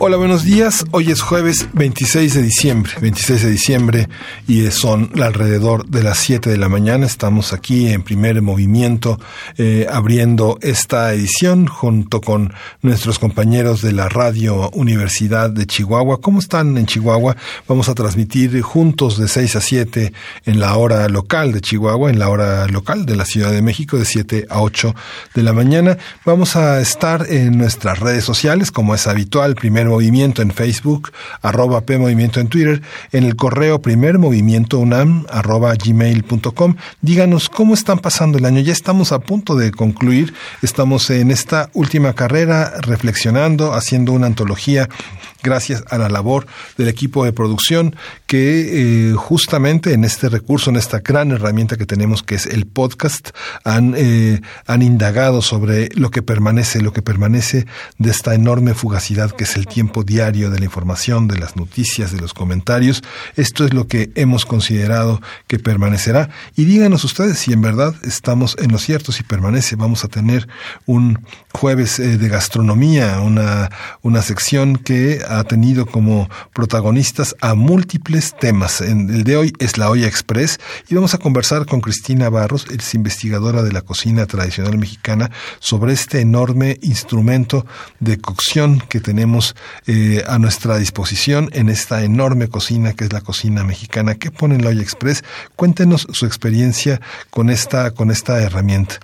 Hola, buenos días. Hoy es jueves 26 de diciembre, 26 de diciembre y son alrededor de las 7 de la mañana. Estamos aquí en primer movimiento eh, abriendo esta edición junto con nuestros compañeros de la Radio Universidad de Chihuahua. ¿Cómo están en Chihuahua? Vamos a transmitir juntos de 6 a 7 en la hora local de Chihuahua, en la hora local de la Ciudad de México de 7 a 8 de la mañana. Vamos a estar en nuestras redes sociales como es habitual, primero Movimiento en Facebook, arroba P Movimiento en Twitter, en el correo primer movimiento unam arroba gmail.com. Díganos cómo están pasando el año. Ya estamos a punto de concluir. Estamos en esta última carrera reflexionando, haciendo una antología gracias a la labor del equipo de producción que eh, justamente en este recurso, en esta gran herramienta que tenemos que es el podcast, han, eh, han indagado sobre lo que permanece, lo que permanece de esta enorme fugacidad que es el tiempo diario de la información, de las noticias, de los comentarios. Esto es lo que hemos considerado que permanecerá. Y díganos ustedes si en verdad estamos en lo cierto, si permanece. Vamos a tener un jueves eh, de gastronomía, una, una sección que ha tenido como protagonistas a múltiples temas. El de hoy es la olla express y vamos a conversar con Cristina Barros, es investigadora de la cocina tradicional mexicana, sobre este enorme instrumento de cocción que tenemos eh, a nuestra disposición en esta enorme cocina que es la cocina mexicana. ¿Qué pone en la olla express? Cuéntenos su experiencia con esta, con esta herramienta.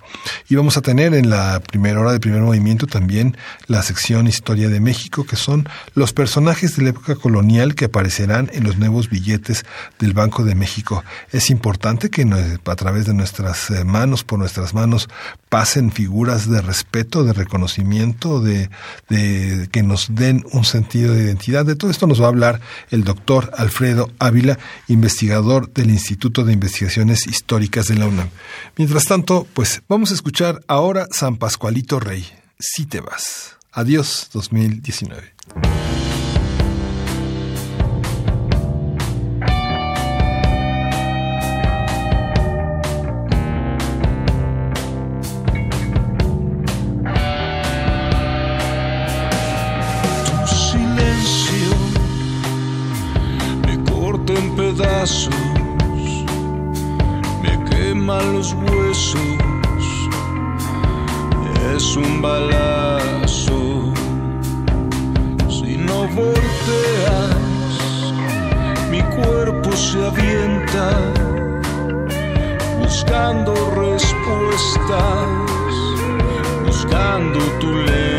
Y vamos a tener en la primera hora de primer movimiento también la sección Historia de México, que son los personajes de la época colonial que aparecerán en los nuevos billetes del Banco de México. Es importante que a través de nuestras eh, manos, por nuestras manos, pasen figuras de respeto, de reconocimiento, de, de que nos den un sentido de identidad. De todo esto nos va a hablar el doctor Alfredo Ávila, investigador del Instituto de Investigaciones Históricas de la UNAM. Mientras tanto, pues vamos a escuchar ahora San Pascualito Rey. Si te vas. Adiós 2019. Me quema los huesos, es un balazo. Si no volteas, mi cuerpo se avienta buscando respuestas, buscando tu lengua.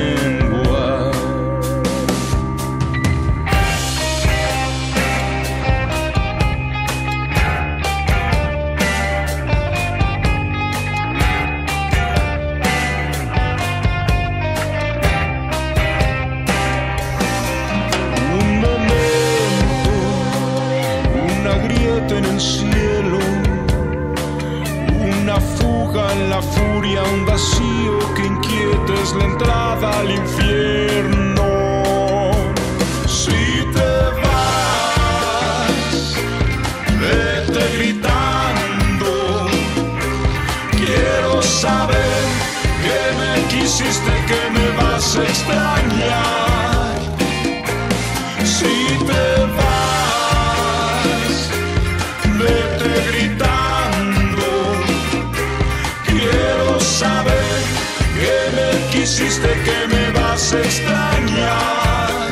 La furia, un vacío que inquieta es la entrada al infierno. Si te vas, vete gritando. Quiero saber que me quisiste, que me vas a extrañar. Me quisiste, que me vas a extrañar.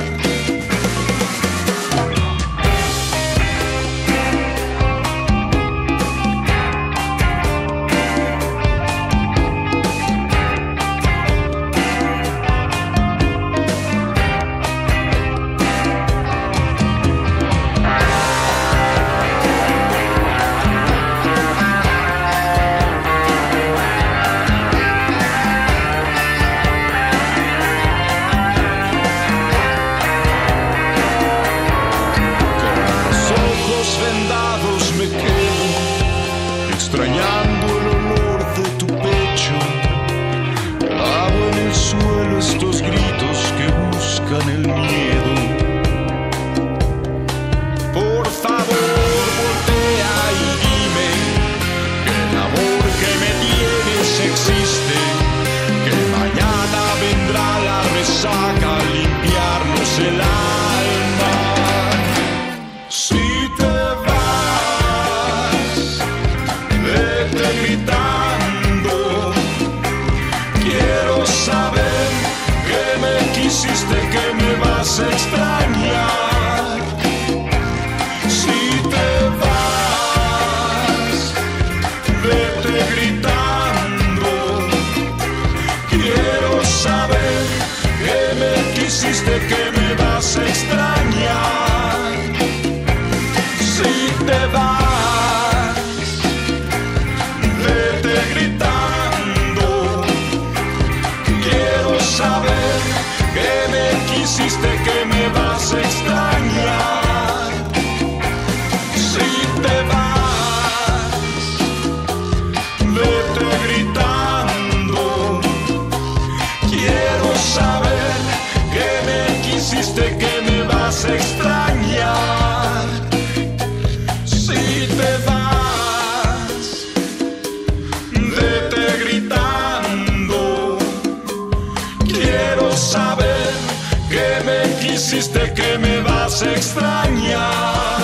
Me vas a extrañar.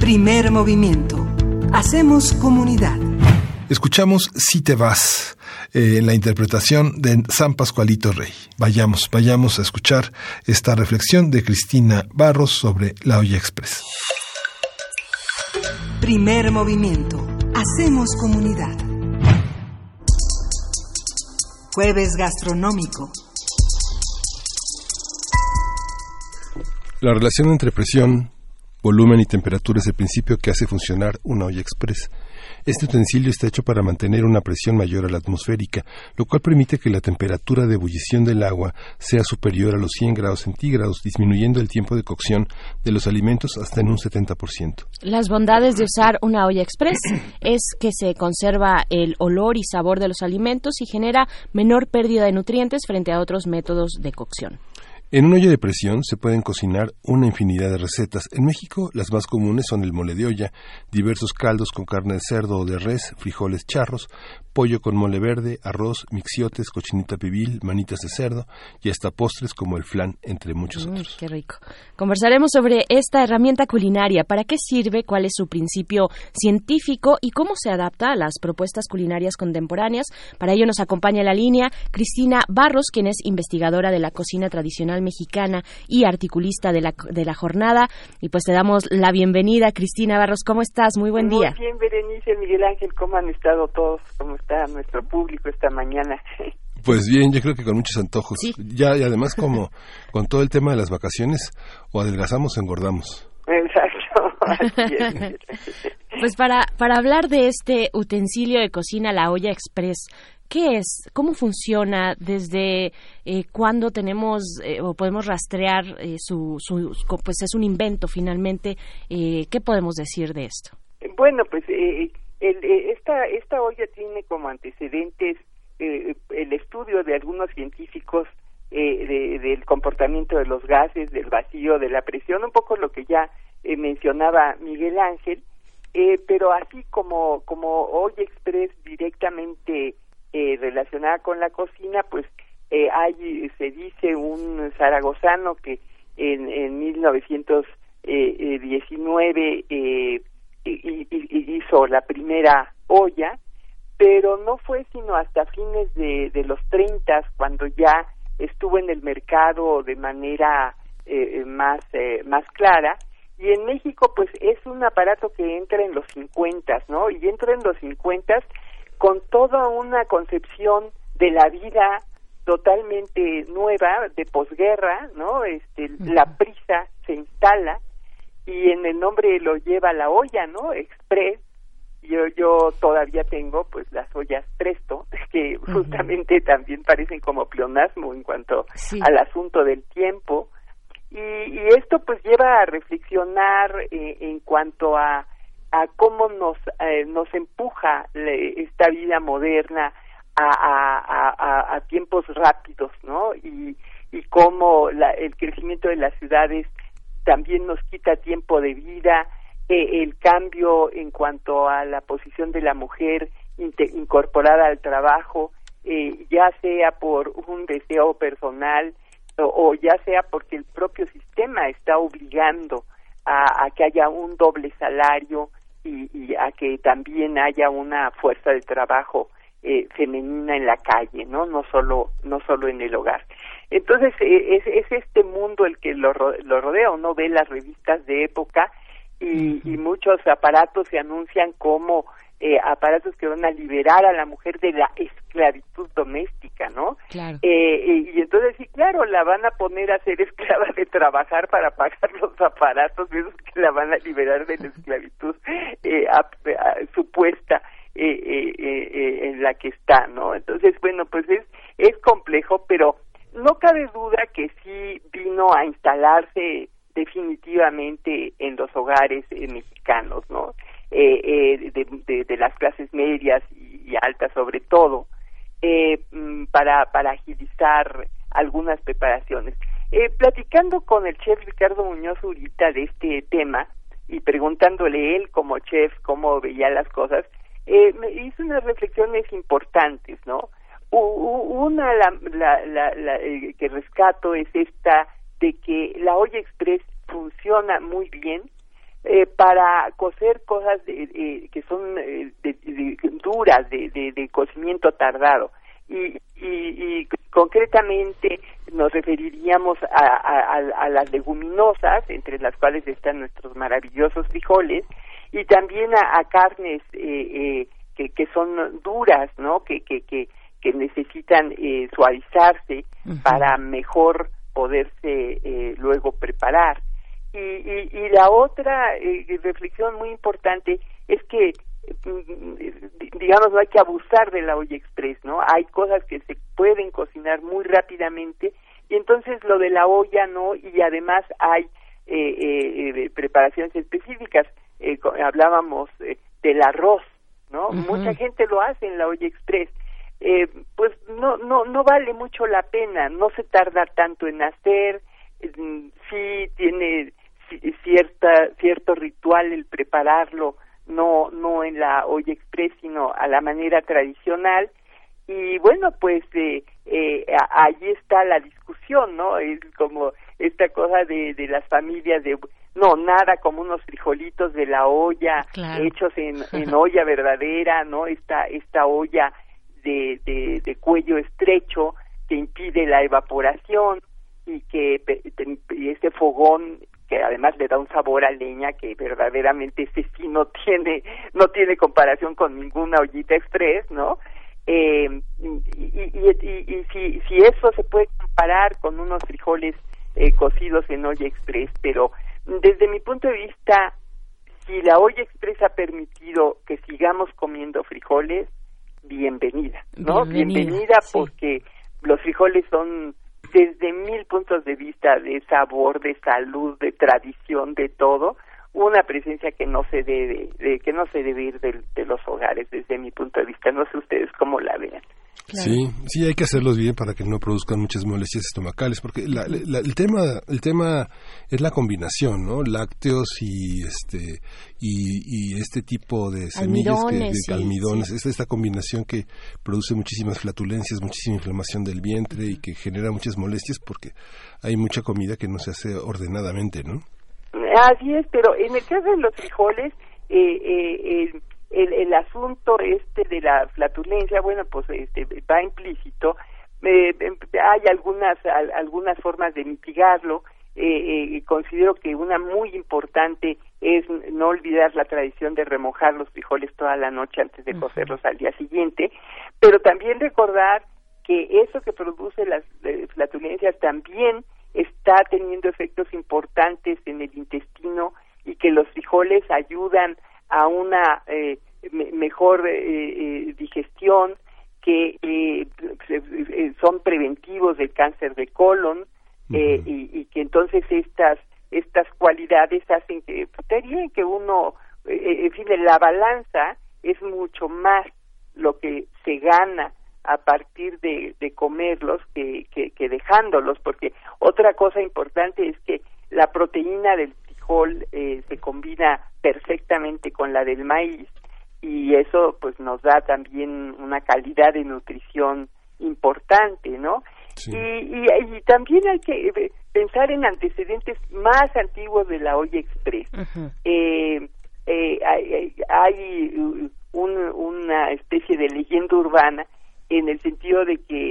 Primer movimiento. Hacemos comunidad. Escuchamos Si te vas, eh, en la interpretación de San Pascualito Rey. Vayamos, vayamos a escuchar esta reflexión de Cristina Barros sobre la olla express. Primer movimiento. Hacemos comunidad. Jueves gastronómico. La relación entre presión, volumen y temperatura es el principio que hace funcionar una olla express. Este utensilio está hecho para mantener una presión mayor a la atmosférica, lo cual permite que la temperatura de ebullición del agua sea superior a los 100 grados centígrados, disminuyendo el tiempo de cocción de los alimentos hasta en un 70%. Las bondades de usar una olla express es que se conserva el olor y sabor de los alimentos y genera menor pérdida de nutrientes frente a otros métodos de cocción. En una olla de presión se pueden cocinar una infinidad de recetas. En México, las más comunes son el mole de olla, diversos caldos con carne de cerdo o de res, frijoles charros, pollo con mole verde, arroz, mixiotes, cochinita pibil, manitas de cerdo y hasta postres como el flan, entre muchos Mm, otros. qué rico. Conversaremos sobre esta herramienta culinaria, para qué sirve, cuál es su principio científico y cómo se adapta a las propuestas culinarias contemporáneas. Para ello nos acompaña en la línea Cristina Barros, quien es investigadora de la cocina tradicional mexicana y articulista de la, de la jornada. Y pues te damos la bienvenida, Cristina Barros. ¿Cómo estás? Muy buen día. Muy bien, Berenice, Miguel Ángel, ¿cómo han estado todos? ¿Cómo está nuestro público esta mañana? Pues bien, yo creo que con muchos antojos. Sí. Ya, y además como con todo el tema de las vacaciones, o adelgazamos o engordamos. Exacto, así es. Pues para, para hablar de este utensilio de cocina, la olla express, ¿qué es? ¿Cómo funciona? ¿Desde eh, cuándo tenemos eh, o podemos rastrear eh, su, su, pues es un invento finalmente? ¿Qué podemos decir de esto? Bueno, pues el- esta, esta olla tiene como antecedentes el estudio de algunos científicos de- del comportamiento de los gases, del vacío, de la presión, un poco lo que ya mencionaba Miguel Ángel, pero así como, como olla express directamente eh, relacionada con la cocina, pues eh, hay, se dice un zaragozano que en, en 1919 eh, hizo la primera olla, pero no fue sino hasta fines de, de los 30 cuando ya estuvo en el mercado de manera eh, más, eh, más clara. Y en México, pues es un aparato que entra en los 50, ¿no? Y entra en los 50 con toda una concepción de la vida totalmente nueva, de posguerra, ¿no? Este, La prisa se instala y en el nombre lo lleva la olla, ¿no? Express. Yo, yo todavía tengo pues las ollas Presto, que justamente también parecen como pleonasmo en cuanto Sí. al asunto del tiempo. Y, y esto pues lleva a reflexionar eh, en cuanto a, a cómo nos, eh, nos empuja le- esta vida moderna a, a, a- tiempos rápidos, ¿no? Y, y cómo la- el crecimiento de las ciudades también nos quita tiempo de vida, eh, el cambio en cuanto a la posición de la mujer incorporada al trabajo, eh, ya sea por un deseo personal o, ya sea porque el propio sistema está obligando a que haya un doble salario y, y a que también haya una fuerza de trabajo eh, femenina en la calle, ¿no? No solo, no solo en el hogar. Entonces, eh, es, es, este mundo el que lo, lo rodea, uno ve las revistas de época y, y muchos aparatos se anuncian como eh, aparatos que van a liberar a la mujer de la esclavitud doméstica, ¿no? Claro. Eh, y entonces sí, claro, la van a poner a ser esclava de trabajar para pagar los aparatos, esos que la van a liberar de la esclavitud eh, a- a- supuesta eh, eh, eh, eh, en la que está, ¿no? Entonces, bueno, pues es, es complejo, pero no cabe duda que sí vino a instalarse definitivamente en los hogares eh, mexicanos, ¿no? Eh, eh, de, de- las clases medias y, altas sobre todo, eh, mm, para, para agilizar algunas preparaciones. Eh, platicando con el chef Ricardo Muñoz ahorita de este tema y preguntándole él como chef cómo veía las cosas, eh, me hizo unas reflexiones importantes, ¿no? Una la, la, la- la, que rescato es esta de que la olla express funciona muy bien eh, para cocer cosas de- eh, que son eh, de- de- duras, de, de, de cocimiento tardado. Y, y, y concretamente nos referiríamos a, a- a- a las leguminosas, entre las cuales están nuestros maravillosos frijoles, y también a, a carnes eh, eh, que, que son duras, ¿no? Que, que, que, que necesitan eh, suavizarse para mejor poderse eh, luego preparar. Y, y, y la otra eh, reflexión muy importante es que, mm, di- digamos, no hay que abusar de la olla express, ¿no? Hay cosas que se pueden cocinar muy rápidamente y entonces lo de la olla no, y además hay eh, eh, eh, preparaciones específicas. Eh, hablábamos eh, del arroz, ¿no? Mucha gente lo hace en la olla express. Eh, pues no, no, no vale mucho la pena, no se tarda tanto en hacer, sí tiene cierta, cierto ritual el prepararlo, no, no en la olla express, sino a la manera tradicional. Y bueno, pues eh, eh, ahí está la discusión, ¿no? Es como esta cosa de, de las familias de, no, nada como unos frijolitos de la olla, Claro. hechos en, en olla verdadera, ¿no? Esta, esta olla de, de, de cuello estrecho que impide la evaporación y que este fogón que además le da un sabor a leña que verdaderamente ese sí no tiene no tiene comparación con ninguna ollita express, ¿no? Eh, y, y, y- y- y si, si eso se puede comparar con unos frijoles eh, cocidos en olla express, pero desde mi punto de vista, si la olla express ha permitido que sigamos comiendo frijoles, bienvenida, ¿no? Bienvenida, Bienvenida, sí. porque los frijoles son desde mil puntos de vista de sabor, de salud, de tradición, de todo, una presencia que no se debe, de, que no se debe ir del- de, los hogares desde mi punto de vista. No sé ustedes cómo la vean. Sí, sí, hay que hacerlos bien para que no produzcan muchas molestias estomacales, porque la- la- el tema, el tema es la combinación, ¿no? Lácteos y este y, y este tipo de semillas, que, de sí, almidones, sí. es esta combinación que produce muchísimas flatulencias, muchísima inflamación del vientre y que genera muchas molestias porque hay mucha comida que no se hace ordenadamente, ¿no? Así es, pero en el caso de los frijoles, eh, eh, el, el, el asunto este de la flatulencia, bueno, pues este, va implícito. Eh, em, hay algunas al- algunas formas de mitigarlo. Eh, eh, considero que una muy importante es no olvidar la tradición de remojar los frijoles toda la noche antes de cocerlos al día siguiente, pero también recordar que eso que produce las eh, flatulencias también está teniendo efectos importantes en el intestino y que los frijoles ayudan a una eh, me- mejor eh, eh, digestión, que eh, eh, son preventivos del cáncer de colon eh, y, y que entonces estas estas cualidades hacen que pues, te diría que uno en fin la balanza es mucho más lo que se gana a partir de, de comerlos que, que, que dejándolos, porque otra cosa importante es que la proteína del frijol eh, se combina perfectamente con la del maíz y eso pues nos da también una calidad de nutrición importante, ¿no? Sí. Y, y, y también hay que eh, pensar en antecedentes más antiguos de la olla express eh, eh, hay, hay- uh, una especie de leyenda urbana en el sentido de que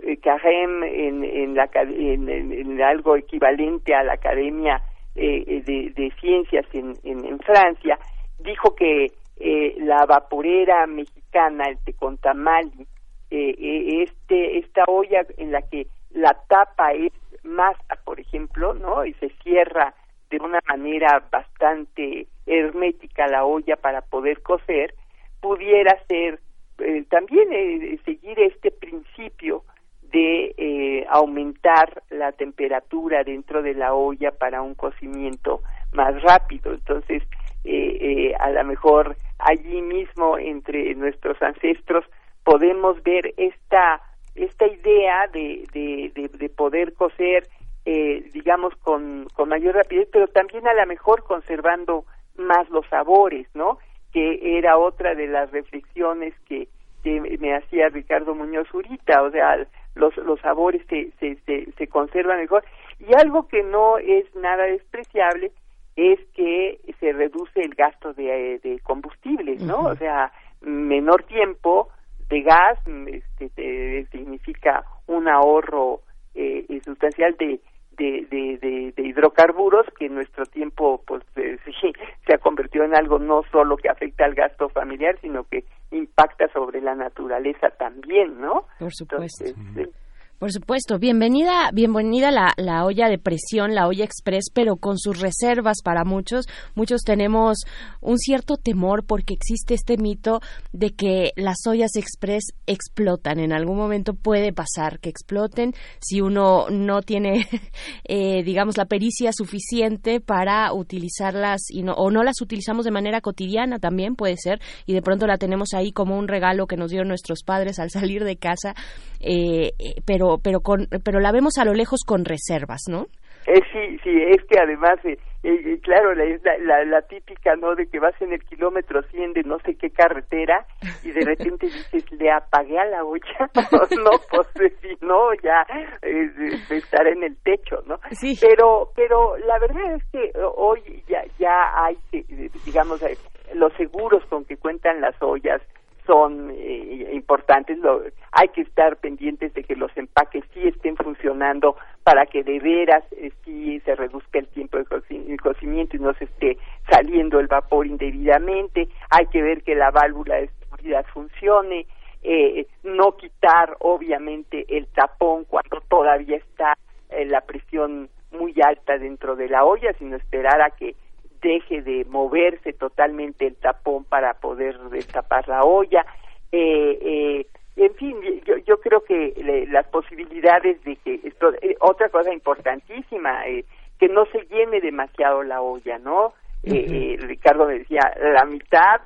eh, Carême en, en, la, en, algo equivalente a la Academia eh, de, de, Ciencias en, en, Francia, dijo que eh, la vaporera mexicana, el Tecontamali, eh, este, esta olla en la que la tapa es masa, por ejemplo, ¿no? Y se cierra de una manera bastante hermética la olla para poder cocer, pudiera ser también seguir este principio de eh, aumentar la temperatura dentro de la olla para un cocimiento más rápido. Entonces, eh, eh, a lo mejor allí mismo entre nuestros ancestros podemos ver esta esta idea de, de, de, poder cocer, digamos, con, con mayor rapidez, pero también a lo mejor conservando más los sabores, ¿no? Que era otra de las reflexiones que, que me hacía Ricardo Muñoz Urita, o sea, los, los sabores se, se, se, conservan mejor. Y algo que no es nada despreciable es que se reduce el gasto de, de combustibles, ¿no? O sea, menor tiempo de gas este, significa un ahorro eh, sustancial de, de, de, de, hidrocarburos que en nuestro tiempo pues eh, sí, se ha convertido en algo no solo que afecta al gasto familiar sino que impacta sobre la naturaleza también no por supuesto por supuesto, bienvenida, bienvenida la, la olla de presión, la olla express, pero con sus reservas para muchos. Muchos tenemos un cierto temor porque existe este mito de que las ollas express explotan. En algún momento puede pasar que exploten si uno no tiene, eh, digamos, la pericia suficiente para utilizarlas y no, o no las utilizamos de manera cotidiana también puede ser y de pronto la tenemos ahí como un regalo que nos dieron nuestros padres al salir de casa, eh, eh pero pero con pero la vemos a lo lejos con reservas, ¿no? Eh, sí, sí, es que además, eh, eh, claro, la, la, la, típica, ¿no? De que vas en el kilómetro 100 de no sé qué carretera y de repente dices, le apagué a la olla, no, pues si no, ya estaré en el techo, ¿no? Sí. Pero, pero la verdad es que hoy ya, ya hay, digamos, los seguros con que cuentan las ollas, son eh, importantes. Lo, hay que estar pendientes de que los empaques sí estén funcionando para que de veras eh, sí se reduzca el tiempo de cocimiento y no se esté saliendo el vapor indebidamente. Hay que ver que la válvula de seguridad funcione. Eh, no quitar obviamente el tapón cuando todavía está eh, la presión muy alta dentro de la olla, sino esperar a que deje de moverse totalmente el tapón para poder destapar la olla. Eh, eh, en fin, yo, yo creo que las posibilidades de que esto, eh, otra cosa importantísima, eh, que no se llene demasiado la olla, ¿no? eh, Ricardo me decía, la mitad,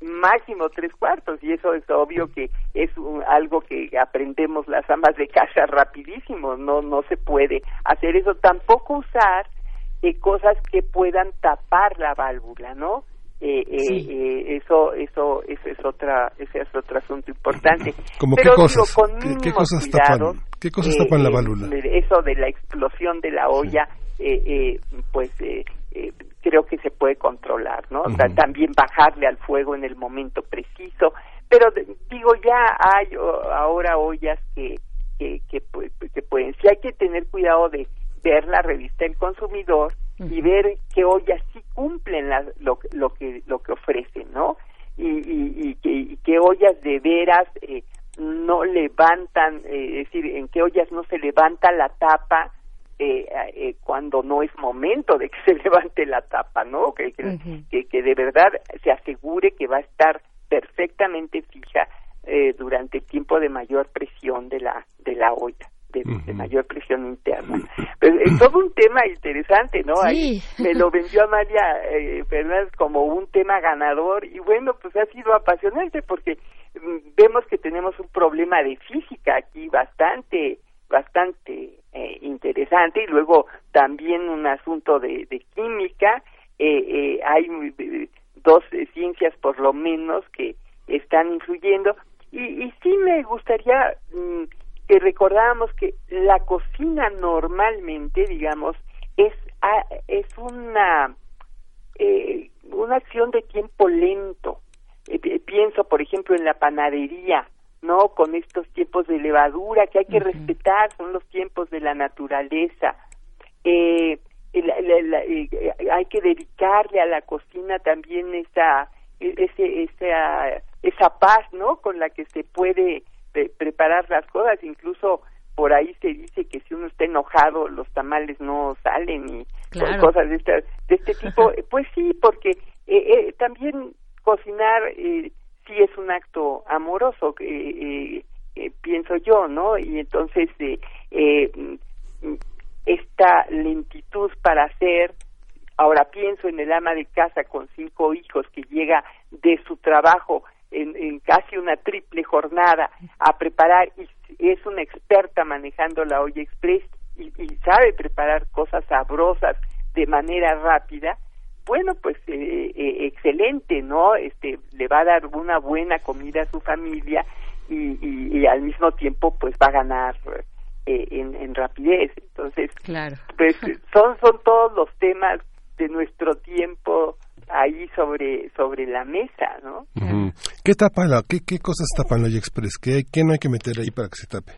máximo tres cuartos, y eso es obvio que es algo que aprendemos las amas de casa rapidísimo, no, no se puede hacer eso, tampoco usar eh, cosas que puedan tapar la válvula, ¿no? Eh, eh, eh, eso, eso, eso es otra, ese es otro asunto importante. ¿Cómo qué cosas? ¿Qué, cosas tapan? ¿Qué cosas tapan la válvula? Eso de la explosión de la olla, pues creo que se puede controlar, ¿no? También bajarle al fuego en el momento preciso, pero digo ya hay ahora ollas que que, que, que pueden, sí hay que tener cuidado de ver la revista El Consumidor y ver qué ollas sí cumplen lo, lo, que lo que ofrecen, ¿no? Y, y, y, qué ollas de veras eh, no levantan, eh, es decir, en qué ollas no se levanta la tapa eh, eh, cuando no es momento de que se levante la tapa, ¿no? Que, que, que, de verdad se asegure que va a estar perfectamente fija eh, durante el tiempo de mayor presión de la de la olla de, mayor presión interna. Pues, es todo un tema interesante, ¿no? Ahí me lo vendió Amalia eh, Fernández como un tema ganador y bueno, pues ha sido apasionante porque mm, vemos que tenemos un problema de física aquí bastante bastante eh, interesante y luego también un asunto de, de química eh, eh hay dos ciencias por lo menos que están influyendo y, y sí me gustaría mm, que recordábamos que la cocina normalmente, digamos, es, es una, eh, una acción de tiempo lento. eh, pienso, por ejemplo, en la panadería, ¿no? Con estos tiempos de levadura que hay que respetar, son los tiempos de la naturaleza. Eh, hay que dedicarle a la cocina también esa, ese, esa, esa paz, ¿no? Con la que se puede preparar las cosas, incluso por ahí se dice que si uno está enojado los tamales no salen y cosas de este, de este tipo. pues sí, porque eh, también cocinar eh, sí es un acto amoroso, eh, eh, pienso yo, ¿no? Y entonces eh, mm, esta lentitud para hacer, ahora pienso en el ama de casa con cinco hijos que llega de su trabajo en, en casi una triple jornada a preparar y es una experta manejando la olla express y, y sabe preparar cosas sabrosas de manera rápida, bueno, pues eh, eh, excelente, ¿no? Este, le va a dar una buena comida a su familia y, y, al mismo tiempo, pues va a ganar eh, en, en, rapidez. Entonces, claro. pues son son todos los temas de nuestro tiempo ahí sobre sobre la mesa, ¿no? ¿Qué tapa la, qué, qué cosas tapan la Express? ¿Qué, ¿Qué no hay que meter ahí para que se tape?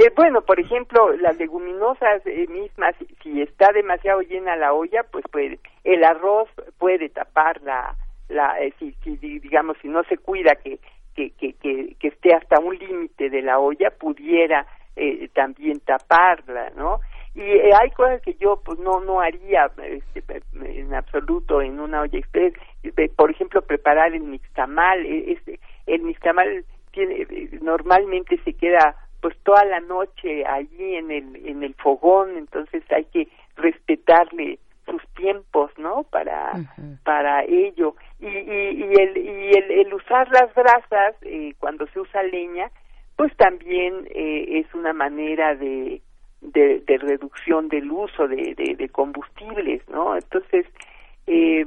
Eh, bueno, por ejemplo, las leguminosas eh, mismas, si está demasiado llena la olla, pues puede, el arroz puede tapar la, la eh, si, si, digamos, si no se cuida que, que, que, que, esté hasta un límite de la olla, pudiera eh, también taparla, ¿no? Y hay cosas que yo pues no no haría este, en absoluto en una olla express, por ejemplo, preparar el mixtamal, este, el mixtamal tiene, normalmente se queda pues toda la noche allí en el en el fogón entonces hay que respetarle sus tiempos no para para ello. Y, y, y el y el, el, usar las brasas eh, cuando se usa leña pues también eh, es una manera de, de, de reducción del uso de, de, de combustibles no entonces eh,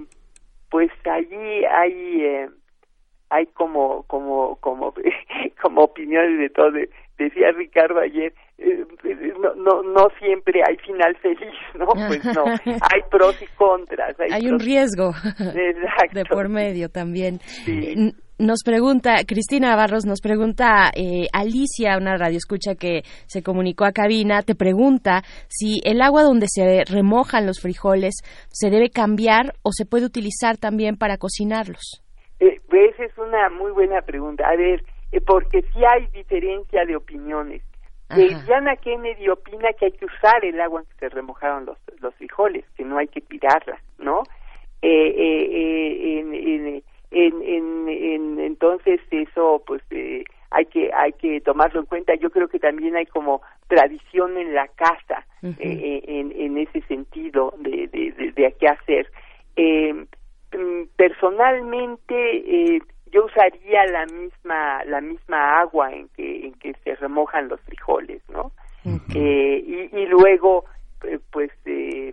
pues allí hay eh, hay como como como como opiniones de todo decía Ricardo ayer, eh, no, no, no siempre hay final feliz, ¿no? Pues no, hay pros y contras. Hay, un riesgo de por medio también. Nos pregunta, Cristina Barros nos pregunta, eh, Alicia, una radioescucha que se comunicó a cabina, te pregunta si el agua donde se remojan los frijoles se debe cambiar o se puede utilizar también para cocinarlos. Eh, esa es una muy buena pregunta. A ver, eh, porque sí hay diferencia de opiniones. Eh, Diana Kennedy opina que hay que usar el agua en que se remojaron los, los frijoles, que no hay que tirarla, ¿no? Eh, eh, en, en, en, en, entonces eso pues eh, hay que hay que tomarlo en cuenta. Yo creo que también hay como tradición en la casa eh, en, en ese sentido de, de, de, de qué hacer. Eh, mm, personalmente eh, yo usaría la misma la misma agua en que en que se remojan los frijoles no eh, y, y, luego eh, pues eh,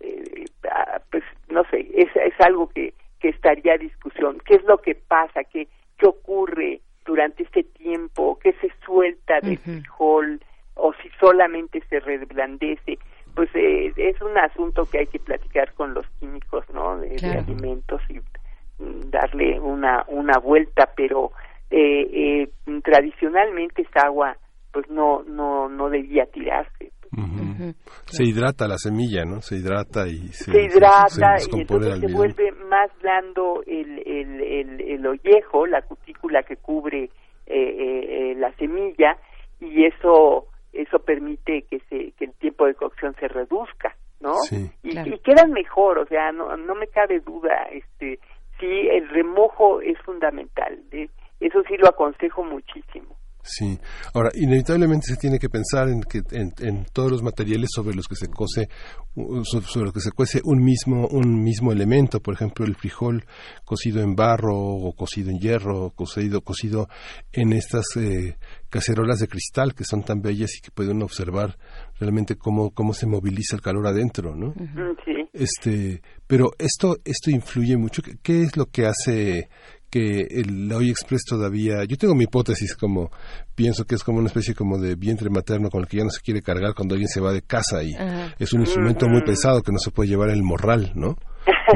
eh, ah, pues no sé es, es algo que que estaría a discusión qué es lo que pasa qué qué ocurre durante este tiempo qué se suelta del frijol o si solamente se reblandece. Pues eh, es un asunto que hay que platicar con los químicos no de, de alimentos y darle una una vuelta pero eh, eh, tradicionalmente esa agua pues no no no debía tirarse se hidrata la semilla no se hidrata y se, hidrata y entonces se vuelve más blando el, el, el, el ollejo la cutícula que cubre eh, la semilla y eso eso permite que se que el tiempo de cocción se reduzca no y, y, quedan mejor o sea no no me cabe duda este sí, el remojo es fundamental. Eso sí lo aconsejo muchísimo. Sí. Ahora, inevitablemente se tiene que pensar en que en, todos los materiales sobre los que se cose sobre los que se cuece un mismo un mismo elemento, por ejemplo, el frijol cocido en barro o cocido en hierro, cocido cocido en estas eh, cacerolas de cristal que son tan bellas y que pueden observar realmente cómo cómo se moviliza el calor adentro, ¿no? Sí. Este, pero esto esto influye mucho. ¿Qué es lo que hace que el Hoy Express todavía, yo tengo mi hipótesis como, pienso que es como una especie como de vientre materno con el que ya no se quiere cargar cuando alguien se va de casa y es un instrumento muy pesado que no se puede llevar el morral, ¿no?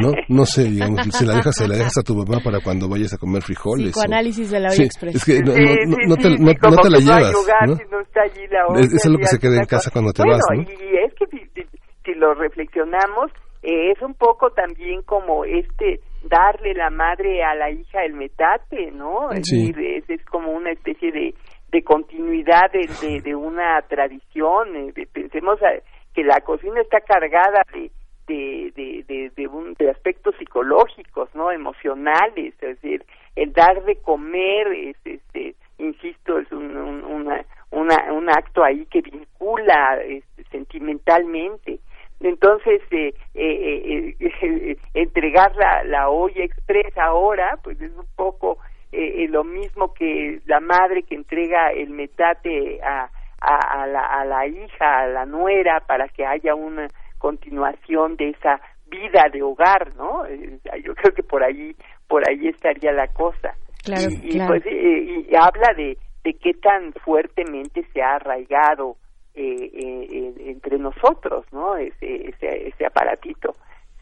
no no sé digamos se la dejas se la dejas a tu mamá para cuando vayas a comer frijoles psicoanálisis de la olla express es que no, Sí, no, sí, no, sí, te, sí, no, no te la llevas lugar ¿no? si no está allí la Es- es lo que y se queda en casa cuando te Bueno, vas, ¿no? y es que si, si- si lo reflexionamos eh, es un poco también como este darle la madre a la hija el metate no es, Sí. decir, es, es como una especie de de continuidad de, de, de una tradición eh, pensemos a- que la cocina está cargada de de, de, de, de, un- de aspectos psicológicos, ¿no? Emocionales, es decir, el dar de comer, es, este, insisto, es un, un, una, una, un acto ahí que vincula este, sentimentalmente. Entonces, eh, eh, eh, eh, entregar la, la olla express ahora, pues es un poco eh, eh, lo mismo que la madre que entrega el metate a, a, a la, a la hija, a la nuera, para que haya una continuación de esa vida de hogar, ¿no? Eh, Yo creo que por ahí, por ahí estaría la cosa. Claro, y, y, claro. pues eh, y habla de, de qué tan fuertemente se ha arraigado eh, eh, entre nosotros, ¿no? Ese, ese, ese aparatito.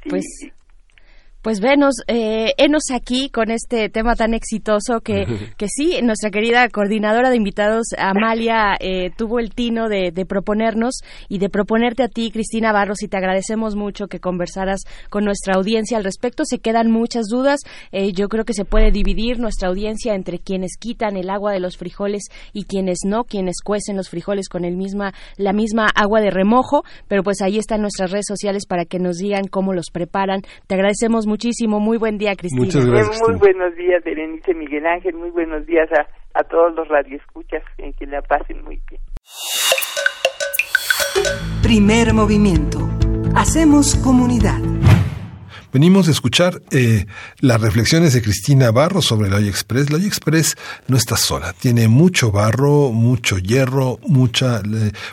Sí, Pues, Pues venos, eh, enos aquí con este tema tan exitoso que, que sí, nuestra querida coordinadora de invitados, Amalia, eh, tuvo el tino de, de proponernos y de proponerte a ti, Cristina Barros, y te agradecemos mucho que conversaras con nuestra audiencia al respecto. Se quedan muchas dudas. Eh, yo creo que se puede dividir nuestra audiencia entre quienes quitan el agua de los frijoles y quienes no, quienes cuecen los frijoles con el misma, la misma agua de remojo. Pero pues ahí están nuestras redes sociales para que nos digan cómo los preparan. Te agradecemos muchísimo. Muy buen día, Cristina. Muchas gracias. muy buenos días, Berenice Miguel Ángel, muy buenos días a, a todos los radioescuchas, eh, que la pasen muy bien. Primer movimiento. Hacemos comunidad. Venimos a escuchar eh, las reflexiones de Cristina Barro sobre la olla express. La olla express no está sola, tiene mucho barro, mucho hierro, mucha,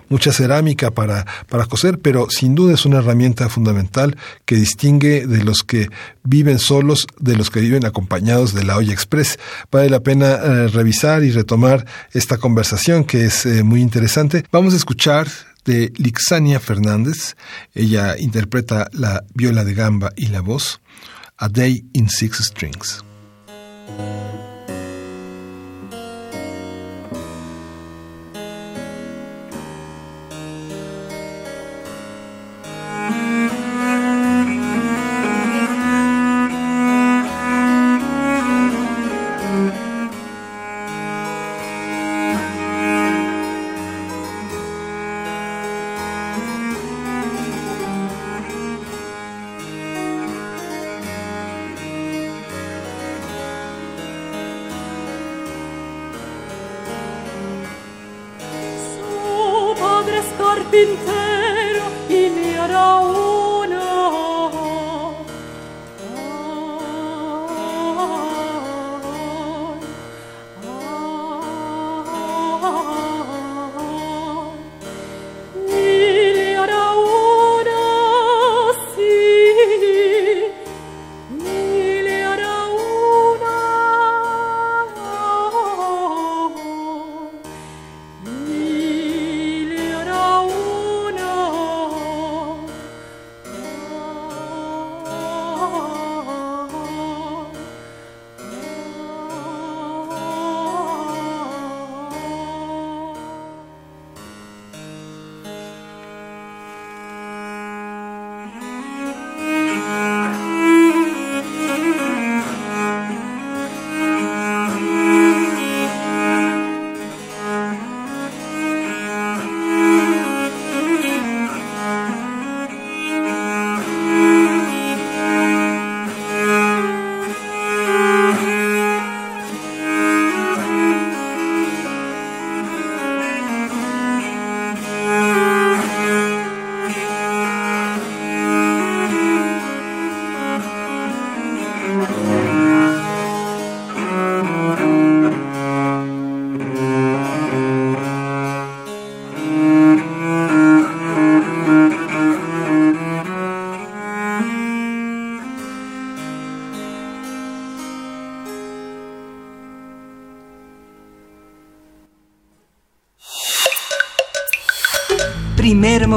mucha cerámica para, para coser, pero sin duda es una herramienta fundamental que distingue de los que viven solos de los que viven acompañados de la olla express. Vale la pena eh, revisar y retomar esta conversación que es eh, muy interesante. Vamos a escuchar de Lixania Fernández. Ella interpreta la viola de gamba y la voz, A Day in Six Strings.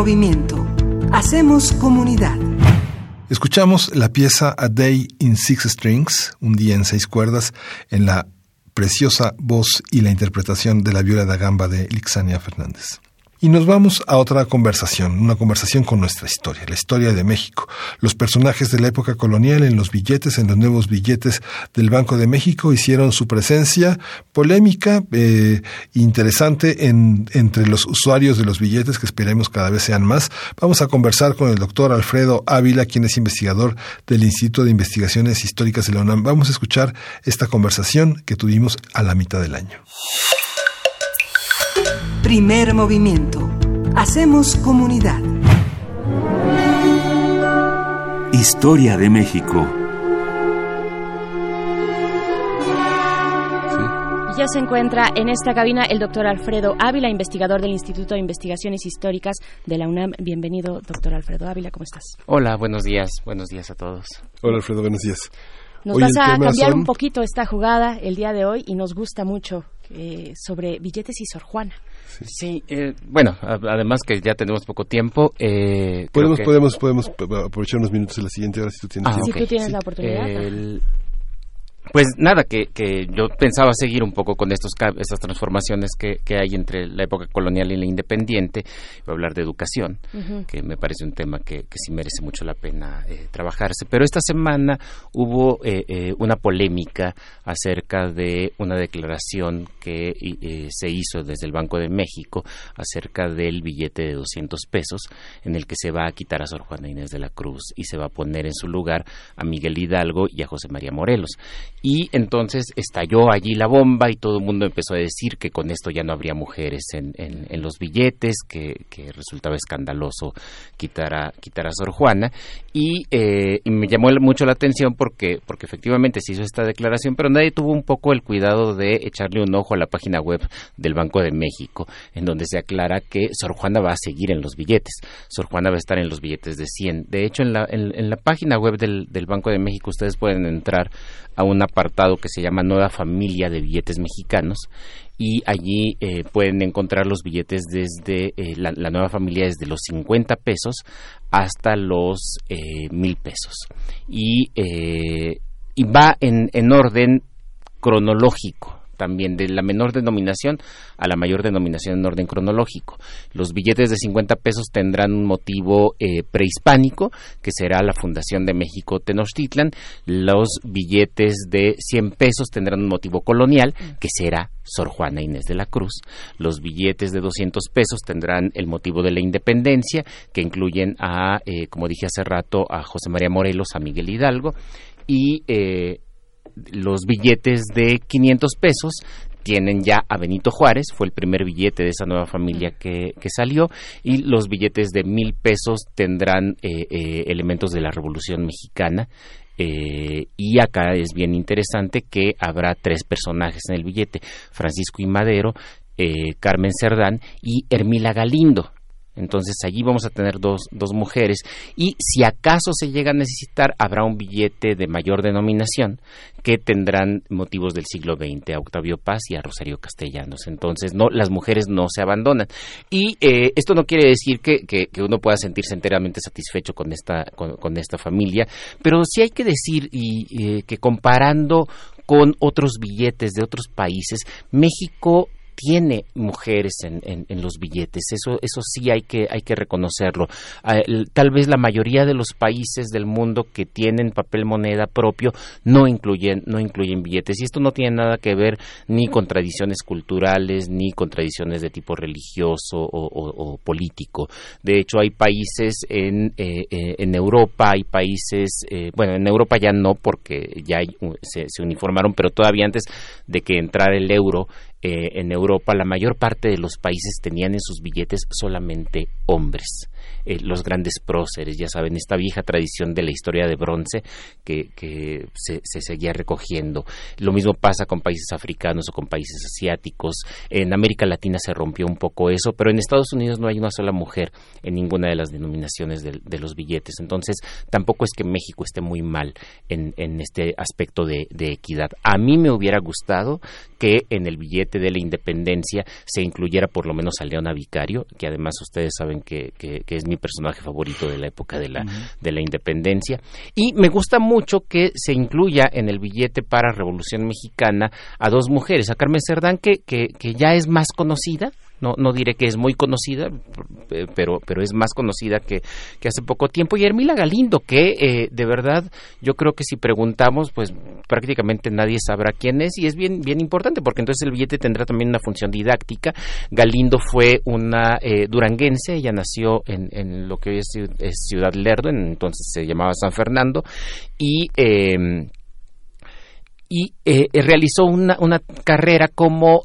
Movimiento. Hacemos comunidad. Escuchamos la pieza A Day in Six Strings, un día en seis cuerdas, en la preciosa voz y la interpretación de la viola da gamba de Lixania Fernández. Y nos vamos a otra conversación, una conversación con nuestra historia, la historia de México, los personajes de la época colonial en los billetes, en los nuevos billetes del Banco de México hicieron su presencia polémica, eh, interesante en, entre los usuarios de los billetes, que esperemos cada vez sean más. Vamos a conversar con el doctor Alfredo Ávila, quien es investigador del Instituto de Investigaciones Históricas de la UNAM. Vamos a escuchar esta conversación que tuvimos a la mitad del año. Primer movimiento. Hacemos comunidad. Historia de México. Ya se encuentra en esta cabina el doctor Alfredo Ávila, investigador del Instituto de Investigaciones Históricas de la UNAM. Bienvenido, doctor Alfredo Ávila, ¿cómo estás? Hola, buenos días, buenos días a todos. Hola, Alfredo, buenos días. Nos vas a cambiar un poquito esta jugada el día de hoy y nos gusta mucho eh, sobre billetes y Sor Juana. Sí, eh, bueno, además que ya tenemos poco tiempo. Eh, podemos, podemos, podemos aprovechar unos minutos en la siguiente hora si tú tienes ah, Si tú tienes la oportunidad. Pues nada, que, que, yo pensaba seguir un poco con estos, estas transformaciones que, que, hay entre la época colonial y la independiente. Voy a hablar de educación, que me parece un tema que, que sí merece mucho la pena eh, trabajarse. Pero esta semana hubo eh, eh, una polémica acerca de una declaración que se hizo desde el Banco de México acerca del billete de 200 pesos, en el que se va a quitar a Sor Juana Inés de la Cruz y se va a poner en su lugar a Miguel Hidalgo y a José María Morelos y entonces estalló allí la bomba y todo el mundo empezó a decir que con esto ya no habría mujeres en, en, los billetes, que, resultaba escandaloso quitar a, quitar a Sor Juana y, eh, y, me llamó mucho la atención porque, porque efectivamente se hizo esta declaración, pero nadie tuvo un poco el cuidado de echarle un ojo a la página web del Banco de México, en donde se aclara que Sor Juana va a seguir en los billetes, Sor Juana va a estar en los billetes de 100. De hecho, en la, en, la página web del, del Banco de México ustedes pueden entrar a un apartado que se llama Nueva Familia de Billetes Mexicanos y allí eh, pueden encontrar los billetes desde eh, la, nueva familia desde los 50 pesos hasta los eh, mil pesos. Y, y va en, en orden cronológico también de la menor denominación a la mayor denominación en orden cronológico. Los billetes de 50 pesos tendrán un motivo eh, prehispánico, que será la Fundación de México Tenochtitlan. Los billetes de 100 pesos tendrán un motivo colonial, que será Sor Juana Inés de la Cruz. Los billetes de 200 pesos tendrán el motivo de la independencia, que incluyen a, eh, como dije hace rato, a José María Morelos, a Miguel Hidalgo, y eh, los billetes de 500 pesos tienen ya a Benito Juárez, fue el primer billete de esa nueva familia que, salió, y los billetes de mil pesos tendrán eh, eh, elementos de la Revolución Mexicana. Eh, y acá es bien interesante que habrá tres personajes en el billete, Francisco y Madero, Carmen Cerdán y Hermila Galindo. Entonces allí vamos a tener dos, dos mujeres y si acaso se llega a necesitar habrá un billete de mayor denominación que tendrán motivos del siglo XX a Octavio Paz y a Rosario Castellanos. Entonces no las mujeres no se abandonan y eh, esto no quiere decir que, que, uno pueda sentirse enteramente satisfecho con esta con, esta familia, pero sí hay que decir y, que comparando con otros billetes de otros países, México tiene mujeres en, en, los billetes, eso, eso sí hay que, hay que reconocerlo. Ah, tal vez la mayoría de los países del mundo que tienen papel moneda propio no incluyen, no incluyen billetes y esto no tiene nada que ver ni con tradiciones culturales ni con tradiciones de tipo religioso o, político. De hecho, hay países en, eh, eh, en Europa, hay países, eh, bueno, en Europa ya no porque ya se, se uniformaron, pero todavía antes de que entrara el euro, eh, en Europa la mayor parte de los países tenían en sus billetes solamente hombres. Eh, los grandes próceres, ya saben, esta vieja tradición de la historia de bronce que, se, seguía recogiendo. Lo mismo pasa con países africanos o con países asiáticos. En América Latina se rompió un poco eso, pero en Estados Unidos no hay una sola mujer en ninguna de las denominaciones de, los billetes. Entonces, tampoco es que México esté muy mal en, este aspecto de, equidad. A mí me hubiera gustado que en el billete billete de la independencia se incluyera por lo menos a Leona Vicario, que además ustedes saben que, que, es mi personaje favorito de la época de la, de la independencia. Y me gusta mucho que se incluya en el billete para Revolución Mexicana a dos mujeres, a Carmen Cerdán, que, que, que ya es más conocida, no, no diré que es muy conocida, pero, pero es más conocida que, que hace poco tiempo. Y Hermila Galindo, que eh, de verdad yo creo que si preguntamos, pues prácticamente nadie sabrá quién es y es bien, bien importante porque entonces el billete tendrá también una función didáctica. Galindo fue una eh, duranguense, ella nació en, en, lo que hoy es, Ciudad Lerdo, entonces se llamaba San Fernando, y... Eh, y realizó una, una, carrera como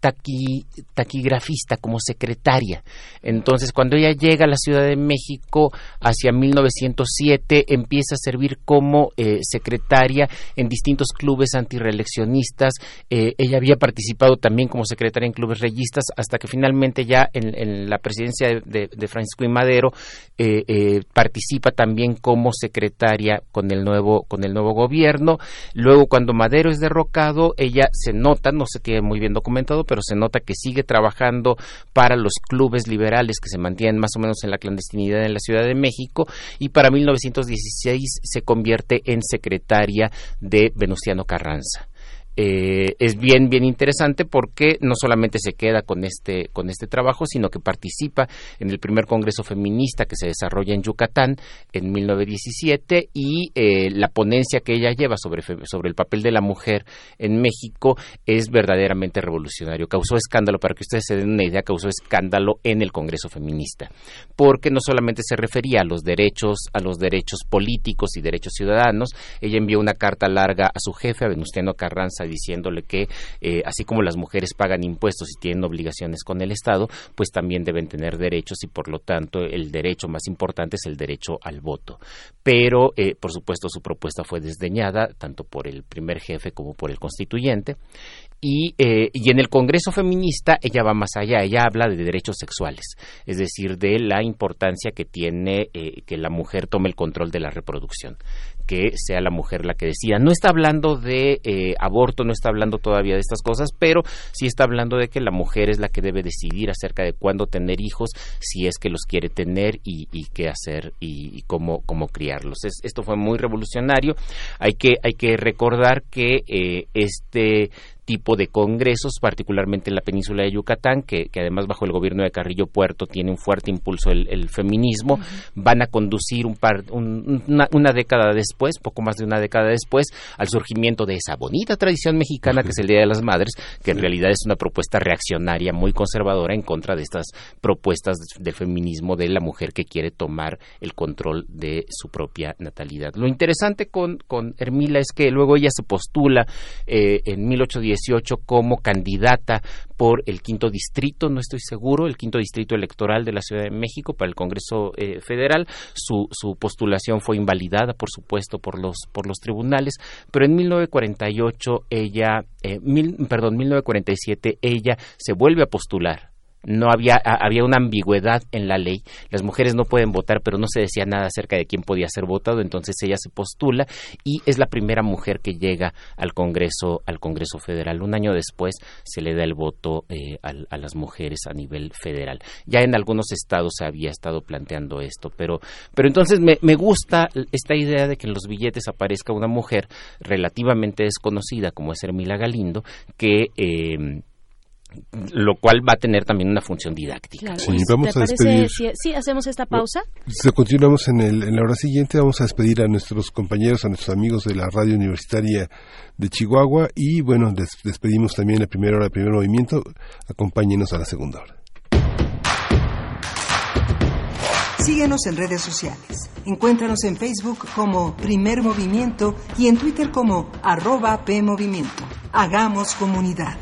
taquigrafista, como secretaria. Entonces, cuando ella llega a la Ciudad de México hacia 1907, empieza a servir como eh, secretaria en distintos clubes antireeleccionistas. Eh, ella había participado también como secretaria en clubes reyistas hasta que finalmente ya en, la presidencia de, Francisco y Madero eh, participa también como secretaria con el nuevo con el nuevo gobierno. Luego, cuando Madero es derrocado, ella se nota, no se tiene muy bien documentado, pero se nota que sigue trabajando para los clubes liberales que se mantienen más o menos en la clandestinidad en la Ciudad de México y para 1916 se convierte en secretaria de Venustiano Carranza. Eh, es bien bien interesante porque no solamente se queda con este con este trabajo sino que participa en el primer congreso feminista que se desarrolla en Yucatán en 1917 y eh, la ponencia que ella lleva sobre sobre el papel de la mujer en México es verdaderamente revolucionario. Causó escándalo para que ustedes se den una idea causó escándalo en el congreso feminista porque no solamente se refería a los derechos a los derechos políticos y derechos ciudadanos ella envió una carta larga a su jefe a Venustiano Carranza diciéndole que eh, así como las mujeres pagan impuestos y tienen obligaciones con el Estado, pues también deben tener derechos y por lo tanto el derecho más importante es el derecho al voto. Pero, eh, por supuesto, su propuesta fue desdeñada tanto por el primer jefe como por el constituyente y, eh, y, en el Congreso Feminista ella va más allá, ella habla de derechos sexuales, es decir, de la importancia que tiene que la mujer tome el control de la reproducción que sea la mujer la que decida. No está hablando de eh, aborto, no está hablando todavía de estas cosas, pero sí está hablando de que la mujer es la que debe decidir acerca de cuándo tener hijos, si es que los quiere tener y, qué hacer y, cómo, cómo criarlos. esto fue muy revolucionario. Hay que, hay que recordar que eh, este tipo de congresos, particularmente en la península de Yucatán, que, además bajo el gobierno de Carrillo Puerto tiene un fuerte impulso el, feminismo, van a conducir un par, una, década después, poco más de una década después, al surgimiento de esa bonita tradición mexicana que es el Día de las Madres, que en realidad es una propuesta reaccionaria muy conservadora en contra de estas propuestas del feminismo de la mujer que quiere tomar el control de su propia natalidad. Lo interesante con, con Hermila es que luego ella se postula eh, en 1810 como candidata por el quinto distrito, no estoy seguro, el quinto distrito electoral de la Ciudad de México para el Congreso eh, Federal. Su, su, postulación fue invalidada, por supuesto, por los, por los tribunales, pero en 1948 ella, eh, mil, perdón, 1947 ella se vuelve a postular no había, había una ambigüedad en la ley. Las mujeres no pueden votar, pero no se decía nada acerca de quién podía ser votado, entonces ella se postula y es la primera mujer que llega al Congreso, al Congreso Federal. Un año después se le da el voto eh, a, las mujeres a nivel federal. Ya en algunos estados se había estado planteando esto, pero, pero entonces me, me gusta esta idea de que en los billetes aparezca una mujer relativamente desconocida como es Hermila Galindo, que eh, lo cual va a tener también una función didáctica. Sí, vamos a despedir. Si, hacemos esta pausa. Si continuamos en, el, en la hora siguiente, vamos a despedir a nuestros compañeros, a nuestros amigos de la radio universitaria de Chihuahua y bueno, despedimos también la primera hora del primer movimiento. Acompáñenos a la segunda hora. Síguenos en redes sociales. Encuéntranos en Facebook como Primer Movimiento y en Twitter como arroba PMovimiento. Hagamos comunidad.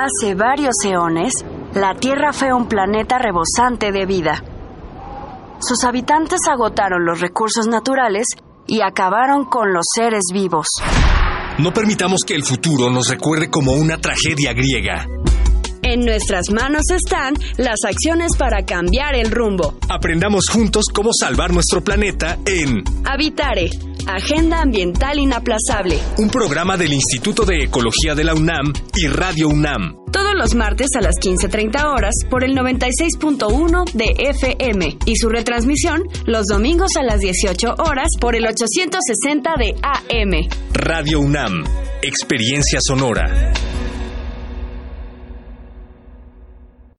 Hace varios eones, la Tierra fue un planeta rebosante de vida. Sus habitantes agotaron los recursos naturales y acabaron con los seres vivos. No permitamos que el futuro nos recuerde como una tragedia griega. En nuestras manos están las acciones para cambiar el rumbo. Aprendamos juntos cómo salvar nuestro planeta en Habitare, Agenda Ambiental Inaplazable. Un programa del Instituto de Ecología de la UNAM y Radio UNAM. Todos los martes a las 15.30 horas por el 96.1 de FM y su retransmisión los domingos a las 18 horas por el 860 de AM. Radio UNAM, Experiencia Sonora.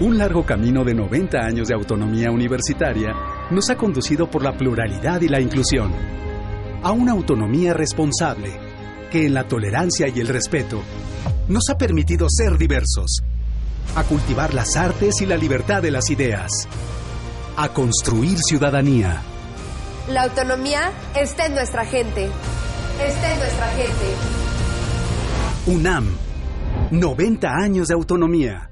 Un largo camino de 90 años de autonomía universitaria nos ha conducido por la pluralidad y la inclusión a una autonomía responsable que en la tolerancia y el respeto nos ha permitido ser diversos, a cultivar las artes y la libertad de las ideas, a construir ciudadanía. La autonomía está en nuestra gente. Está en nuestra gente. UNAM, 90 años de autonomía.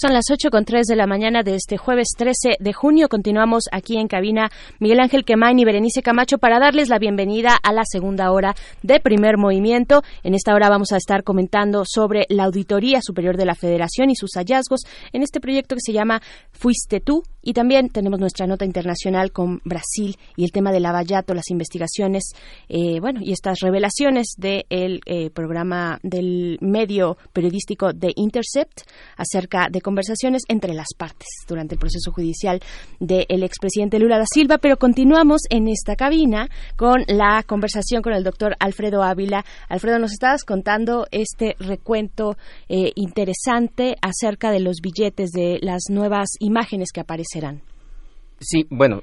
Son las ocho con tres de la mañana de este jueves 13 de junio. Continuamos aquí en cabina Miguel Ángel Quemain y Berenice Camacho para darles la bienvenida a la segunda hora de primer movimiento. En esta hora vamos a estar comentando sobre la Auditoría Superior de la Federación y sus hallazgos en este proyecto que se llama Fuiste tú. Y también tenemos nuestra nota internacional con Brasil y el tema del Lavallato, las investigaciones, eh, bueno, y estas revelaciones del eh, programa del medio periodístico de Intercept acerca de conversaciones entre las partes durante el proceso judicial del expresidente Lula da Silva, pero continuamos en esta cabina con la conversación con el doctor Alfredo Ávila. Alfredo, nos estabas contando este recuento eh, interesante acerca de los billetes, de las nuevas imágenes que Sí, bueno,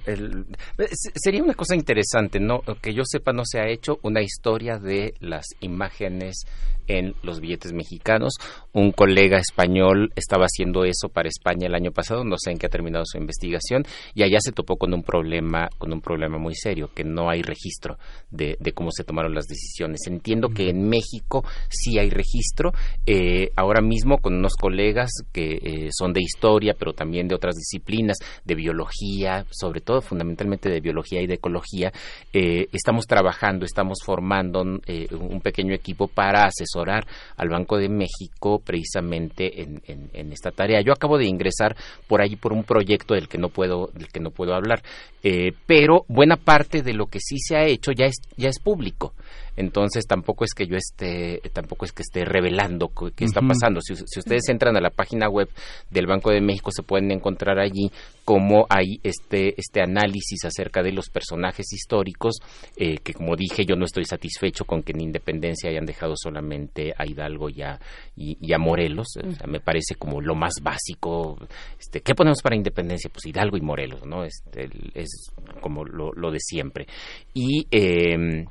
sería una cosa interesante, ¿no? Que yo sepa, no se ha hecho una historia de las imágenes en los billetes mexicanos. Un colega español estaba haciendo eso para España el año pasado, no sé en qué ha terminado su investigación, y allá se topó con un problema, con un problema muy serio, que no hay registro de, cómo se tomaron las decisiones. Entiendo que en México sí hay registro, eh, ahora mismo con unos colegas que eh, son de historia, pero también de otras disciplinas, de biología, sobre todo fundamentalmente de biología y de ecología, eh, estamos trabajando, estamos formando un pequeño equipo para asesorar al Banco de México precisamente en, esta tarea. Yo acabo de ingresar por ahí por un proyecto del que no puedo, del que no puedo hablar, eh, pero buena parte de lo que sí se ha hecho ya es, ya es público entonces tampoco es que yo esté tampoco es que esté revelando qué está pasando. Si, ustedes entran a la página web del Banco de México se pueden encontrar allí cómo hay este este análisis acerca de los personajes históricos eh, que como dije yo no estoy satisfecho con que en Independencia hayan dejado solamente a Hidalgo y a, y, a Morelos. Me parece como lo más básico este qué ponemos para Independencia pues Hidalgo y Morelos no este, es como lo, lo de siempre. Y eh,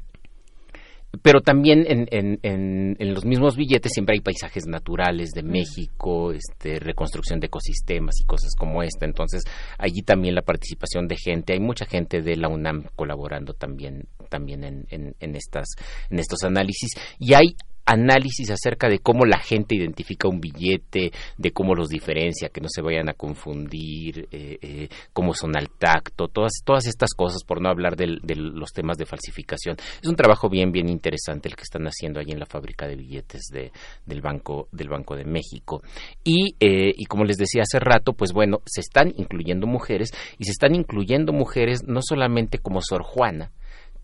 pero también en, en, en, los mismos billetes siempre hay paisajes naturales de México, este, reconstrucción de ecosistemas y cosas como esta. Entonces, allí también la participación de gente, hay mucha gente de la UNAM colaborando también, también en, en, estas, en estos análisis. Y hay análisis acerca de cómo la gente identifica un billete, de cómo los diferencia, que no se vayan a confundir, eh, eh, cómo son al tacto, todas, todas estas cosas, por no hablar de los temas de falsificación. Es un trabajo bien, bien interesante el que están haciendo allí en la fábrica de billetes de, del, Banco, del Banco de México. Y, eh, y como les decía hace rato, pues bueno, se están incluyendo mujeres y se están incluyendo mujeres no solamente como Sor Juana,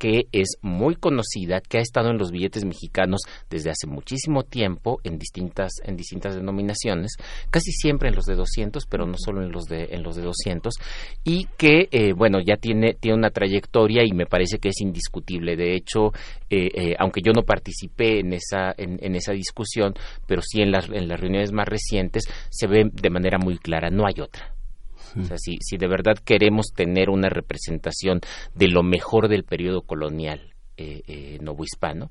que es muy conocida, que ha estado en los billetes mexicanos desde hace muchísimo tiempo en distintas en distintas denominaciones, casi siempre en los de 200, pero no solo en los de en los de 200 y que eh, bueno ya tiene tiene una trayectoria y me parece que es indiscutible. De hecho, eh, eh, aunque yo no participé en esa en, esa discusión, pero sí en las en las reuniones más recientes se ve de manera muy clara, no hay otra. O sea, si, si de verdad queremos tener una representación de lo mejor del periodo colonial eh, eh, novohispano,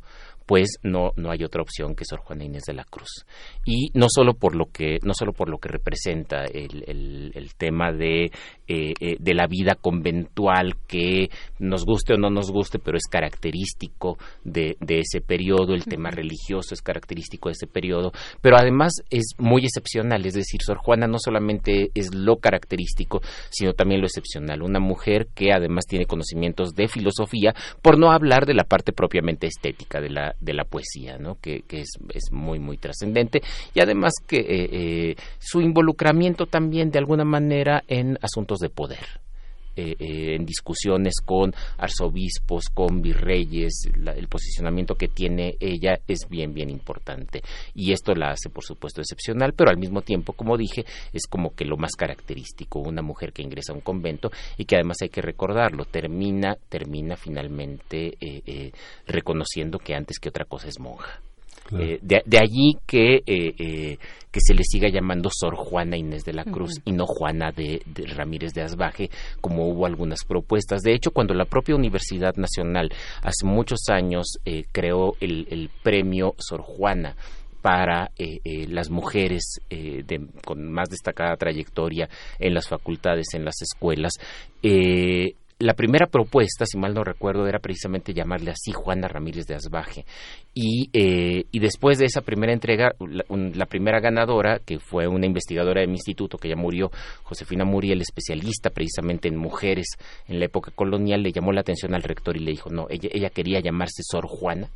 pues no, no hay otra opción que Sor Juana Inés de la Cruz. Y no solo por lo que, no solo por lo que representa el, el, tema de, eh, eh, de la vida conventual que nos guste o no nos guste, pero es característico de, de ese periodo, el tema religioso es característico de ese periodo, pero además es muy excepcional, es decir, Sor Juana no solamente es lo característico, sino también lo excepcional. Una mujer que además tiene conocimientos de filosofía, por no hablar de la parte propiamente estética de la, de la poesía, ¿no? que, que es, es, muy, muy trascendente, y además que eh, eh, su involucramiento también de alguna manera en asuntos de poder. Eh, eh, en discusiones con arzobispos, con virreyes, el posicionamiento que tiene ella es bien, bien importante. Y esto la hace, por supuesto, excepcional, pero al mismo tiempo, como dije, es como que lo más característico, una mujer que ingresa a un convento y que además hay que recordarlo, termina, termina finalmente eh, reconociendo que antes que otra cosa es monja. Eh, de, allí que, eh, eh, que se le siga llamando Sor Juana Inés de la Cruz y no Juana de, Ramírez de Asbaje, como hubo algunas propuestas. De hecho, cuando la propia Universidad Nacional hace muchos años creó el, el, premio Sor Juana, para las mujeres con más destacada trayectoria en las facultades, en las escuelas, la primera propuesta, si mal no recuerdo, era precisamente llamarle así Juana Ramírez de Asbaje. Y, eh, y después de esa primera entrega, la, primera ganadora, que fue una investigadora de mi instituto que ya murió, Josefina Muriel, especialista precisamente en mujeres en la época colonial, le llamó la atención al rector y le dijo, no, ella, ella quería llamarse Sor Juana,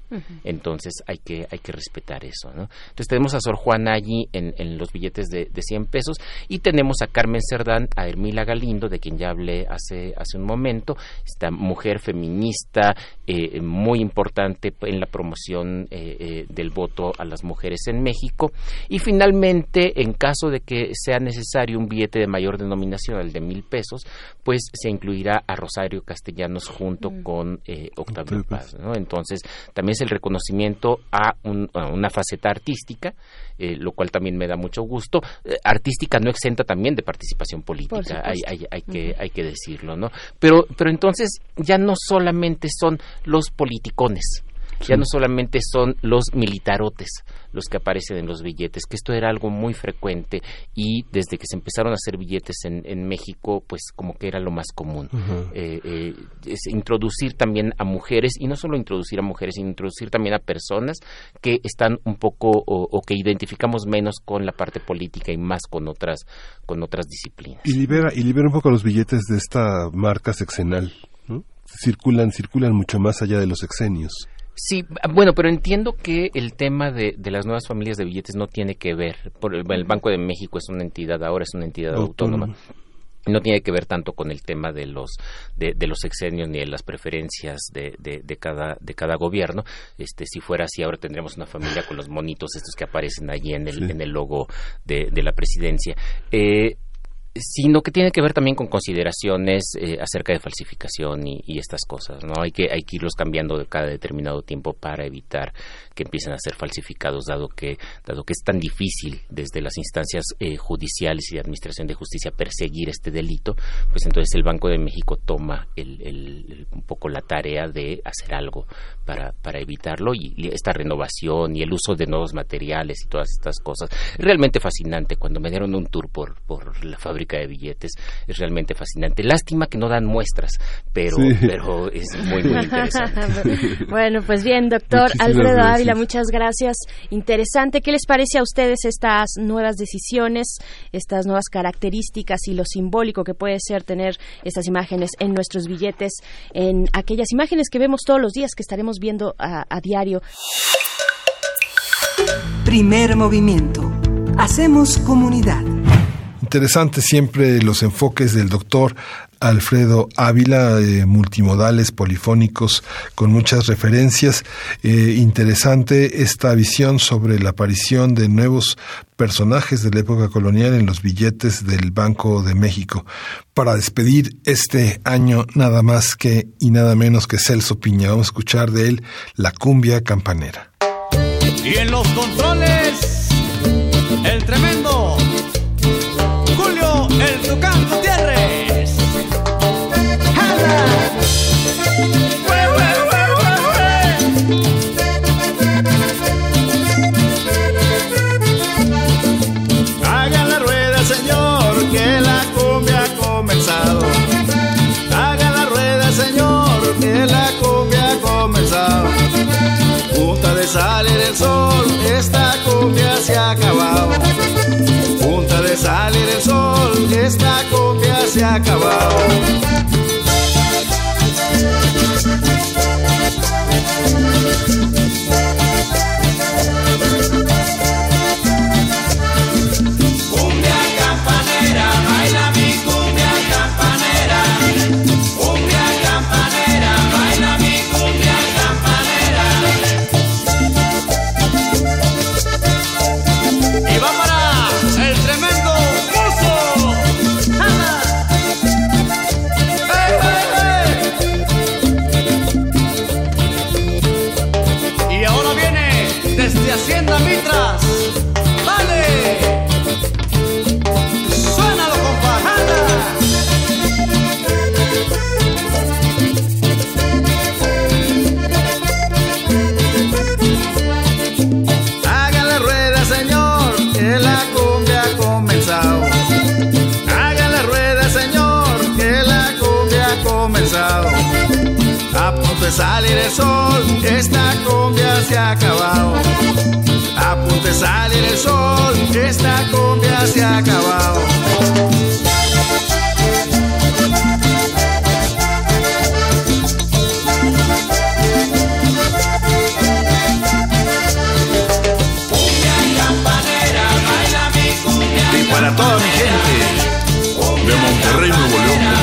entonces hay que, hay que respetar eso. ¿no? Entonces tenemos a Sor Juana allí en, en los billetes de, de 100 pesos y tenemos a Carmen Cerdán, a Hermila Galindo, de quien ya hablé hace, hace un momento, esta mujer feminista eh, muy importante en la promoción eh, eh, del voto a las mujeres en México. Y finalmente, en caso de que sea necesario un billete de mayor denominación, el de mil pesos, pues se incluirá a Rosario Castellanos junto mm. con Octavio Paz. Entonces, también es el reconocimiento a, una faceta artística, lo cual también me da mucho gusto. artística no exenta también de participación política, hay, hay, que, hay que decirlo, ¿no? Pero pero entonces ya no solamente son los politicones, ya no solamente son los militarotes los que aparecen en los billetes, que esto era algo muy frecuente y desde que se empezaron a hacer billetes en, México, pues como que era lo más común. Eh, eh, es introducir también a mujeres, y no solo introducir a mujeres, sino introducir también a personas que están un poco o, que identificamos menos con la parte política y más con otras, con otras disciplinas. Y libera, y libera un poco los billetes de esta marca sexenal. circulan circulan mucho más allá de los sexenios. Sí, bueno, pero entiendo que el tema de, de, las nuevas familias de billetes no tiene que ver. Por el, Banco de México es una entidad, ahora es una entidad autónoma. No tiene que ver tanto con el tema de los de, los sexenios ni de las preferencias de, de, cada de cada gobierno. Este, si fuera así, ahora tendríamos una familia con los monitos estos que aparecen allí en el en el logo de, de la presidencia. Eh, sino que tiene que ver también con consideraciones eh, acerca de falsificación y, estas cosas, ¿no? Hay que, hay que irlos cambiando de cada determinado tiempo para evitar que empiecen a ser falsificados, dado que, dado que es tan difícil desde las instancias eh, judiciales y de administración de justicia perseguir este delito, pues entonces el Banco de México toma el, un poco la tarea de hacer algo para, para evitarlo y, esta renovación y el uso de nuevos materiales y todas estas cosas. Realmente fascinante. Cuando me dieron un tour por, por la fábrica fábrica de billetes es realmente fascinante. Lástima que no dan muestras, pero, pero es muy, muy interesante. bueno, pues bien, doctor Alfredo Ávila, muchas gracias. Interesante. ¿Qué les parece a ustedes estas nuevas decisiones, estas nuevas características y lo simbólico que puede ser tener estas imágenes en nuestros billetes, en aquellas imágenes que vemos todos los días, que estaremos viendo a, a diario? Primer movimiento. Hacemos comunidad. Interesante siempre los enfoques del doctor Alfredo Ávila, eh, multimodales, polifónicos, con muchas referencias. Eh, interesante esta visión sobre la aparición de nuevos personajes de la época colonial en los billetes del Banco de México. Para despedir este año, nada más que y nada menos que Celso Piña. Vamos a escuchar de él la cumbia campanera. Y en los controles, el tremendo Tucán Gutiérrez. Hagan la rueda, señor, que la cumbia ha comenzado. Hagan la rueda, señor, que la cumbia ha comenzado. Punta de salir el sol, esta cumbia se ha acabado. Esta cumbia se ha acabado. El sol, esta cumbia se ha acabado. A punto de salir el sol, esta cumbia se ha acabado. Cumbia campanera, baila mi cumbia Y para toda mi gente de Monterrey, Nuevo León.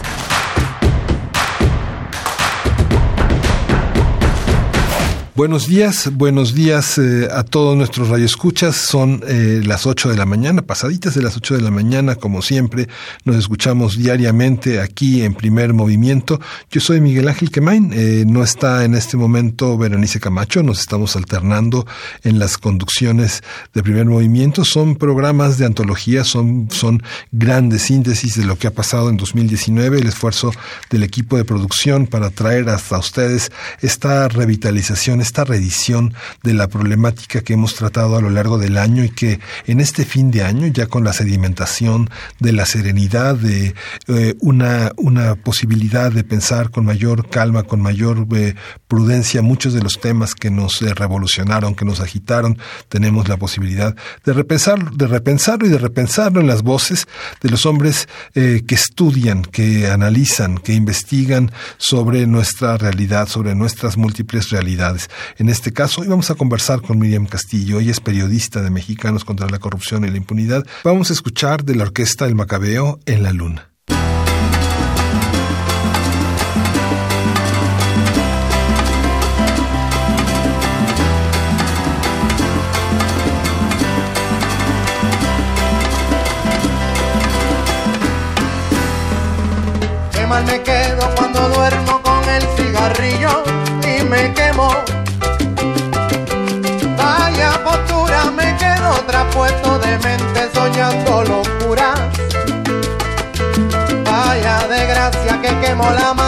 Buenos días, buenos días eh, a todos nuestros radioescuchas. Son eh, las 8 de la mañana, pasaditas de las 8 de la mañana, como siempre. Nos escuchamos diariamente aquí en Primer Movimiento. Yo soy Miguel Ángel Quemain. Eh, no está en este momento Berenice Camacho. Nos estamos alternando en las conducciones de Primer Movimiento. Son programas de antología, son, son grandes síntesis de lo que ha pasado en 2019. El esfuerzo del equipo de producción para traer hasta ustedes esta revitalización, esta reedición de la problemática que hemos tratado a lo largo del año y que en este fin de año, ya con la sedimentación de la serenidad, de eh, una, una posibilidad de pensar con mayor calma, con mayor eh, prudencia muchos de los temas que nos eh, revolucionaron, que nos agitaron, tenemos la posibilidad de repensarlo, de repensarlo y de repensarlo en las voces de los hombres que estudian, que analizan, que investigan sobre nuestra realidad, sobre nuestras múltiples realidades en este caso. Y vamos a conversar con Miriam Castillo, ella es periodista de Mexicanos contra la Corrupción y la Impunidad. Vamos a escuchar de la orquesta El Macabeo en la Luna. Qué mal me quedo cuando duermo con el cigarrillo y me quemo la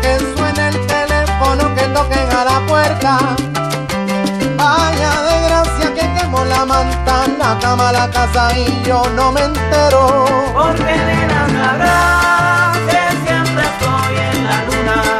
que suene el teléfono que toquen a la puerta. Vaya desgracia que quemó la manta, la cama, la casa y yo no me entero. Porque nena sabrás que siempre estoy en la luna.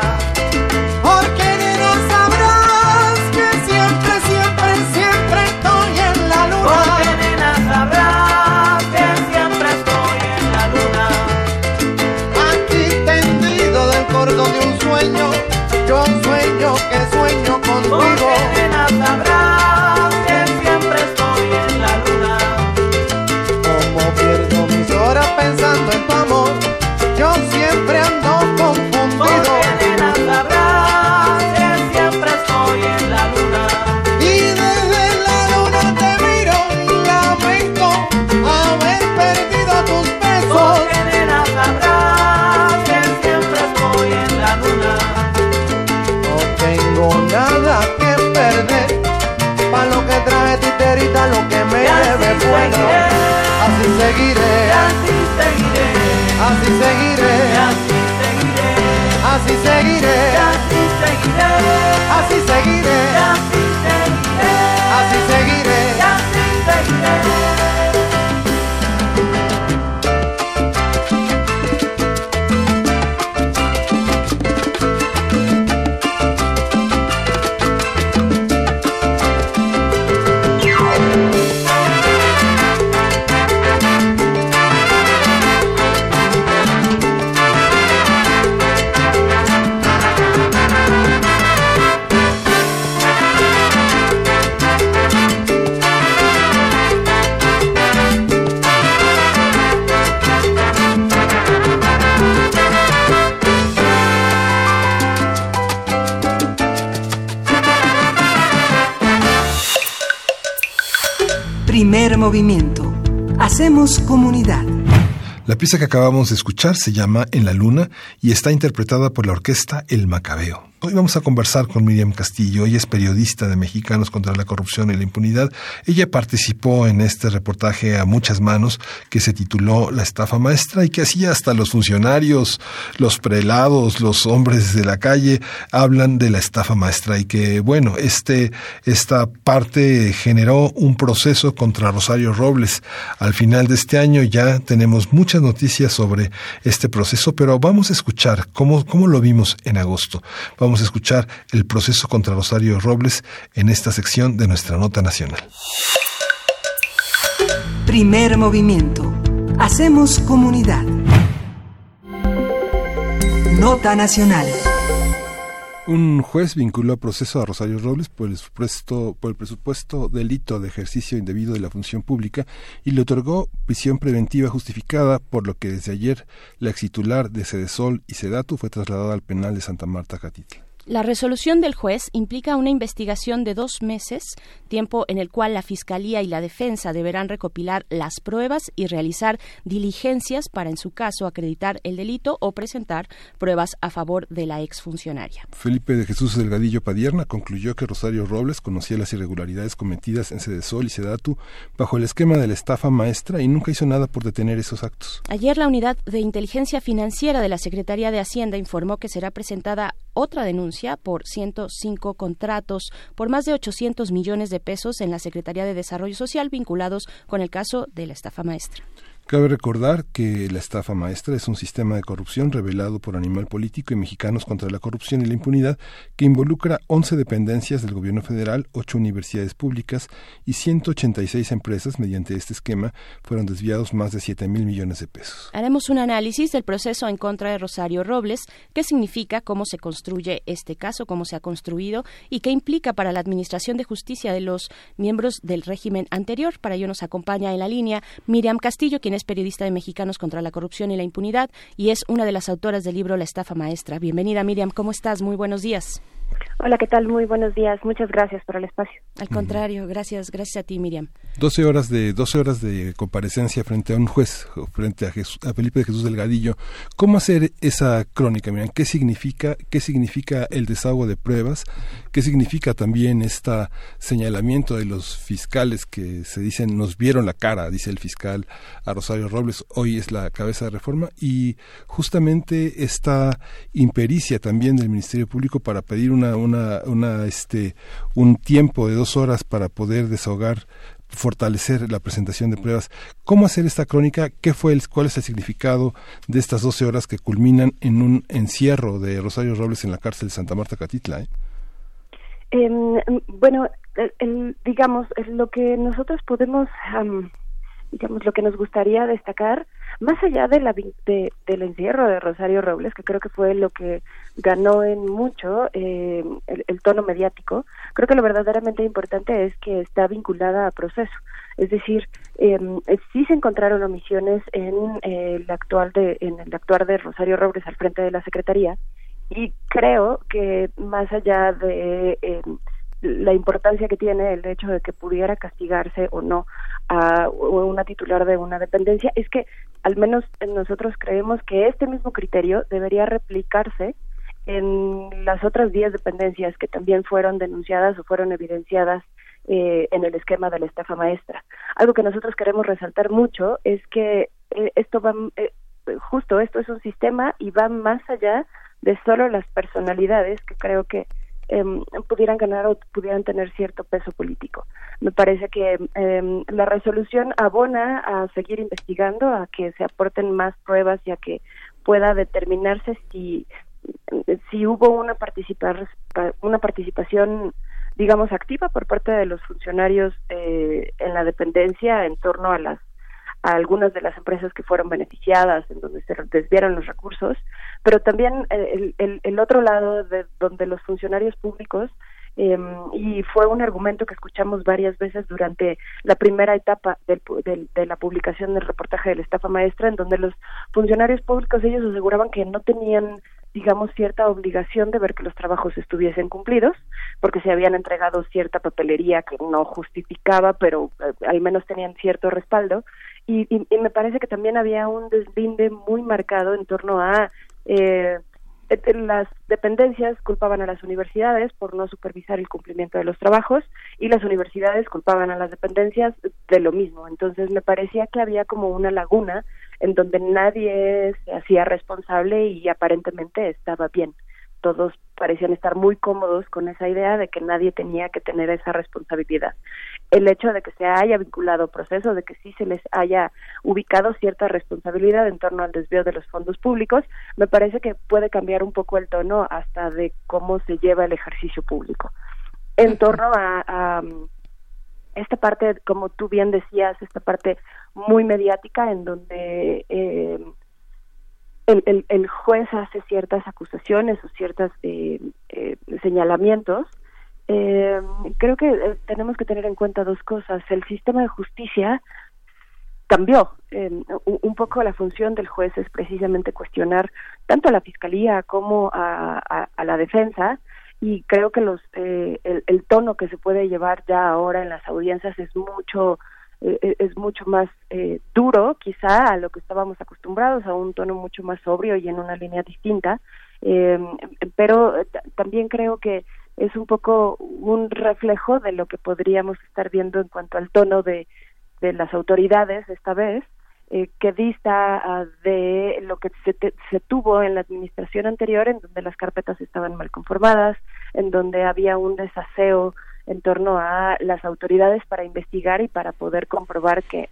La pieza que acabamos de escuchar se llama En la Luna y está interpretada por la orquesta El Macabeo. Hoy vamos a conversar con Miriam Castillo. Ella es periodista de Mexicanos contra la Corrupción y la Impunidad. Ella participó en este reportaje a muchas manos que se tituló La estafa maestra y que así hasta los funcionarios, los prelados, los hombres de la calle hablan de la estafa maestra y que, bueno, este, esta parte generó un proceso contra Rosario Robles. Al final de este año ya tenemos muchas noticias sobre este proceso, pero vamos a escuchar cómo, cómo lo vimos en agosto. Vamos a escuchar el proceso contra Rosario Robles en esta sección de nuestra nota nacional. Primer movimiento. Hacemos comunidad. Nota nacional. Un juez vinculó a proceso a Rosario Robles por el, supuesto, por el presupuesto delito de ejercicio indebido de la función pública y le otorgó prisión preventiva justificada, por lo que desde ayer la ex titular de Sedesol y Sedatu fue trasladada al penal de Santa Marta Catitla. La resolución del juez implica una investigación de dos meses, tiempo en el cual la Fiscalía y la defensa deberán recopilar las pruebas y realizar diligencias para, en su caso, acreditar el delito o presentar pruebas a favor de la exfuncionaria. Felipe de Jesús Delgadillo Padierna concluyó que Rosario Robles conocía las irregularidades cometidas en Sedesol y Sedatu bajo el esquema de la estafa maestra y nunca hizo nada por detener esos actos. Ayer la Unidad de Inteligencia Financiera de la Secretaría de Hacienda informó que será presentada otra denuncia por 105 contratos por más de 800 millones de pesos en la Secretaría de Desarrollo Social vinculados con el caso de la estafa maestra. Cabe recordar que la estafa maestra es un sistema de corrupción revelado por Animal Político y Mexicanos contra la Corrupción y la Impunidad que involucra 11 dependencias del gobierno federal, 8 universidades públicas y 186 empresas. Mediante este esquema fueron desviados más de 7 mil millones de pesos. Haremos un análisis del proceso en contra de Rosario Robles, qué significa, cómo se construye este caso, cómo se ha construido y qué implica para la Administración de Justicia de los miembros del régimen anterior. Para ello nos acompaña en la línea Miriam Castillo, quien es periodista de Mexicanos contra la Corrupción y la Impunidad y es una de las autoras del libro La estafa maestra. Bienvenida Miriam, ¿cómo estás? Muy buenos días. Hola, ¿qué tal? Muy buenos días. Muchas gracias por el espacio. Al contrario, gracias, gracias a ti, Miriam. 12 horas de 12 horas de comparecencia frente a un juez, frente a, a Felipe de Jesús Delgadillo. ¿Cómo hacer esa crónica? Miriam? ¿qué significa qué significa el desahogo de pruebas? ¿Qué significa también este señalamiento de los fiscales que se dicen nos vieron la cara, dice el fiscal a Rosario Robles, hoy es la cabeza de reforma y justamente esta impericia también del Ministerio Público para pedir una una, una este un tiempo de dos horas para poder desahogar fortalecer la presentación de pruebas. ¿Cómo hacer esta crónica? ¿Qué fue el, ¿Cuál es el significado de estas 12 horas que culminan en un encierro de Rosario Robles en la cárcel de Santa Marta Catitla? Eh? Em, bueno, digamos, lo que nosotros podemos, digamos, lo que nos gustaría destacar, más allá de la, de, del encierro de Rosario Robles, que creo que fue lo que ganó en mucho eh, el, tono mediático, creo que lo verdaderamente importante es que está vinculada a proceso. Es decir, eh, sí se encontraron omisiones en eh, el actual de en el actuar de Rosario Robles al frente de la secretaría y creo que más allá de eh, la importancia que tiene el hecho de que pudiera castigarse o no a una titular de una dependencia es que al menos nosotros creemos que este mismo criterio debería replicarse en las otras 10 dependencias que también fueron denunciadas o fueron evidenciadas eh, en el esquema de la estafa maestra. Algo que nosotros queremos resaltar mucho es que eh, esto va, eh, justo esto es un sistema y va más allá de solo las personalidades que creo que em, pudieran ganar o pudieran tener cierto peso político. Me parece que em, la resolución abona a seguir investigando, a que se aporten más pruebas y a que pueda determinarse si si hubo una participar una participación digamos activa por parte de los funcionarios eh, en la dependencia en torno a las a algunas de las empresas que fueron beneficiadas, en donde se desviaron los recursos, pero también el, el, el otro lado de donde los funcionarios públicos eh, y fue un argumento que escuchamos varias veces durante la primera etapa del, de la publicación del reportaje de la estafa maestra, en donde los funcionarios públicos ellos aseguraban que no tenían digamos, cierta obligación de ver que los trabajos estuviesen cumplidos, porque se habían entregado cierta papelería que no justificaba, pero eh, al menos tenían cierto respaldo, y, y, me parece que también había un deslinde muy marcado en torno a eh, las dependencias culpaban a las universidades por no supervisar el cumplimiento de los trabajos y las universidades culpaban a las dependencias de lo mismo. Entonces me parecía que había como una laguna en donde nadie se hacía responsable y aparentemente estaba bien todos parecían estar muy cómodos con esa idea de que nadie tenía que tener esa responsabilidad. El hecho de que se haya vinculado proceso, de que sí se les haya ubicado cierta responsabilidad en torno al desvío de los fondos públicos, me parece que puede cambiar un poco el tono hasta de cómo se lleva el ejercicio público. En torno a, esta parte, como tú bien decías, esta parte muy mediática en donde eh, el, el, juez hace ciertas acusaciones o ciertos eh, eh, señalamientos, eh, creo que tenemos que tener en cuenta dos cosas. El sistema de justicia cambió. un poco la función del juez es precisamente cuestionar tanto a la fiscalía como a, a, la defensa y creo que los el, el, tono que se puede llevar ya ahora en las audiencias es mucho es mucho más duro quizá a lo que estábamos acostumbrados a un tono mucho más sobrio y en una línea distinta. Pero también creo que es un poco un reflejo de lo que podríamos estar viendo en cuanto al tono de, de las autoridades esta vez, eh, que dista ah, de lo que se, se tuvo en la administración anterior, en donde las carpetas estaban mal conformadas, en donde había un desaseo en torno a las autoridades para investigar y para poder comprobar que,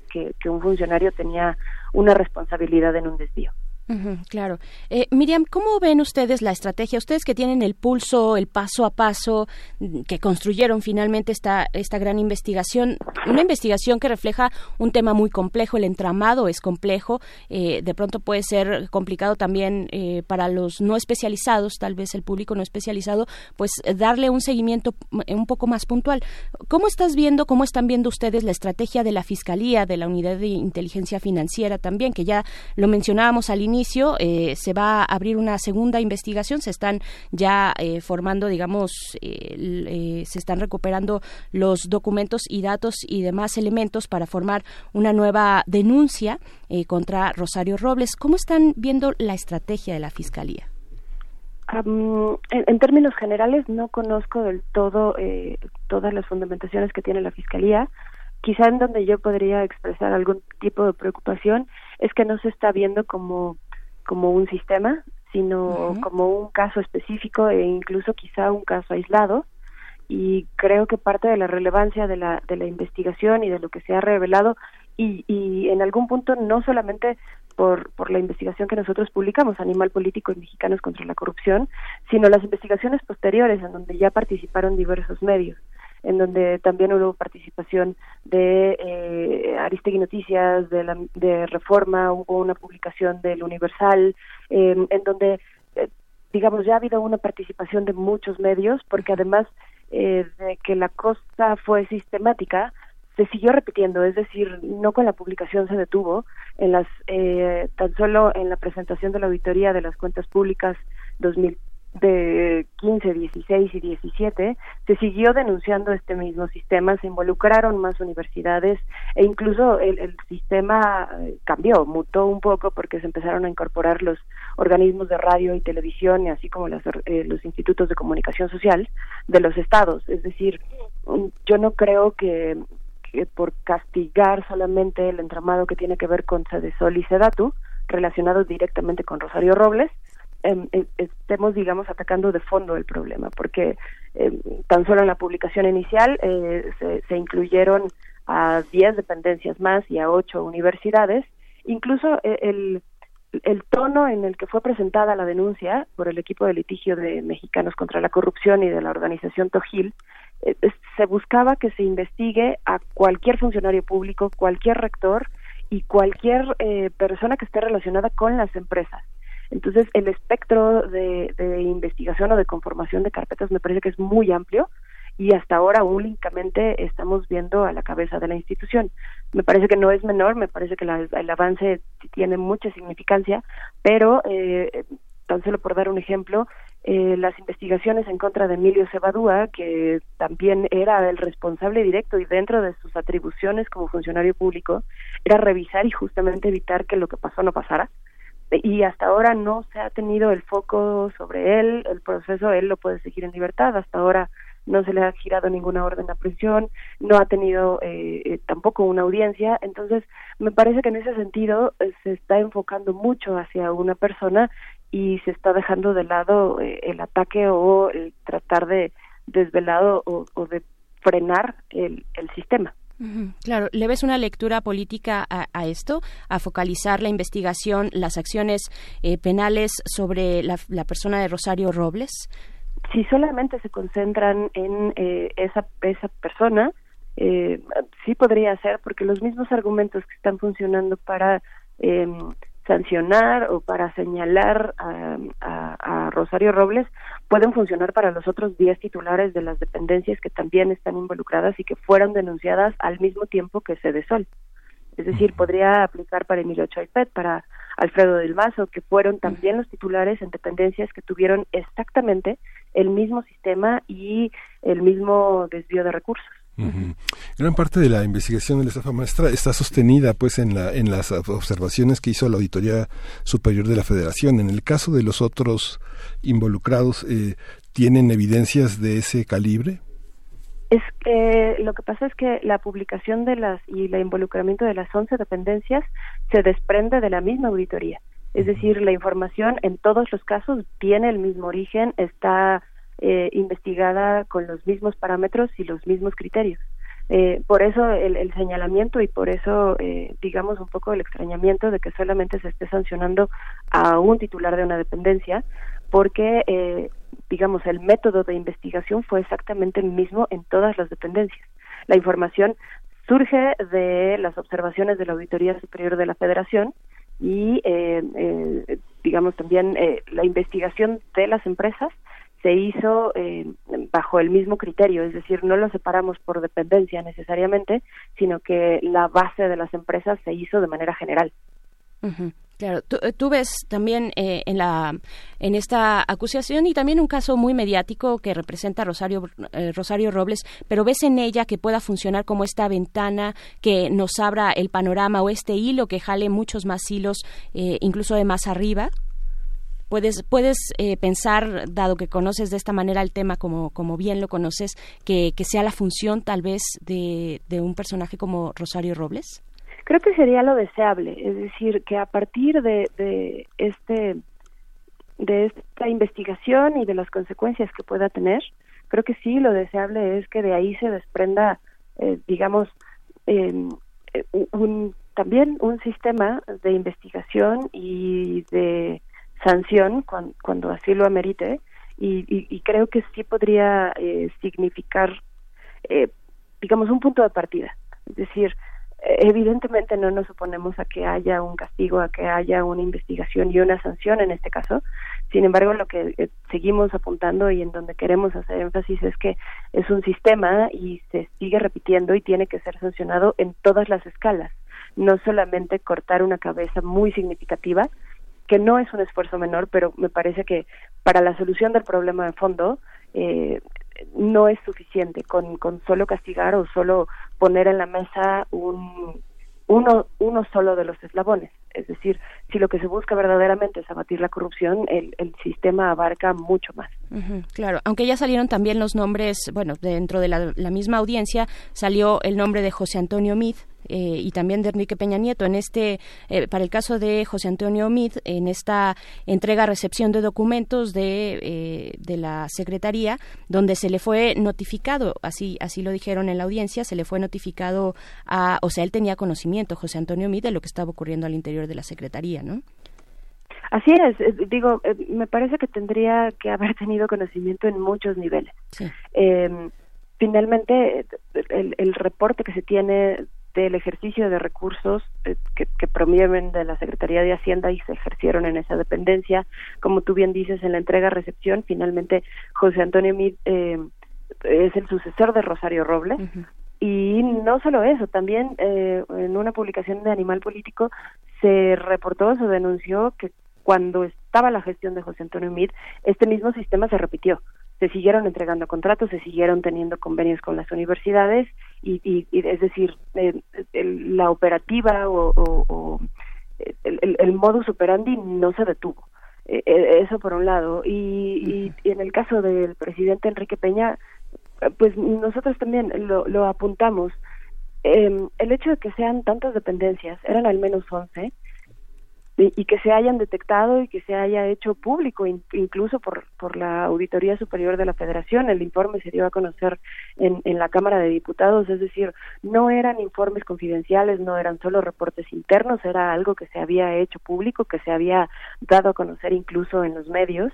un funcionario tenía una responsabilidad en un desvío claro. Eh, Miriam, ¿cómo ven ustedes la estrategia? Ustedes que tienen el pulso, el paso a paso, mm, que construyeron finalmente esta, esta gran investigación, una investigación que refleja un tema muy complejo, el entramado es complejo, eh, de pronto puede ser complicado también eh, para los no especializados, tal vez el público no especializado, pues darle un seguimiento un poco más puntual. ¿Cómo estás viendo, cómo están viendo ustedes la estrategia de la Fiscalía, de la Unidad de Inteligencia Financiera también, que ya lo mencionábamos al inicio? Eh, se va a abrir una segunda investigación, se están ya eh, formando, digamos, eh, se están recuperando los documentos y datos y demás elementos para formar una nueva denuncia contra Rosario Robles. ¿Cómo están viendo la estrategia de la Fiscalía? en, términos generales, no conozco del todo todas las fundamentaciones que tiene la Fiscalía. Quizá en donde yo podría expresar algún tipo de preocupación es que no se está viendo como como un sistema, sino como un caso específico e incluso quizá un caso aislado. Y creo que parte de la relevancia de la, de la investigación y de lo que se ha revelado, y, y en algún punto no solamente por, por la investigación que nosotros publicamos, Animal Político y Mexicanos contra la Corrupción, sino las investigaciones posteriores en donde ya participaron diversos medios en donde también hubo participación de eh, Aristegui Noticias, de, la, de Reforma, hubo una publicación del Universal, en donde, eh, digamos, ya ha habido una participación de muchos medios, porque además eh, de que la cosa fue sistemática, se siguió repitiendo, es decir, no con la publicación se detuvo, en las eh, tan solo en la presentación de la auditoría de las cuentas públicas 2000 de 15, 16 y 17 se siguió denunciando este mismo sistema, se involucraron más universidades e incluso el, sistema eh, cambió, mutó un poco porque se empezaron a incorporar los organismos de radio y televisión y así como eh, los institutos de comunicación social de los estados. Es decir, mm, yo no creo que, que por castigar solamente el entramado que tiene que ver con Sedesol y Sedatu, relacionados directamente con Rosario Robles, Em, estemos, digamos, atacando de fondo el problema, porque em, tan solo en la publicación inicial eh, se, incluyeron a 10 dependencias más y a 8 universidades. Incluso eh, el, el tono en el que fue presentada la denuncia por el equipo de litigio de Mexicanos contra la Corrupción y de la organización Tojil, eh, se buscaba que se investigue a cualquier funcionario público, cualquier rector y cualquier persona que esté relacionada con las empresas entonces, el espectro de, investigación o de conformación de carpetas me parece que es muy amplio y hasta ahora únicamente estamos viendo a la cabeza de la institución. Me parece que no es menor, me parece que el avance tiene mucha significancia, pero eh, tan solo por dar un ejemplo, eh, las investigaciones en contra de Emilio Cebadúa, que también era el responsable directo y dentro de sus atribuciones como funcionario público, era revisar y justamente evitar que lo que pasó no pasara y hasta ahora no se ha tenido el foco sobre él, el proceso él lo puede seguir en libertad, hasta ahora no se le ha girado ninguna orden a prisión, no ha tenido eh, eh, tampoco una audiencia, entonces me parece que en ese sentido eh, se está enfocando mucho hacia una persona y se está dejando de lado el ataque o el tratar de desvelado o, o de frenar el, el sistema. Claro, ¿le ves una lectura política a, esto, a focalizar la investigación, las acciones eh, penales sobre la, persona de Rosario Robles? Si solamente se concentran en eh, esa, esa persona, eh, sí podría ser, porque los mismos argumentos que están funcionando para em, sancionar o para señalar a, Rosario Robles pueden funcionar para los otros 10 titulares de las dependencias que también están involucradas y que fueron denunciadas al mismo tiempo que Sol. Es decir, podría aplicar para Emilio Chaipet, para Alfredo del Mazo, que fueron también los titulares en dependencias que tuvieron exactamente el mismo sistema y el mismo desvío de recursos. Gran parte de la investigación de la estafa maestra está sostenida pues en, la, en las observaciones que hizo la Auditoría Superior de la Federación. En el caso de los otros involucrados, eh, ¿tienen evidencias de ese calibre? Es que lo que pasa es que la publicación de las y el involucramiento de las 11 dependencias se desprende de la misma auditoría. Es decir, la información en todos los casos tiene el mismo origen, está eh, investigada con los mismos parámetros y los mismos criterios. Eh, por eso el, señalamiento y por eso, eh, digamos, un poco el extrañamiento de que solamente se esté sancionando a un titular de una dependencia, porque, eh, digamos, el método de investigación fue exactamente el mismo en todas las dependencias. La información surge de las observaciones de la Auditoría Superior de la Federación y, eh, eh, digamos, también la investigación de las empresas se hizo bajo el mismo criterio, es decir, no lo separamos por dependencia necesariamente, sino que la base de las empresas se hizo de manera general. Claro, eh, tú, ves también eh, en la en esta acusación y también un caso muy mediático que representa Rosario eh, Rosario Robles, pero ves en ella que pueda funcionar como esta ventana que nos abra el panorama o este hilo que jale muchos más hilos, incluso de más arriba. Puedes puedes pensar, dado que conoces de esta manera el tema como como bien lo conoces, que, que sea la función tal vez de, de un personaje como Rosario Robles. Creo que sería lo deseable, es decir, que a partir de, de este de esta investigación y de las consecuencias que pueda tener, creo que sí, lo deseable es que de ahí se desprenda, eh, digamos, em, eh, un, también un sistema de investigación y de sanción cuando, así lo amerite, y, y, creo que sí podría eh, significar, eh, digamos, un punto de partida. Es decir, evidentemente no nos oponemos a que haya un castigo, a que haya una investigación y una sanción en este caso. Sin embargo, lo que eh, seguimos apuntando y en donde queremos hacer énfasis es que es un sistema y se sigue repitiendo y tiene que ser sancionado en todas las escalas, no solamente cortar una cabeza muy significativa, que no es un esfuerzo menor, pero me parece que para la solución del problema de fondo eh, no es suficiente con, con solo castigar o solo poner en la mesa un, uno, uno solo de los eslabones. Es decir, si lo que se busca verdaderamente es abatir la corrupción, el, el sistema abarca mucho más. claro, aunque ya salieron también los nombres, bueno, dentro de la, la misma audiencia salió el nombre de José Antonio Mid, eh, y también de Enrique Peña Nieto. En este, eh, para el caso de José Antonio Mid, en esta entrega-recepción de documentos de, eh, de la Secretaría, donde se le fue notificado, así, así lo dijeron en la audiencia, se le fue notificado a, o sea, él tenía conocimiento, José Antonio Mid, de lo que estaba ocurriendo al interior de la Secretaría, ¿no? Así es, digo, me parece que tendría que haber tenido conocimiento en muchos niveles. Em, finalmente, el, el, reporte que se tiene del ejercicio de recursos eh, que, que, promueven de la Secretaría de Hacienda y se ejercieron en esa dependencia. Como tú bien dices, en la entrega-recepción, finalmente José Antonio Mid eh, es el sucesor de Rosario Robles. Y no solo eso, también eh, en una publicación de Animal Político se reportó, se denunció que cuando estaba la gestión de José Antonio Mid, este mismo sistema se repitió se siguieron entregando contratos, se siguieron teniendo convenios con las universidades y, y, es decir, eh, la operativa o, el, el, modus operandi no se detuvo. Eh, eh, eso por un lado. Y, y, en el caso del presidente Enrique Peña, pues nosotros también lo, lo apuntamos. el hecho de que sean tantas dependencias, eran al menos 11, y, que se hayan detectado y que se haya hecho público incluso por, por la Auditoría Superior de la Federación. El informe se dio a conocer en, en la Cámara de Diputados, es decir, no eran informes confidenciales, no eran solo reportes internos, era algo que se había hecho público, que se había dado a conocer incluso en los medios.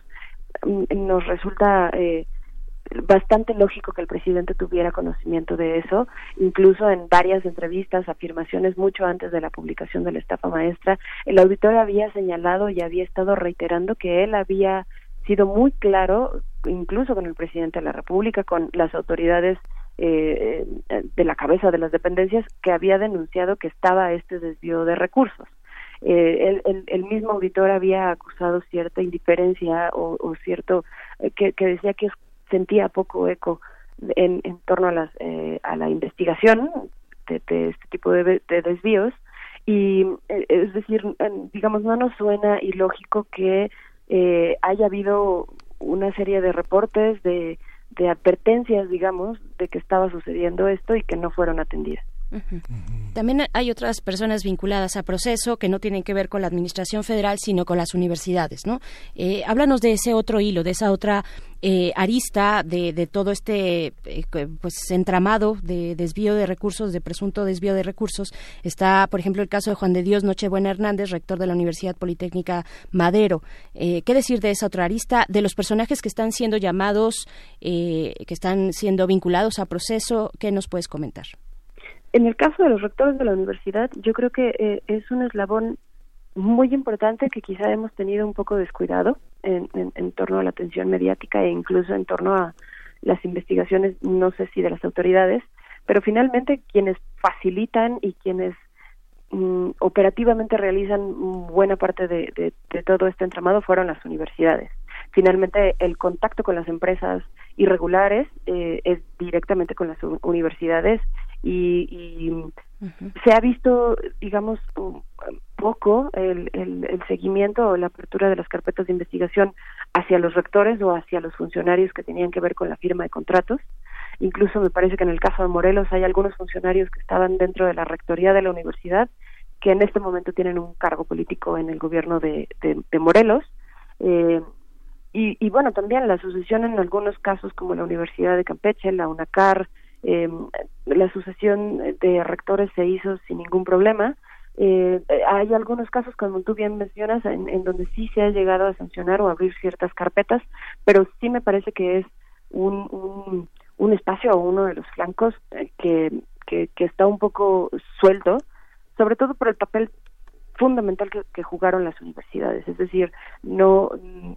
Mm, nos resulta eh, bastante lógico que el presidente tuviera conocimiento de eso, incluso en varias entrevistas, afirmaciones mucho antes de la publicación de la estafa maestra, el auditor había señalado y había estado reiterando que él había sido muy claro, incluso con el presidente de la República, con las autoridades eh, de la cabeza de las dependencias que había denunciado que estaba este desvío de recursos. Eh, el, mismo auditor había acusado cierta indiferencia o, cierto eh, que, decía que sentía poco eco en, en torno a, las, a la investigación de, este tipo de, desvíos y es decir digamos no nos suena ilógico que haya habido una serie de reportes de de advertencias, digamos, de que estaba sucediendo esto y que no fueron atendidas. También hay otras personas vinculadas a proceso que no tienen que ver con la administración federal, sino con las universidades, ¿no? Eh, háblanos de ese otro hilo, de esa otra eh, arista de, todo este eh, pues entramado de desvío de recursos, de presunto desvío de recursos. Está, por ejemplo, el caso de Juan de Dios Nochebuena Hernández, rector de la Universidad Politécnica Madero. ¿Qué decir de esa otra arista? De los personajes que están siendo llamados, que están siendo vinculados a proceso, ¿qué nos puedes comentar? En el caso de los rectores de la universidad, yo creo que eh, es un eslabón muy importante que quizá hemos tenido un poco descuidado en, torno a la atención mediática e incluso en torno a las investigaciones, no sé si de las autoridades, pero finalmente quienes facilitan y quienes mm, operativamente realizan buena parte de, todo este entramado fueron las universidades. Finalmente, el contacto con las empresas irregulares eh, es directamente con las universidades y, se ha visto, digamos, poco el, el, seguimiento o la apertura de las carpetas de investigación hacia los rectores o hacia los funcionarios que tenían que ver con la firma de contratos. Incluso me parece que en el caso de Morelos hay algunos funcionarios que estaban dentro de la rectoría de la universidad que en este momento tienen un cargo político en el gobierno de, de, Morelos. Eh, y, y, bueno, también la sucesión en algunos casos como la Universidad de Campeche, la UNACAR, eh, la sucesión de rectores se hizo sin ningún problema. Eh, hay algunos casos, como tú bien mencionas, en, donde sí se ha llegado a sancionar o abrir ciertas carpetas, pero sí me parece que es un, un, un espacio o uno de los flancos eh, que, que, que está un poco suelto, sobre todo por el papel fundamental que, jugaron las universidades. Es decir, no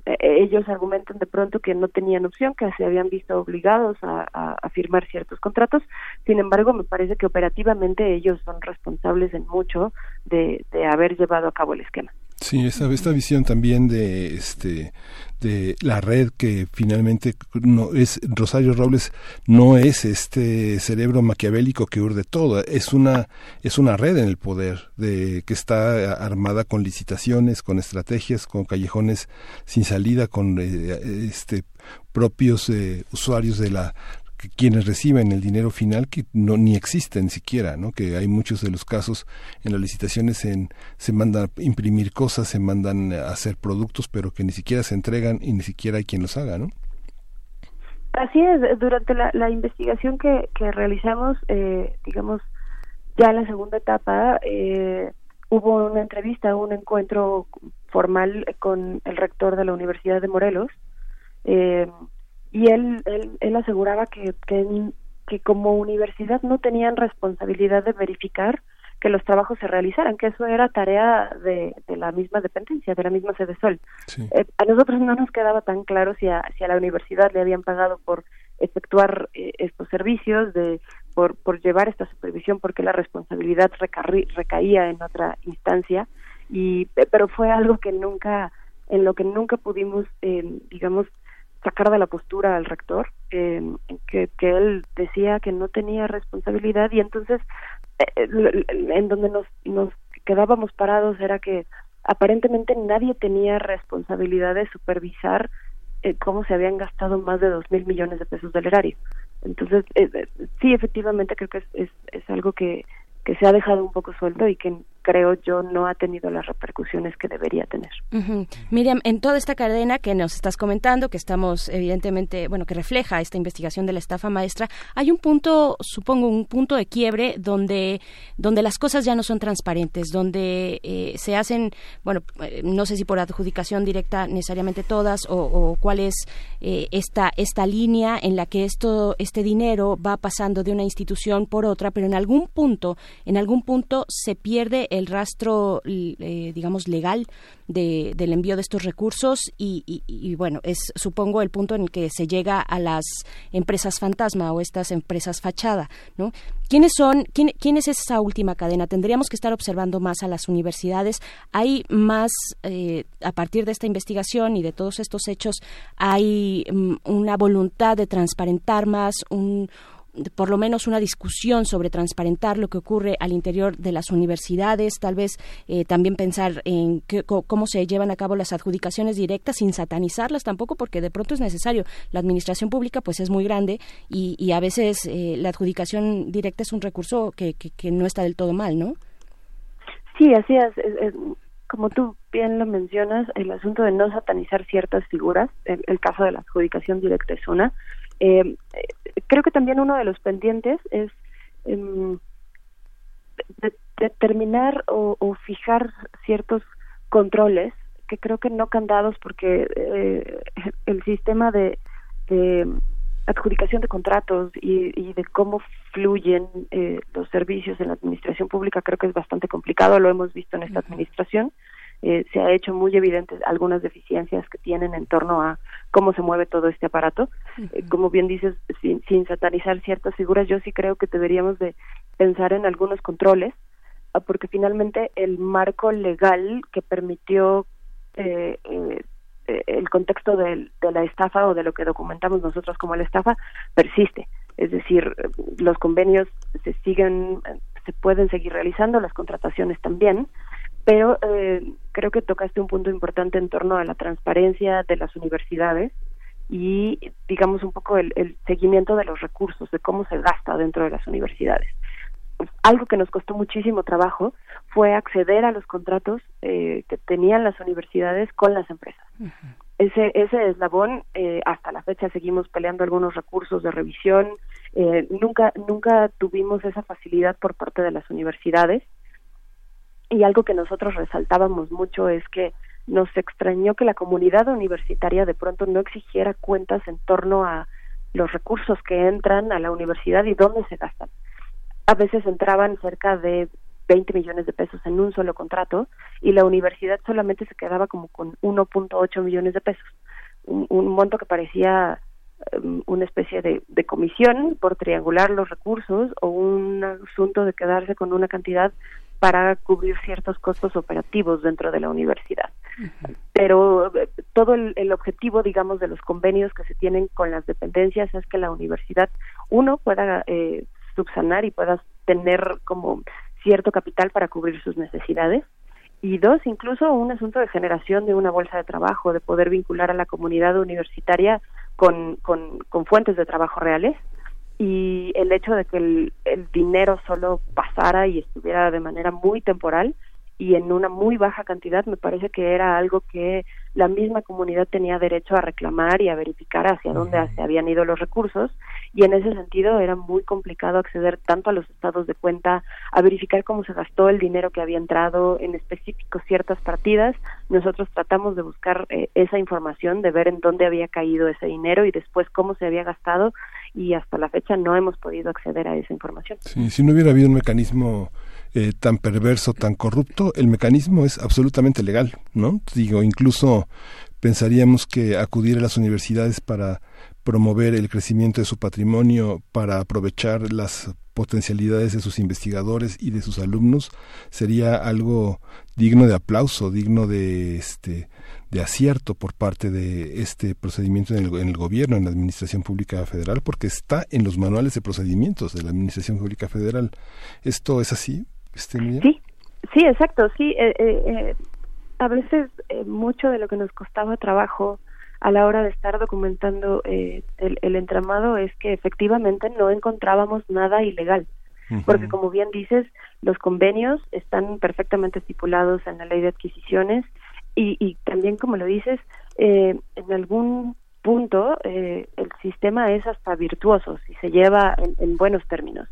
eh, ellos argumentan de pronto que no tenían opción, que se habían visto obligados a, firmar ciertos contratos. Sin embargo, me parece que operativamente ellos son responsables en mucho de haber llevado a cabo el esquema. Sí, esta, esta visión también de este de la red que finalmente no es Rosario Robles no es este cerebro maquiavélico que urde todo, es una es una red en el poder de que está armada con licitaciones, con estrategias, con callejones sin salida, con eh, este propios eh, usuarios de la quienes reciben el dinero final que no ni existen siquiera, ¿no? Que hay muchos de los casos en las licitaciones en, se mandan a imprimir cosas, se mandan a hacer productos, pero que ni siquiera se entregan y ni siquiera hay quien los haga, ¿no? Así es, durante la, investigación que, que realizamos, eh, digamos, ya en la segunda etapa, eh, hubo una entrevista, un encuentro formal con el rector de la Universidad de Morelos, eh, y él, él, aseguraba que, que, como universidad no tenían responsabilidad de verificar que los trabajos se realizaran, que eso era tarea de, de la misma dependencia, de la misma sede Sol. Eh, a nosotros no nos quedaba tan claro si a, si a la universidad le habían pagado por efectuar eh, estos servicios, de por, por llevar esta supervisión, porque la responsabilidad recaía en otra instancia, y pero fue algo que nunca, en lo que nunca pudimos, eh, digamos, sacar de la postura al rector, eh, que, que él decía que no tenía responsabilidad y entonces eh, en donde nos, nos quedábamos parados era que aparentemente nadie tenía responsabilidad de supervisar eh, cómo se habían gastado más de dos mil millones de pesos del erario. Entonces, sí, efectivamente creo que es, es, es algo que, que se ha dejado un poco suelto y que creo yo no ha tenido las repercusiones que debería tener. Miriam, en toda esta cadena que nos estás comentando, que estamos evidentemente, bueno, que refleja esta investigación de la estafa maestra, hay un punto, supongo, un punto de quiebre donde, donde las cosas ya no son transparentes, donde eh, se hacen, bueno, eh, no sé si por adjudicación directa necesariamente todas o, cuál es eh, esta, esta línea en la que esto, este dinero va pasando de una institución por otra, pero en algún punto, en algún punto se pierde el rastro, eh, digamos, legal de, del envío de estos recursos y, bueno, es supongo el punto en el que se llega a las empresas fantasma o estas empresas fachada, ¿no? ¿Quiénes son, quién, quién es esa última cadena? Tendríamos que estar observando más a las universidades. Hay más, eh, a partir de esta investigación y de todos estos hechos, hay mm, una voluntad de transparentar más, un, por lo menos una discusión sobre transparentar lo que ocurre al interior de las universidades, tal vez eh, también pensar en cómo se llevan a cabo las adjudicaciones directas sin satanizarlas tampoco, porque de pronto es necesario. La administración pública pues es muy grande y, a veces eh, la adjudicación directa es un recurso que, que, no está del todo mal, ¿no? Sí, así es, Como tú bien lo mencionas, el asunto de no satanizar ciertas figuras, el caso de la adjudicación directa es una, eh, creo que también uno de los pendientes es em, determinar o, fijar ciertos controles que creo que no candados porque eh, el sistema de, adjudicación de contratos y, de cómo fluyen eh, los servicios en la administración pública creo que es bastante complicado, lo hemos visto en esta administración. Eh, se ha hecho muy evidentes algunas deficiencias que tienen en torno a cómo se mueve todo este aparato. Eh, como bien dices, sin, satanizar ciertas figuras, yo sí creo que deberíamos de pensar en algunos controles, ah, porque finalmente el marco legal que permitió eh, el contexto de, de la estafa o de lo que documentamos nosotros como la estafa persiste. Es decir, los convenios se siguen, se pueden seguir realizando, las contrataciones también, pero eh, creo que tocaste un punto importante en torno a la transparencia de las universidades y digamos un poco el, seguimiento de los recursos, de cómo se gasta dentro de las universidades. Algo que nos costó muchísimo trabajo fue acceder a los contratos eh, que tenían las universidades con las empresas. Ese, ese eslabón, eh, hasta la fecha seguimos peleando algunos recursos de revisión. Eh, nunca, nunca tuvimos esa facilidad por parte de las universidades y algo que nosotros resaltábamos mucho es que nos extrañó que la comunidad universitaria de pronto no exigiera cuentas en torno a los recursos que entran a la universidad y dónde se gastan. A veces entraban cerca de 20 millones de pesos en un solo contrato y la universidad solamente se quedaba como con 1.8 millones de pesos, un, monto que parecía um, una especie de, de, comisión por triangular los recursos o un asunto de quedarse con una cantidad para cubrir ciertos costos operativos dentro de la universidad. Pero eh, todo el, objetivo, digamos, de los convenios que se tienen con las dependencias es que la universidad, uno, pueda eh, subsanar y pueda tener como cierto capital para cubrir sus necesidades, y dos, incluso un asunto de generación de una bolsa de trabajo, de poder vincular a la comunidad universitaria con, con, con fuentes de trabajo reales y el hecho de que el, el, dinero solo pasara y estuviera de manera muy temporal y en una muy baja cantidad me parece que era algo que la misma comunidad tenía derecho a reclamar y a verificar hacia dónde se habían ido los recursos. Y en ese sentido era muy complicado acceder tanto a los estados de cuenta, a verificar cómo se gastó el dinero que había entrado en específico ciertas partidas. Nosotros tratamos de buscar eh, esa información, de ver en dónde había caído ese dinero y después cómo se había gastado y hasta la fecha no hemos podido acceder a esa información. si no hubiera habido un mecanismo eh, tan perverso, tan corrupto, el mecanismo es absolutamente legal, ¿no? Digo, incluso pensaríamos que acudir a las universidades para promover el crecimiento de su patrimonio, para aprovechar las potencialidades de sus investigadores y de sus alumnos sería algo digno de aplauso, digno de este de acierto por parte de este procedimiento en el, gobierno, en la Administración Pública Federal, porque está en los manuales de procedimientos de la Administración Pública Federal. ¿Esto es así? Este, sí, sí, exacto, sí. Eh, eh, eh, a veces mucho de lo que nos costaba trabajo a la hora de estar documentando el, el, entramado es que efectivamente no encontrábamos nada ilegal. Porque como bien dices, los convenios están perfectamente estipulados en la ley de adquisiciones y, y también como lo dices, eh, en algún punto eh, el sistema es hasta virtuoso si se lleva en, buenos términos.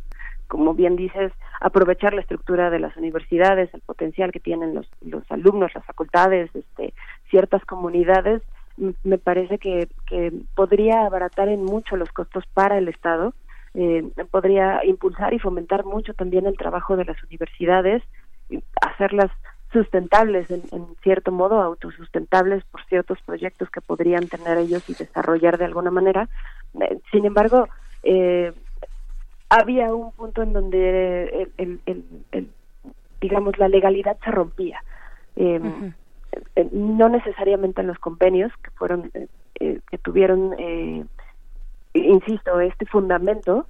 Como bien dices, aprovechar la estructura de las universidades, el potencial que tienen los, los alumnos, las facultades, este, ciertas comunidades, me parece que, que podría abaratar en mucho los costos para el Estado, eh, podría impulsar y fomentar mucho también el trabajo de las universidades hacerlas sustentables en, cierto modo, autosustentables por ciertos proyectos que podrían tener ellos y desarrollar de alguna manera. Eh, sin embargo, eh, había un punto en donde el, digamos la legalidad se rompía. Eh, no necesariamente en los convenios que fueron que tuvieron, insisto, este fundamento,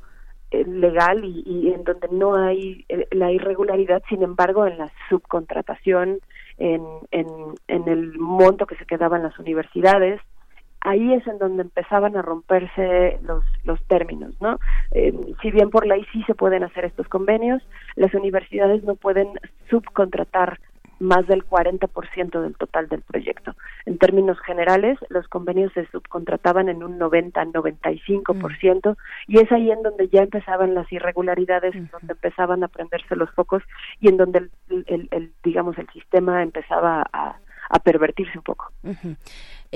eh, legal y, en donde no hay eh, la irregularidad, sin embargo, en la subcontratación, en, en, en el monto que se quedaba en las universidades, ahí es en donde empezaban a romperse los, los términos, ¿no? Eh, si bien por ley sí se pueden hacer estos convenios, las universidades no pueden subcontratar más del 40% del total del proyecto. En términos generales, los convenios se subcontrataban en un 90-95% mm. y es ahí en donde ya empezaban las irregularidades, en donde empezaban a prenderse los focos y en donde el, el, digamos el sistema empezaba a, a pervertirse un poco.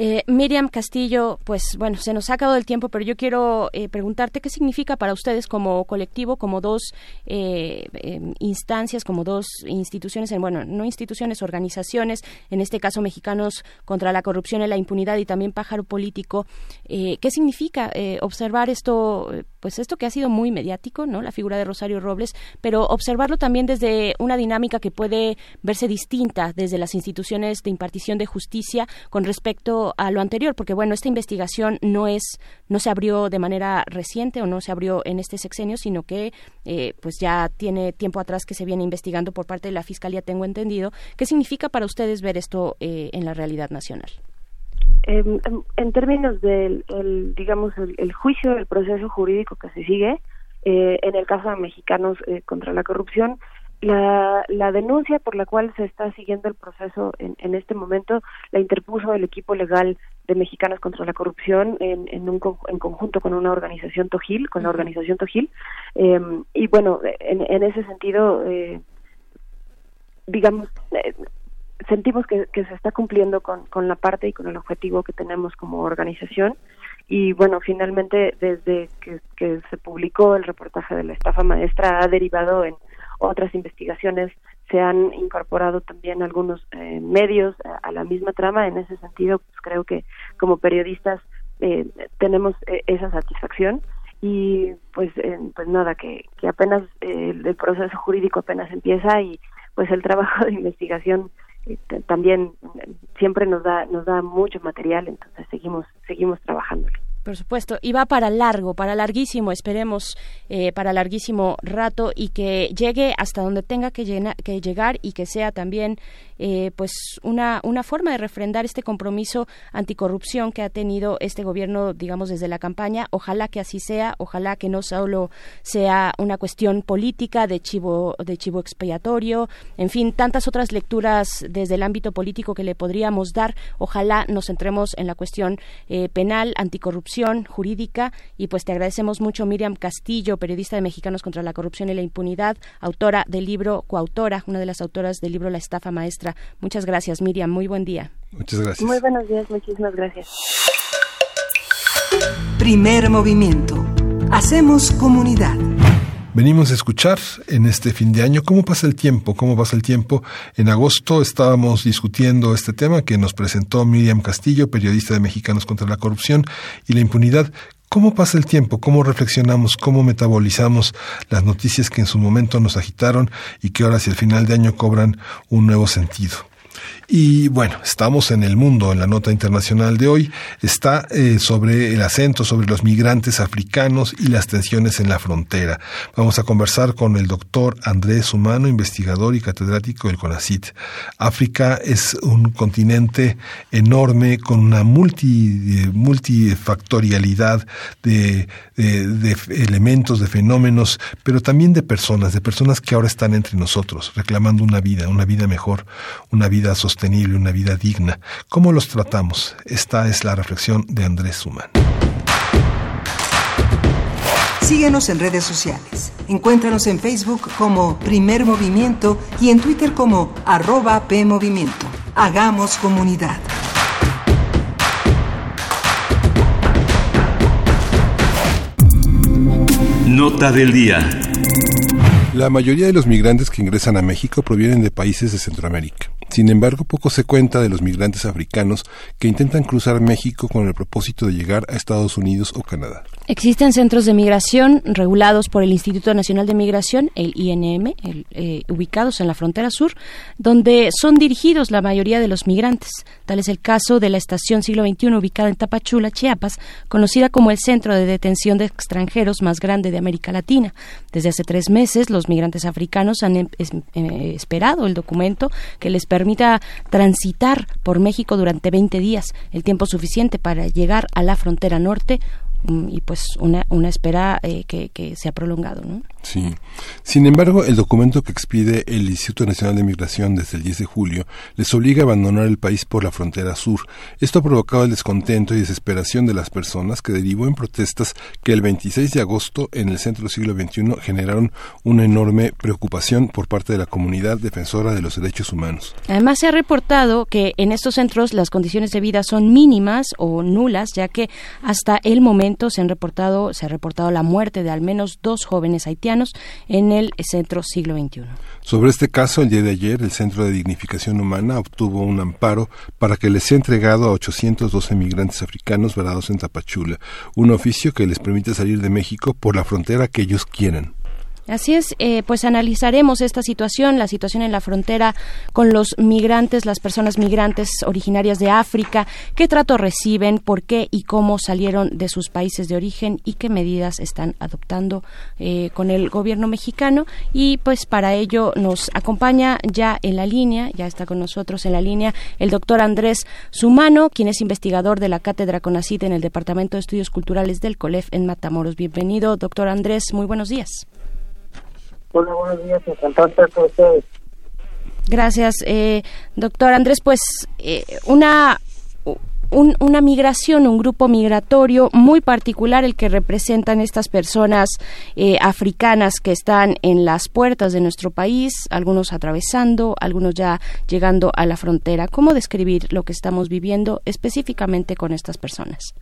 Eh, Miriam Castillo, pues bueno, se nos ha acabado el tiempo, pero yo quiero eh, preguntarte qué significa para ustedes como colectivo, como dos eh, em, instancias, como dos instituciones, bueno, no instituciones, organizaciones, en este caso mexicanos contra la corrupción y la impunidad y también pájaro político. ¿Qué significa observar esto, pues esto que ha sido muy mediático, no, la figura de Rosario Robles, pero observarlo también desde una dinámica que puede verse distinta desde las instituciones de impartición de justicia con respecto a lo anterior, porque bueno, esta investigación no es, no se abrió de manera reciente o no se abrió en este sexenio, sino que eh, pues ya tiene tiempo atrás que se viene investigando por parte de la fiscalía, tengo entendido. ¿Qué significa para ustedes ver esto eh, en la realidad nacional? en, términos del, digamos, el, juicio, el proceso jurídico que se sigue, eh, en el caso de mexicanos contra la corrupción, la, la denuncia por la cual se está siguiendo el proceso en, en este momento la interpuso el equipo legal de Mexicanos contra la Corrupción en, en, un, en conjunto con una organización Tojil, con la organización Tojil. Eh, y bueno, en, en ese sentido, eh, digamos, eh, sentimos que, que, se está cumpliendo con, con la parte y con el objetivo que tenemos como organización. Y bueno, finalmente, desde que, que se publicó el reportaje de la estafa maestra, ha derivado en otras investigaciones se han incorporado también algunos eh, medios a, la misma trama. En ese sentido, pues creo que como periodistas eh, tenemos eh, esa satisfacción. Y pues pues nada que, apenas el proceso jurídico apenas empieza y pues el trabajo de investigación también siempre nos da nos da mucho material. Entonces seguimos seguimos trabajando por supuesto, y va para largo, para larguísimo, esperemos, eh, para larguísimo rato y que llegue hasta donde tenga que, que llegar y que sea también eh, pues una, una forma de refrendar este compromiso anticorrupción que ha tenido este gobierno, digamos, desde la campaña. Ojalá que así sea, ojalá que no solo sea una cuestión política de chivo, de chivo expiatorio, en fin, tantas otras lecturas desde el ámbito político que le podríamos dar. Ojalá nos centremos en la cuestión eh, penal, anticorrupción, jurídica, y pues te agradecemos mucho, Miriam Castillo, periodista de Mexicanos contra la Corrupción y la Impunidad, autora del libro, coautora, una de las autoras del libro La Estafa Maestra Muchas gracias, Miriam. Muy buen día. Muchas gracias. Muy buenos días. Muchísimas gracias. Primer movimiento. Hacemos comunidad. Venimos a escuchar en este fin de año cómo pasa el tiempo, cómo pasa el tiempo. En agosto estábamos discutiendo este tema que nos presentó Miriam Castillo, periodista de Mexicanos contra la Corrupción y la Impunidad. ¿Cómo pasa el tiempo? ¿Cómo reflexionamos? ¿Cómo metabolizamos las noticias que en su momento nos agitaron y que ahora hacia el final de año cobran un nuevo sentido? Y bueno, estamos en el mundo, en la nota internacional de hoy, está eh, sobre el acento sobre los migrantes africanos y las tensiones en la frontera. Vamos a conversar con el doctor Andrés Humano, investigador y catedrático del CONACIT. África es un continente enorme con una multi, eh, multifactorialidad de, de elementos, de fenómenos, pero también de personas, de personas que ahora están entre nosotros, reclamando una vida, una vida mejor, una vida sostenible sostenible, una vida digna. ¿Cómo los tratamos? Esta es la reflexión de Andrés Suman. Síguenos en redes sociales. Encuéntranos en Facebook como Primer Movimiento y en Twitter como arroba PMovimiento. Hagamos comunidad. Nota del día. La mayoría de los migrantes que ingresan a México provienen de países de Centroamérica. Sin embargo, poco se cuenta de los migrantes africanos que intentan cruzar México con el propósito de llegar a Estados Unidos o Canadá. Existen centros de migración regulados por el Instituto Nacional de Migración, el INM, eh, ubicados en la frontera sur, donde son dirigidos la mayoría de los migrantes. Tal es el caso de la estación siglo XXI ubicada en Tapachula, Chiapas, conocida como el centro de detención de extranjeros más grande de América Latina. Desde hace tres meses, los migrantes africanos han em, eh, esperado el documento que les permita transitar por México durante 20 días, el tiempo suficiente para llegar a la frontera norte y pues una, una espera eh, que, que, se ha prolongado. ¿no? Sí. Sin embargo, el documento que expide el Instituto Nacional de Migración desde el 10 de julio les obliga a abandonar el país por la frontera sur. Esto ha provocado el descontento y desesperación de las personas que derivó en protestas que el 26 de agosto en el centro del siglo XXI generaron una enorme preocupación por parte de la comunidad defensora de los derechos humanos. Además, se ha reportado que en estos centros las condiciones de vida son mínimas o nulas, ya que hasta el momento se han reportado, se ha reportado la muerte de al menos dos jóvenes haitianos en el centro siglo XXI. Sobre este caso, el día de ayer, el Centro de Dignificación Humana obtuvo un amparo para que les sea entregado a 812 migrantes africanos varados en Tapachula, un oficio que les permite salir de México por la frontera que ellos quieran. Así es, eh, pues analizaremos esta situación, la situación en la frontera con los migrantes, las personas migrantes originarias de África, qué trato reciben, por qué y cómo salieron de sus países de origen y qué medidas están adoptando eh, con el gobierno mexicano. Y pues para ello nos acompaña ya en la línea, ya está con nosotros en la línea el doctor Andrés Sumano, quien es investigador de la Cátedra CONACIT en el Departamento de Estudios Culturales del COLEF en Matamoros. Bienvenido, doctor Andrés, muy buenos días. Hola, buenos días, encantado de estar con ustedes. Gracias, eh, doctor Andrés. Pues eh, una una migración, un grupo migratorio muy particular el que representan estas personas eh, africanas que están en las puertas de nuestro país, algunos atravesando, algunos ya llegando a la frontera. ¿Cómo describir lo que estamos viviendo específicamente con estas personas?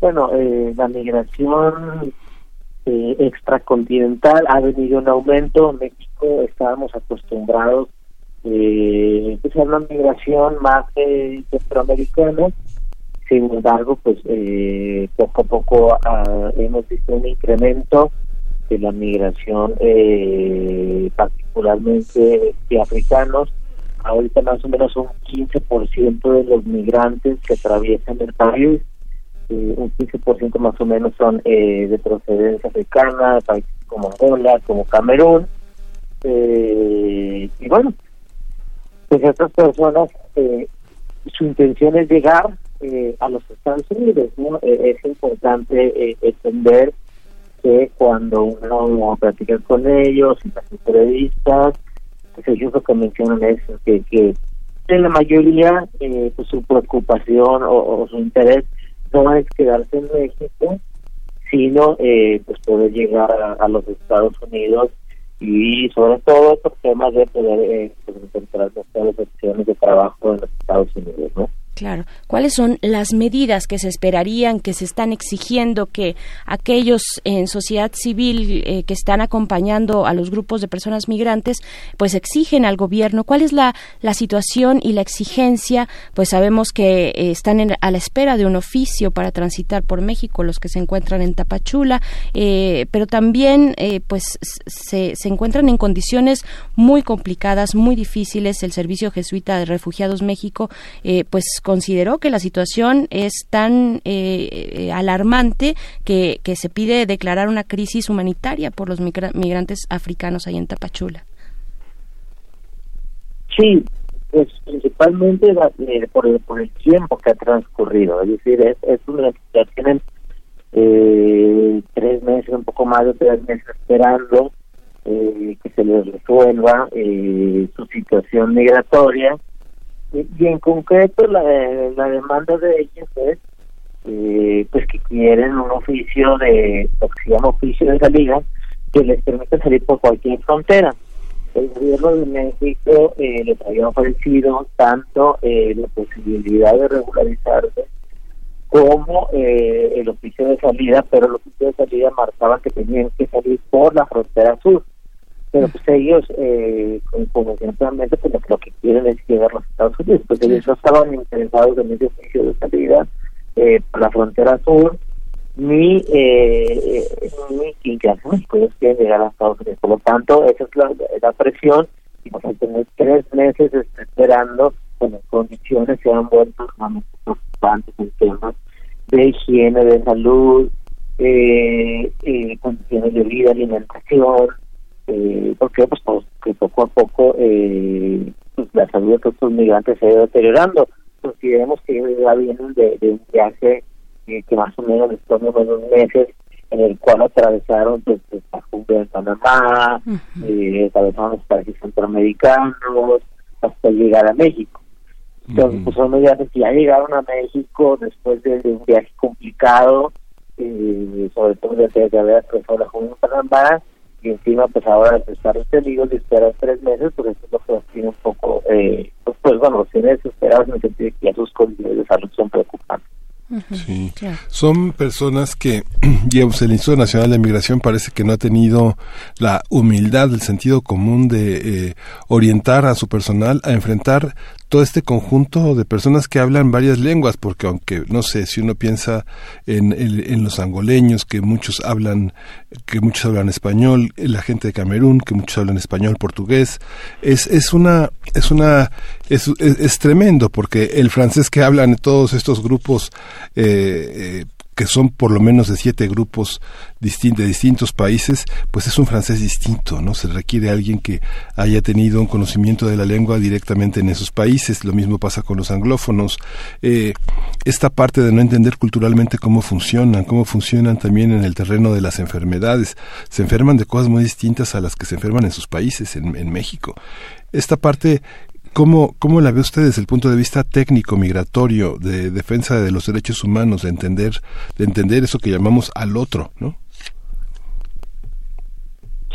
Bueno, eh, la migración eh, extracontinental ha venido en aumento. En México estábamos acostumbrados eh, pues, a una migración más centroamericana. Sin embargo, pues eh, poco a poco ah, hemos visto un incremento de la migración, eh, particularmente de africanos. Ahorita más o menos un 15% de los migrantes que atraviesan el país eh, un 15% más o menos son eh, de procedencia africana, países como Angola, como Camerún. Eh, y bueno, pues estas personas, su intención es llegar a los Estados Unidos. ¿no? es importante entender que cuando uno platica con ellos, en las entrevistas, pues ellos lo que mencionan es que, que en la mayoría pues su preocupación o su interés no es quedarse en México, sino eh, pues poder llegar a, los Estados Unidos y sobre todo estos temas de poder eh, pues, encontrar las opciones de trabajo en los Estados Unidos, ¿no? Claro. ¿Cuáles son las medidas que se esperarían, que se están exigiendo que aquellos en sociedad civil eh, que están acompañando a los grupos de personas migrantes, pues exigen al gobierno? ¿Cuál es la, situación y la exigencia? Pues sabemos que eh, están a la espera de un oficio para transitar por México los que se encuentran en Tapachula, eh, pero también pues se, se encuentran en condiciones muy complicadas, muy difíciles. El Servicio Jesuita de Refugiados México, pues consideró que la situación es tan eh, eh, alarmante que, se pide declarar una crisis humanitaria por los migrantes africanos ahí en Tapachula. Sí, pues principalmente eh, por, el, por el tiempo que ha transcurrido, es decir, es, es una situación eh, tres meses, un poco más de tres meses esperando que se les resuelva su situación migratoria y en concreto la, la demanda de ellos es eh, pues que quieren un oficio de lo que se llama oficio de salida que les permita salir por cualquier frontera el gobierno de México eh, les había ofrecido tanto eh, la posibilidad de regularizarse como eh, el oficio de salida, pero el oficio de salida marcaba que tenían que salir por la frontera sur. Pero pues ellos, eh, convencionalmente, pues lo que quieren es llegar a los Estados Unidos, pues ellos no estaban interesados en ese oficio de salida eh, por la frontera sur, ni, eh, ni que ellos quieren llegar a Estados Unidos. Por lo tanto, esa es la, la presión y vamos a tener tres meses esperando con las condiciones se han vuelto sumamente preocupantes en temas de higiene, de salud, eh, eh, condiciones de vida, alimentación, eh, porque pues, pues, que poco a poco eh, pues, la salud de estos migrantes se ha ido deteriorando. Consideremos que ya vienen de, de un viaje eh, que más o menos les tomó unos meses en el cual atravesaron pues, la cumbre de Panamá, eh, atravesaron los países centroamericanos, hasta llegar a México. Entonces, pues son medidas que ya llegaron a México después de, de un viaje complicado, eh, sobre todo desde de haber atravesado la de Panamá, y encima pues ahora de estar detenidos y esperar tres meses, pues eso es lo que nos tiene un poco, eh, pues, pues bueno, los tiene desesperados en el sentido de que ya sus condiciones de salud son preocupantes. Sí. Son personas que, digamos, el Instituto Nacional de Migración parece que no ha tenido la humildad, el sentido común de eh, orientar a su personal a enfrentar todo este conjunto de personas que hablan varias lenguas, porque aunque, no sé, si uno piensa en, en, los angoleños, que muchos hablan, que muchos hablan español, la gente de Camerún, que muchos hablan español, portugués, es, es una, es una, es, es, es tremendo, porque el francés que hablan todos estos grupos, eh, eh, que son por lo menos de siete grupos de distintos países, pues es un francés distinto, ¿no? Se requiere alguien que haya tenido un conocimiento de la lengua directamente en esos países. Lo mismo pasa con los anglófonos. Eh, esta parte de no entender culturalmente cómo funcionan, cómo funcionan también en el terreno de las enfermedades. Se enferman de cosas muy distintas a las que se enferman en sus países, en, en México. Esta parte ¿Cómo, ¿Cómo la ve usted desde el punto de vista técnico, migratorio, de defensa de los derechos humanos, de entender, de entender eso que llamamos al otro, ¿no?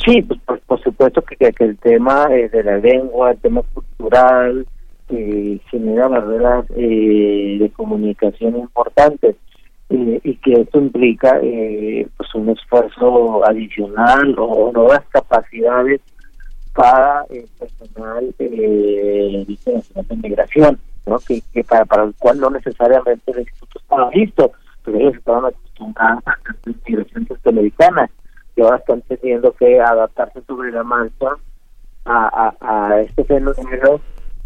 Sí, pues por, por supuesto que, que, el tema eh, de la lengua, el tema cultural, eh, genera barreras eh, de comunicación importantes eh, y que esto implica eh, pues un esfuerzo adicional o nuevas capacidades para el personal eh, de migración, ¿no? que, para, el cual no necesariamente el instituto estaba listo, pero ellos estaban acostumbrados a la migración centroamericana y ahora están teniendo que adaptarse sobre la marcha a, a, a este fenómeno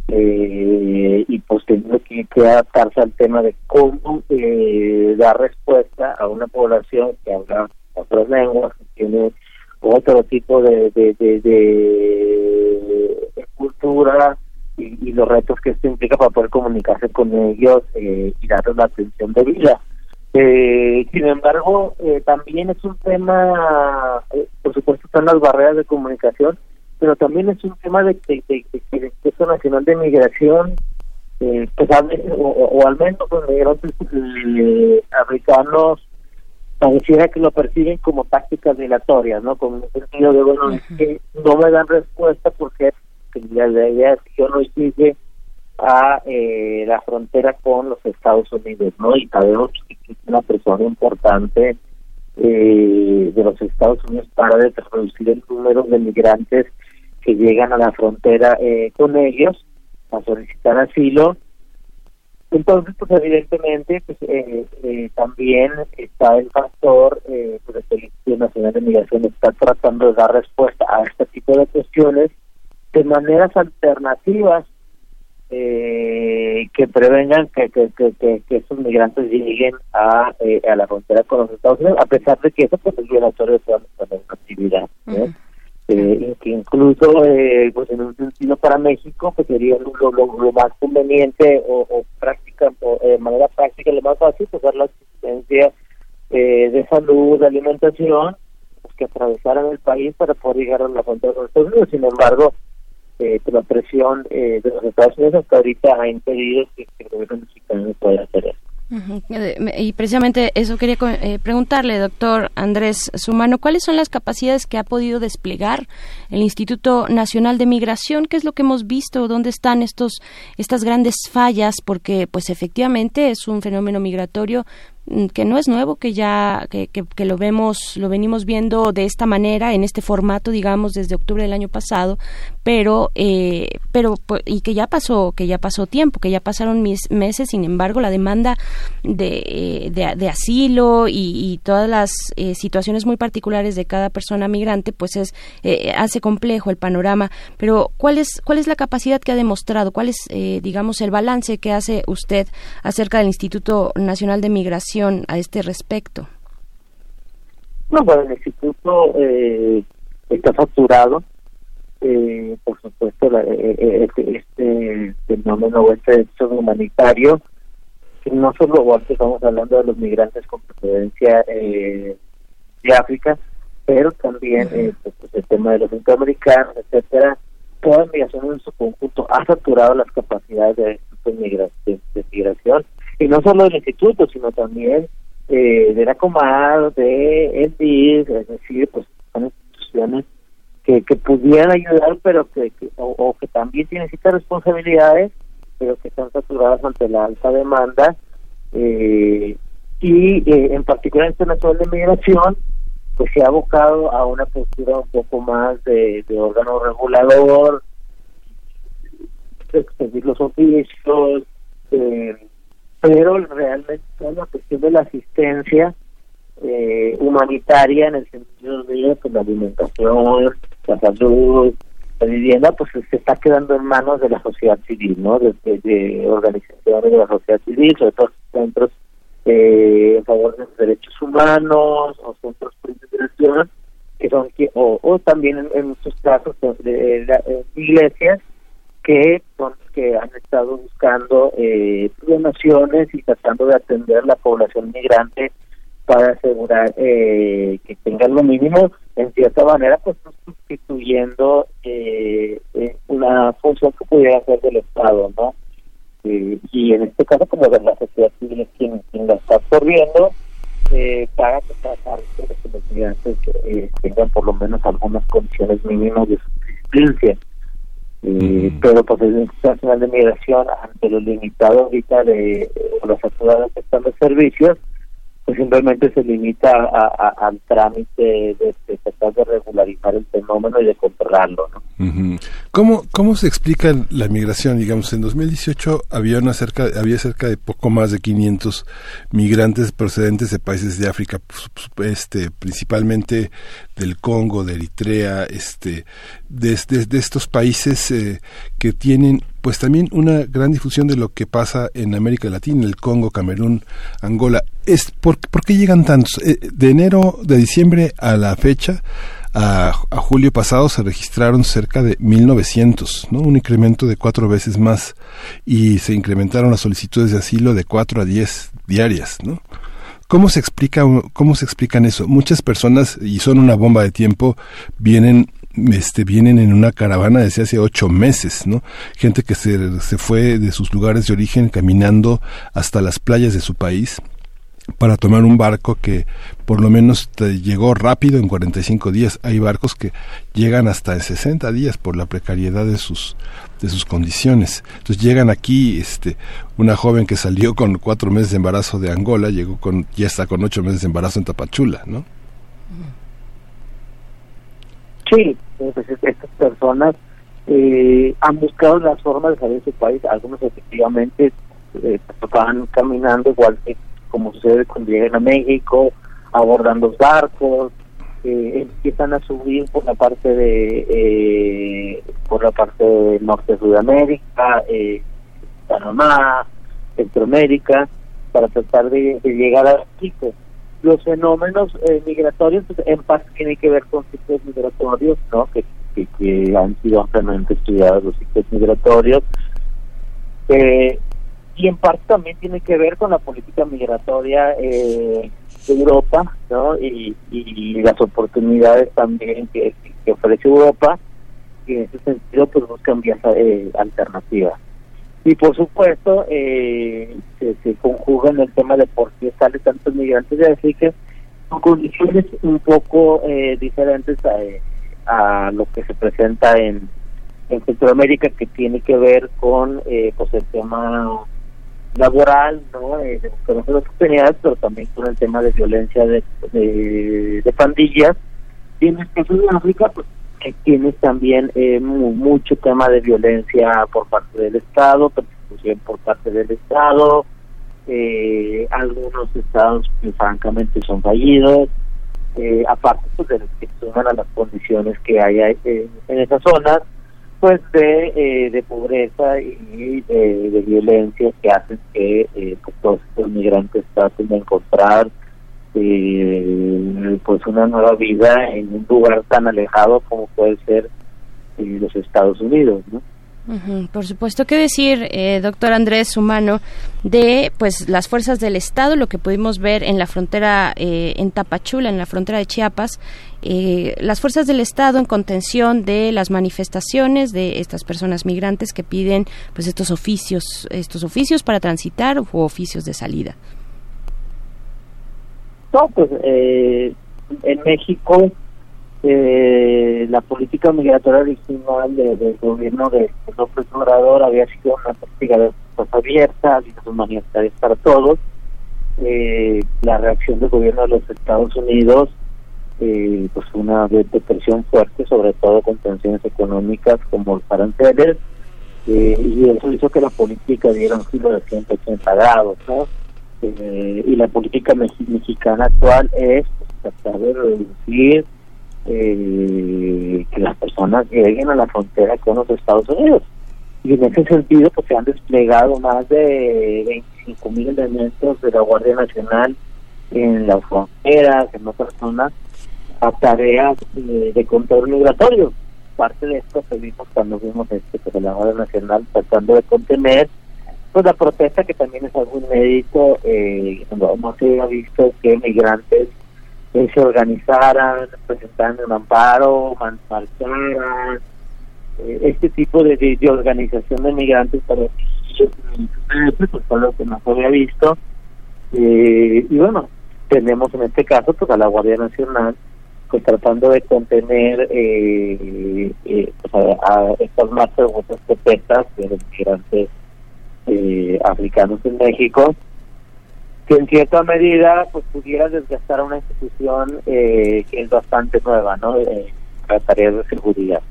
eh, y pues teniendo que, que, adaptarse al tema de cómo eh, dar respuesta a una población que habla otras lenguas, que tiene otro tipo de, de, de, cultura y, los retos que esto implica para poder comunicarse con ellos eh, y darles la atención de vida. Eh, sin embargo, eh, también es un tema, eh, por supuesto están las barreras de comunicación, pero también es un tema de que el Instituto Nacional de Migración, pues, o, o, al menos los migrantes africanos pareciera que lo perciben como tácticas dilatorias, ¿no? Como el sentido de, bueno, es que no me dan respuesta porque la idea es que yo no llegue a eh, la frontera con los Estados Unidos, ¿no? Y sabemos que es una persona importante eh, de los Estados Unidos para reducir el número de migrantes que llegan a la frontera eh, con ellos a solicitar asilo entonces, pues evidentemente, pues eh, eh, también está el factor eh, pues, el Instituto Nacional de Migración está tratando de dar respuesta a este tipo de cuestiones de maneras alternativas eh, que prevengan que, que, que, que, esos migrantes lleguen a, eh, a la frontera con los Estados Unidos, a pesar de que eso pues, es violatorio de toda nuestra actividad. Eh, que incluso eh, pues en un sentido para México pues sería lo, lo, lo más conveniente o, o práctica o de manera práctica lo más fácil pues dar la asistencia eh, de salud de alimentación pues, que atravesaran el país para poder llegar a la frontera los Estados Unidos. Sin embargo eh, pues, la presión eh, de los Estados Unidos hasta ahorita ha impedido que, que el gobierno mexicano pueda hacer eso. Eh, y precisamente eso quería eh, preguntarle, doctor Andrés Sumano, ¿cuáles son las capacidades que ha podido desplegar el Instituto Nacional de Migración? ¿Qué es lo que hemos visto? ¿Dónde están estos estas grandes fallas? Porque, pues, efectivamente es un fenómeno migratorio que no es nuevo, que ya que, que, lo vemos, lo venimos viendo de esta manera, en este formato, digamos, desde octubre del año pasado, pero, eh, pero y que ya pasó, que ya pasó tiempo, que ya pasaron mis meses, sin embargo, la demanda de, eh, de, asilo y, todas las eh, situaciones muy particulares de cada persona migrante, pues es hace complejo el panorama. Pero ¿cuál es cuál es la capacidad que ha demostrado? ¿Cuál es, digamos, el balance que hace usted acerca del Instituto Nacional de Migración? A este respecto? No, bueno, el instituto eh, está facturado. Eh, por supuesto, eh, este, este fenómeno, este hecho humanitario, que no solo estamos hablando de los migrantes con procedencia de África, pero también pues, pues, el tema de los centroamericanos, etcétera, toda migración en su conjunto ha saturado las capacidades de, de, de migración y no solo del instituto, sino también eh, de la Comar, de ENDIS, es decir, pues son instituciones que, que pudieran ayudar, pero que, o, que también tienen ciertas responsabilidades, pero que están saturadas ante la alta demanda. Eh, y eh, en particular el Internacional de Migración, pues se ha abocado a una postura un poco más de, órgano regulador, expedir los oficios, eh, pero realmente la cuestión de la asistencia eh, humanitaria en el sentido de pues, la alimentación, la salud, la vivienda, pues se está quedando en manos de la sociedad civil, ¿no? De, organizaciones de la sociedad civil, sobre todo centros eh, en favor de los derechos humanos o centros de que son, o, o también en, muchos casos de, de iglesias que son que han estado buscando eh, donaciones y tratando de atender la población migrante para asegurar eh, que tengan lo mínimo, en cierta manera, pues sustituyendo eh, eh una función que pudiera ser del Estado, ¿no? y en este caso, como de la sociedad civil es quien, la está absorbiendo, para que, que los migrantes tengan por lo menos algunas condiciones mínimas de subsistencia. Eh, pero pues el Instituto Nacional de Migración, ante lo limitado ahorita de los actuales que están los servicios, pues simplemente se limita a, al trámite de, tratar de regularizar el fenómeno y de controlarlo. ¿no? ¿Cómo, ¿Cómo se explica la migración? Digamos, en 2018 había, una cerca, había cerca de poco más de 500 migrantes procedentes de países de África, pues, este, principalmente del Congo, de Eritrea, este, de, de, estos países eh, que tienen pues también una gran difusión de lo que pasa en América Latina, el Congo, Camerún, Angola. Es ¿por, qué llegan tantos? Eh, de enero, de diciembre a la fecha, a, julio pasado se registraron cerca de 1.900, ¿no? un incremento de cuatro veces más y se incrementaron las solicitudes de asilo de cuatro a diez diarias. ¿no? ¿Cómo se explica cómo se explican eso? Muchas personas y son una bomba de tiempo vienen este, vienen en una caravana desde hace ocho meses, ¿no? Gente que se, se fue de sus lugares de origen caminando hasta las playas de su país para tomar un barco que por lo menos llegó rápido en 45 días. Hay barcos que llegan hasta en 60 días por la precariedad de sus de sus condiciones. Entonces llegan aquí, este, una joven que salió con cuatro meses de embarazo de Angola, llegó con, ya está con ocho meses de embarazo en Tapachula, ¿no? Sí, pues estas personas eh, han buscado las formas de salir de su país. Algunos efectivamente eh, van caminando igual que como sucede cuando llegan a México, abordan los barcos, eh, empiezan a subir por la parte de eh, por la parte del norte de Sudamérica, eh, Panamá, Centroamérica, para tratar de, llegar a México los fenómenos eh, migratorios pues, en parte tienen que ver con ciclos migratorios, ¿no? Que, que, han sido ampliamente estudiados los ciclos migratorios. Eh, y en parte también tiene que ver con la política migratoria eh, de Europa, ¿no? Y, las oportunidades también que, ofrece Europa, y en ese sentido pues buscan vías alternativas. Y por supuesto, eh, se, se, conjuga en el tema de por qué salen tantos migrantes de África con condiciones un poco eh, diferentes a, a, lo que se presenta en, en Centroamérica, que tiene que ver con eh, pues el tema laboral, ¿no? Eh, de pero también con el tema de violencia de, de, de pandillas. Y en el caso de África, pues que tienes también eh, mucho tema de violencia por parte del Estado, persecución por parte del Estado, eh, algunos estados que francamente son fallidos, eh, aparte pues, de que suman a las condiciones que hay eh, en esas zonas, pues de, eh, de pobreza y de, de, violencia que hacen que eh, pues, todos estos migrantes traten de encontrar eh, pues una nueva vida en un lugar tan alejado como puede ser eh, los Estados Unidos, ¿no? por supuesto. ¿Qué decir, eh, doctor Andrés Humano, de pues las fuerzas del Estado, lo que pudimos ver en la frontera, eh, en Tapachula, en la frontera de Chiapas, eh, las fuerzas del Estado en contención de las manifestaciones de estas personas migrantes que piden pues estos oficios, estos oficios para transitar o oficios de salida? No, pues eh, en México eh, la política migratoria original del gobierno de López Obrador había sido una política de puertas abiertas, y humanitarias para todos. Eh, la reacción del gobierno de los Estados Unidos, eh, pues una depresión fuerte, sobre todo con tensiones económicas como el aranceles, eh, y eso hizo que la política diera un giro de 180 grados, ¿no? Eh, y la política mexicana actual es tratar de reducir eh, que las personas lleguen a la frontera con los Estados Unidos. Y en ese sentido, pues se han desplegado más de 25 mil elementos de la Guardia Nacional en las fronteras, en otras zonas, a tareas eh, de control migratorio. Parte de esto que vimos cuando vimos este, pues, la Guardia Nacional tratando de contener pues la protesta que también es algo inédito, eh, no, se ha visto que migrantes eh, se organizaran, presentaran un amparo, marcharan, eh, este tipo de, de, organización de migrantes para pues fue lo que no se había visto. Eh, y bueno tenemos en este caso pues a la Guardia Nacional pues tratando de contener eh, eh, pues, a, estas marchas otras protestas de los migrantes eh, africanos en México que en cierta medida pues pudiera desgastar una institución eh, que es bastante nueva, ¿no? Eh, para tareas de seguridad.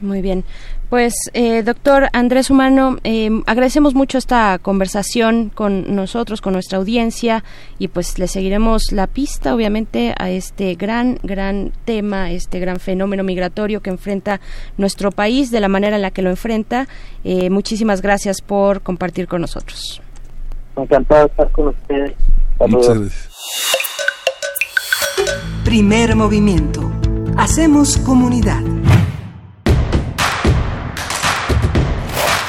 Muy bien. Pues, eh, doctor Andrés Humano, eh, agradecemos mucho esta conversación con nosotros, con nuestra audiencia, y pues le seguiremos la pista, obviamente, a este gran, gran tema, este gran fenómeno migratorio que enfrenta nuestro país de la manera en la que lo enfrenta. Eh, muchísimas gracias por compartir con nosotros. Encantado de estar con ustedes. Muchas gracias. Primer movimiento. Hacemos comunidad.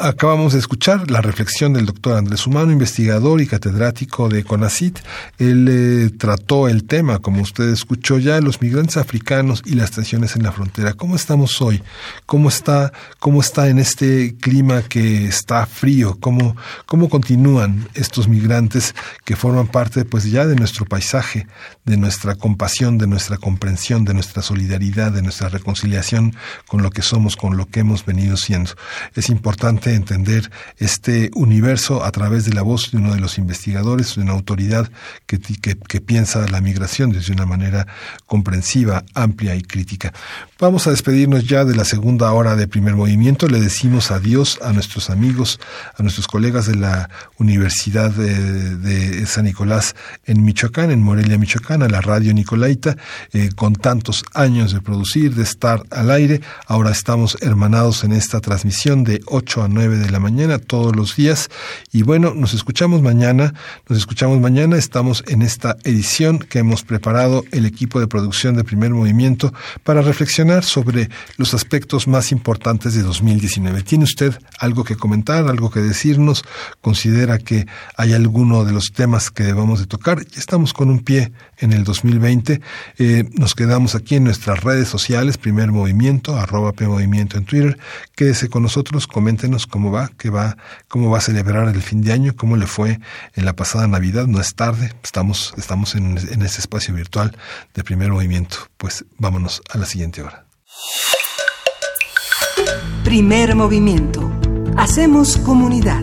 Acabamos de escuchar la reflexión del doctor Andrés Humano, investigador y catedrático de CONACIT. Él eh, trató el tema, como usted escuchó ya, los migrantes africanos y las tensiones en la frontera. ¿Cómo estamos hoy? ¿Cómo está, cómo está en este clima que está frío? ¿Cómo, cómo continúan estos migrantes que forman parte, pues ya de nuestro paisaje, de nuestra compasión, de nuestra comprensión, de nuestra solidaridad, de nuestra reconciliación con lo que somos, con lo que hemos venido siendo? Es importante importante entender este universo a través de la voz de uno de los investigadores, de una autoridad que, que, piensa la migración desde una manera comprensiva, amplia y crítica. Vamos a despedirnos ya de la segunda hora de primer movimiento. Le decimos adiós a nuestros amigos, a nuestros colegas de la Universidad de, de San Nicolás en Michoacán, en Morelia, Michoacán, a la radio Nicolaita, eh, con tantos años de producir, de estar al aire. Ahora estamos hermanados en esta transmisión de 8 8 a 9 de la mañana todos los días. Y bueno, nos escuchamos mañana, nos escuchamos mañana, estamos en esta edición que hemos preparado el equipo de producción de primer movimiento para reflexionar sobre los aspectos más importantes de 2019. ¿Tiene usted algo que comentar, algo que decirnos? ¿Considera que hay alguno de los temas que debamos de tocar? Ya estamos con un pie en el 2020. Eh, nos quedamos aquí en nuestras redes sociales, primer movimiento, arroba P movimiento en Twitter. Quédese con nosotros, coméntenos cómo va, qué va, cómo va a celebrar el fin de año, cómo le fue en la pasada Navidad. No es tarde, estamos, estamos en, en ese espacio virtual de primer movimiento. Pues vámonos a la siguiente hora. Primer movimiento. Hacemos comunidad.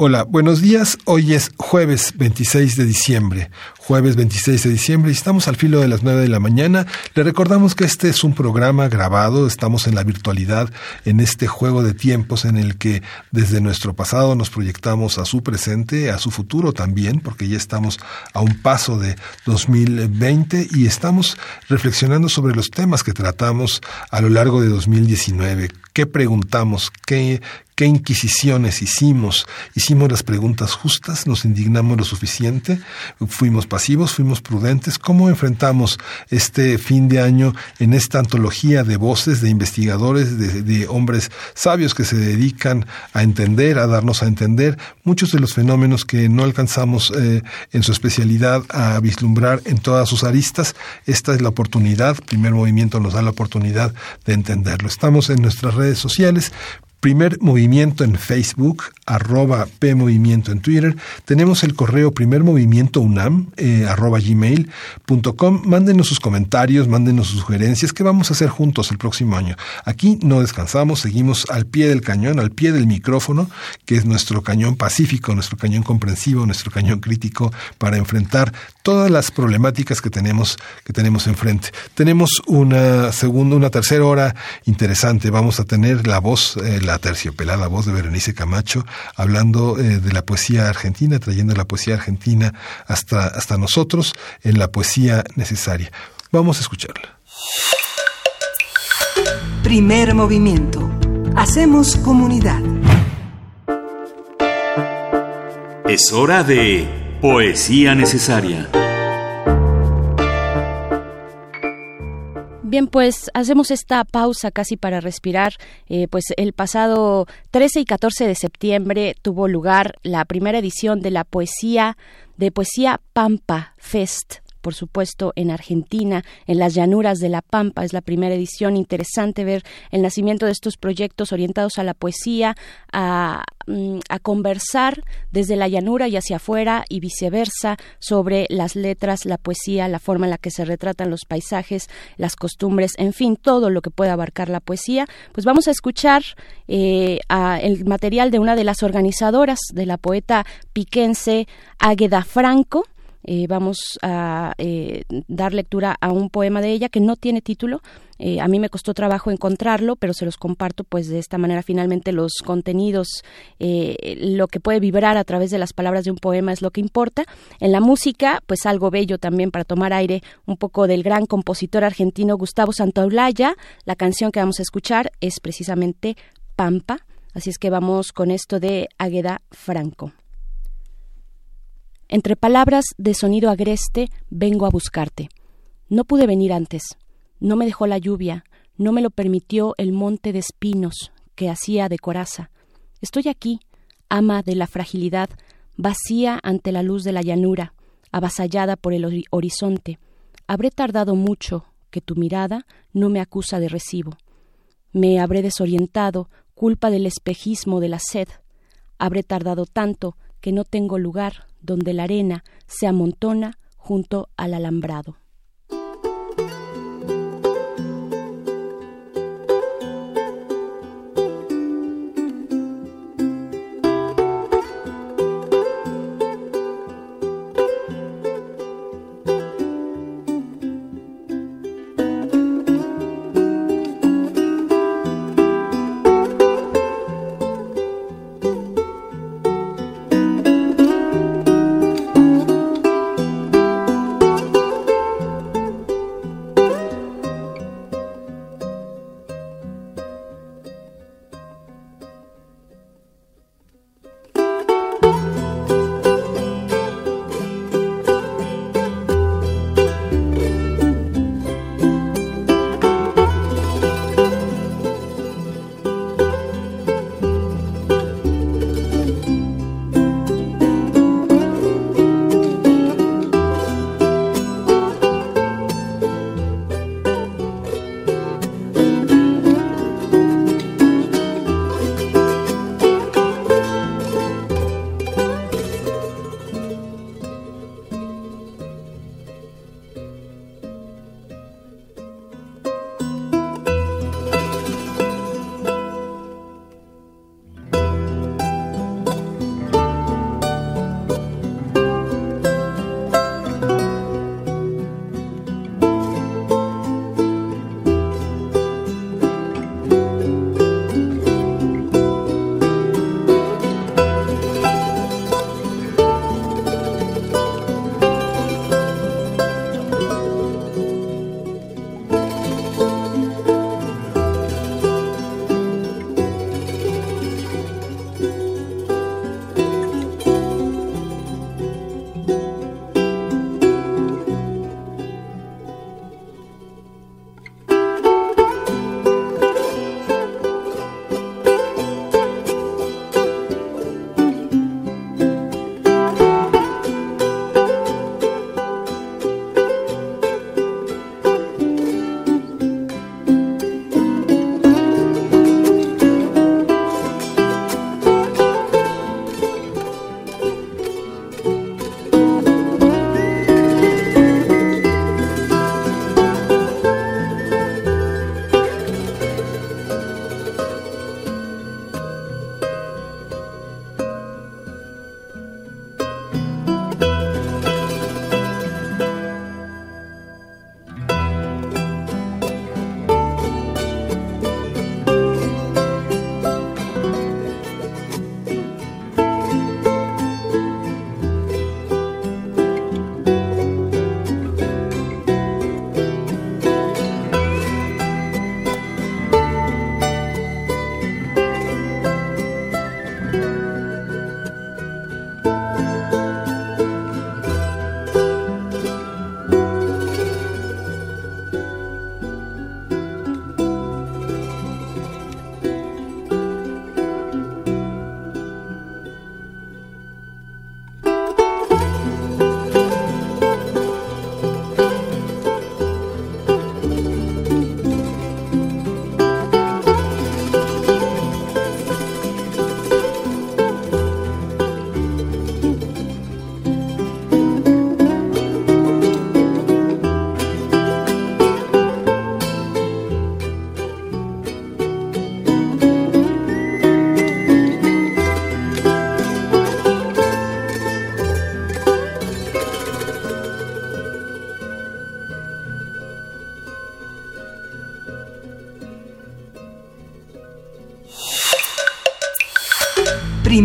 Hola, buenos días. Hoy es jueves 26 de diciembre. Jueves 26 de diciembre y estamos al filo de las 9 de la mañana. Le recordamos que este es un programa grabado. Estamos en la virtualidad, en este juego de tiempos en el que desde nuestro pasado nos proyectamos a su presente, a su futuro también, porque ya estamos a un paso de 2020 y estamos reflexionando sobre los temas que tratamos a lo largo de 2019. ¿Qué preguntamos? ¿Qué, ¿Qué inquisiciones hicimos? ¿Hicimos las preguntas justas? ¿Nos indignamos lo suficiente? ¿Fuimos pasivos? ¿Fuimos prudentes? ¿Cómo enfrentamos este fin de año en esta antología de voces, de investigadores, de, hombres sabios que se dedican a entender, a darnos a entender muchos de los fenómenos que no alcanzamos eh, en su especialidad a vislumbrar en todas sus aristas? Esta es la oportunidad, primer movimiento nos da la oportunidad de entenderlo. Estamos en nuestras redes sociales, Primer Movimiento en Facebook, arroba P Movimiento en Twitter. Tenemos el correo Primer Movimiento UNAM, eh, arroba gmail.com. Mándenos sus comentarios, mándenos sus sugerencias. ¿Qué vamos a hacer juntos el próximo año? Aquí no descansamos, seguimos al pie del cañón, al pie del micrófono, que es nuestro cañón pacífico, nuestro cañón comprensivo, nuestro cañón crítico para enfrentar todas las problemáticas que tenemos, que tenemos enfrente. Tenemos una segunda, una tercera hora interesante. Vamos a tener la voz, eh, la terciopelada voz de Berenice Camacho, hablando eh, de la poesía argentina, trayendo la poesía argentina hasta, hasta nosotros en la poesía necesaria. Vamos a escucharla. Primer movimiento. Hacemos comunidad. Es hora de Poesía Necesaria. Bien, pues hacemos esta pausa casi para respirar. Eh, pues el pasado 13 y 14 de septiembre tuvo lugar la primera edición de la poesía de poesía Pampa Fest por supuesto, en Argentina, en las llanuras de la Pampa. Es la primera edición. Interesante ver el nacimiento de estos proyectos orientados a la poesía, a, mm, a conversar desde la llanura y hacia afuera y viceversa sobre las letras, la poesía, la forma en la que se retratan los paisajes, las costumbres, en fin, todo lo que pueda abarcar la poesía. Pues vamos a escuchar eh, el material de una de las organizadoras de la poeta piquense Águeda Franco eh, vamos a eh, dar lectura a un poema de ella que no tiene título. Eh, a mí me costó trabajo encontrarlo, pero se los comparto, pues de esta manera finalmente los contenidos, lo que puede vibrar a través de las palabras de un poema es lo que importa. En la música, pues algo bello también para tomar aire, un poco del gran compositor argentino Gustavo Santaolalla. La canción que vamos a escuchar es precisamente Pampa. Así es que vamos con esto de Águeda Franco. Entre palabras de sonido agreste vengo a buscarte. No pude venir antes. No me dejó la lluvia, no me lo permitió el monte de espinos que hacía de coraza. Estoy aquí, ama de la fragilidad, vacía ante la luz de la llanura, avasallada por el horizonte. Habré tardado mucho que tu mirada no me acusa de recibo. Me habré desorientado, culpa del espejismo de la sed. Habré tardado tanto que no tengo lugar donde la arena se amontona junto al alambrado.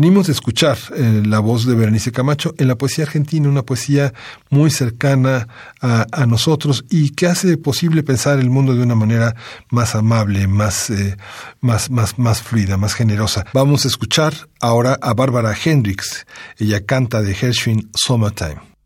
Venimos a escuchar eh, la voz de Berenice Camacho en la poesía argentina, una poesía muy cercana a, a, nosotros y que hace posible pensar el mundo de una manera más amable, más, eh, más, más, más fluida, más generosa. Vamos a escuchar ahora a Bárbara Hendricks. Ella canta de Gershwin Summertime.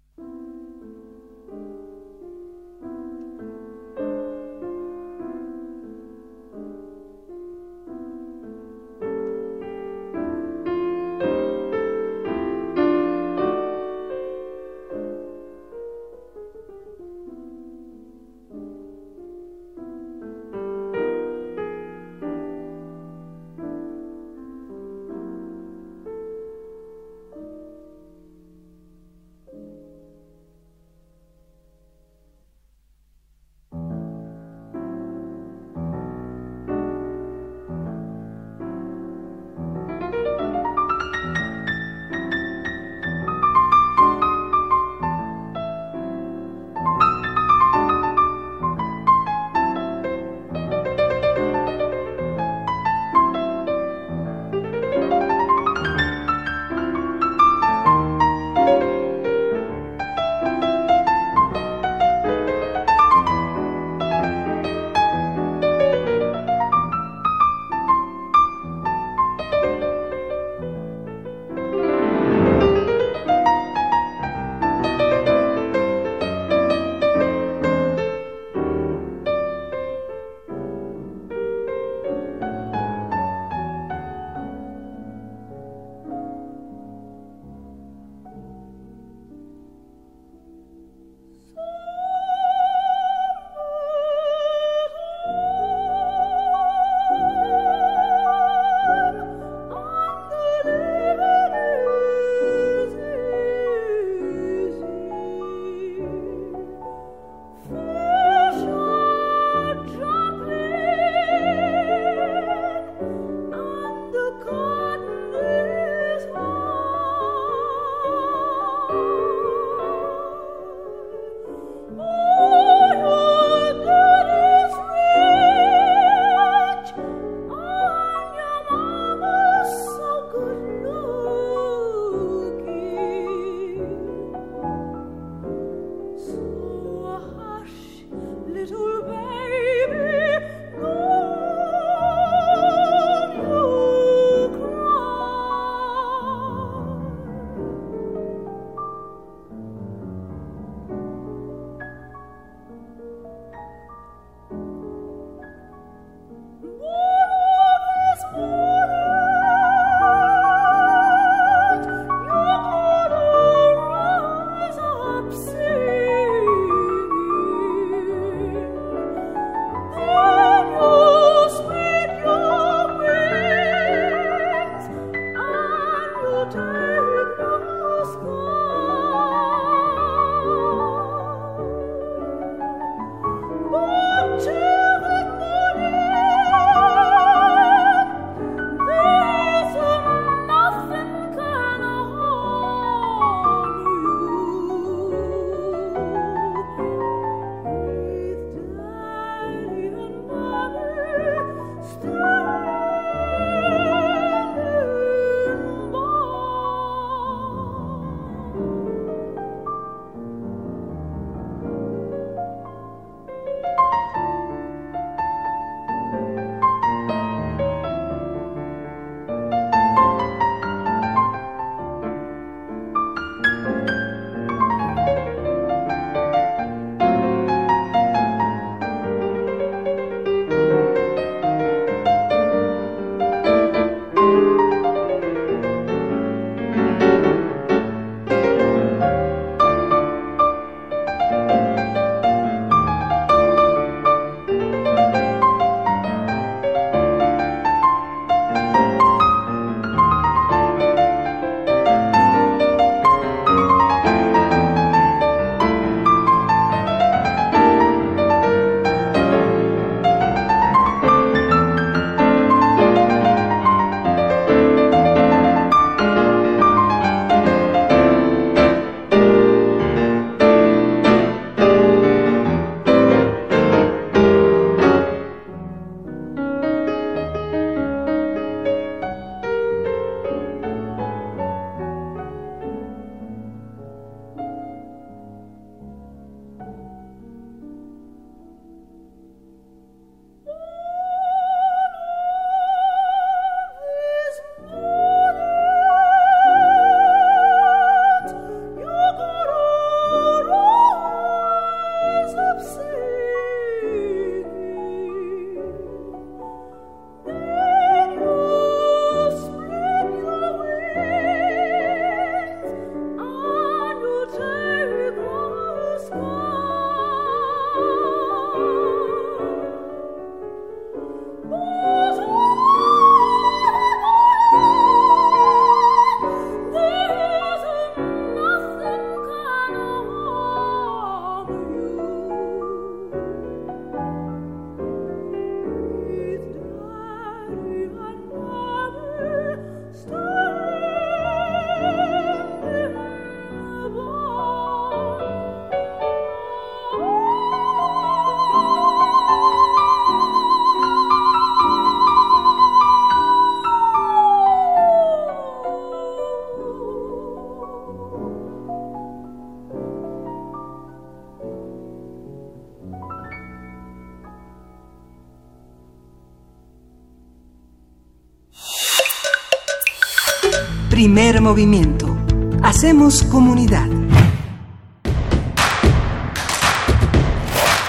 Primer movimiento. Hacemos comunidad.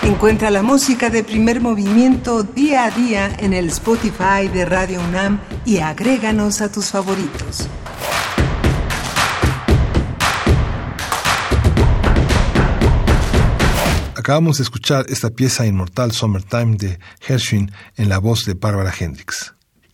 Encuentra la música de primer movimiento día a día en el Spotify de Radio UNAM y agréganos a tus favoritos. Acabamos de escuchar esta pieza inmortal Summertime de Hershwin en la voz de Barbara Hendricks.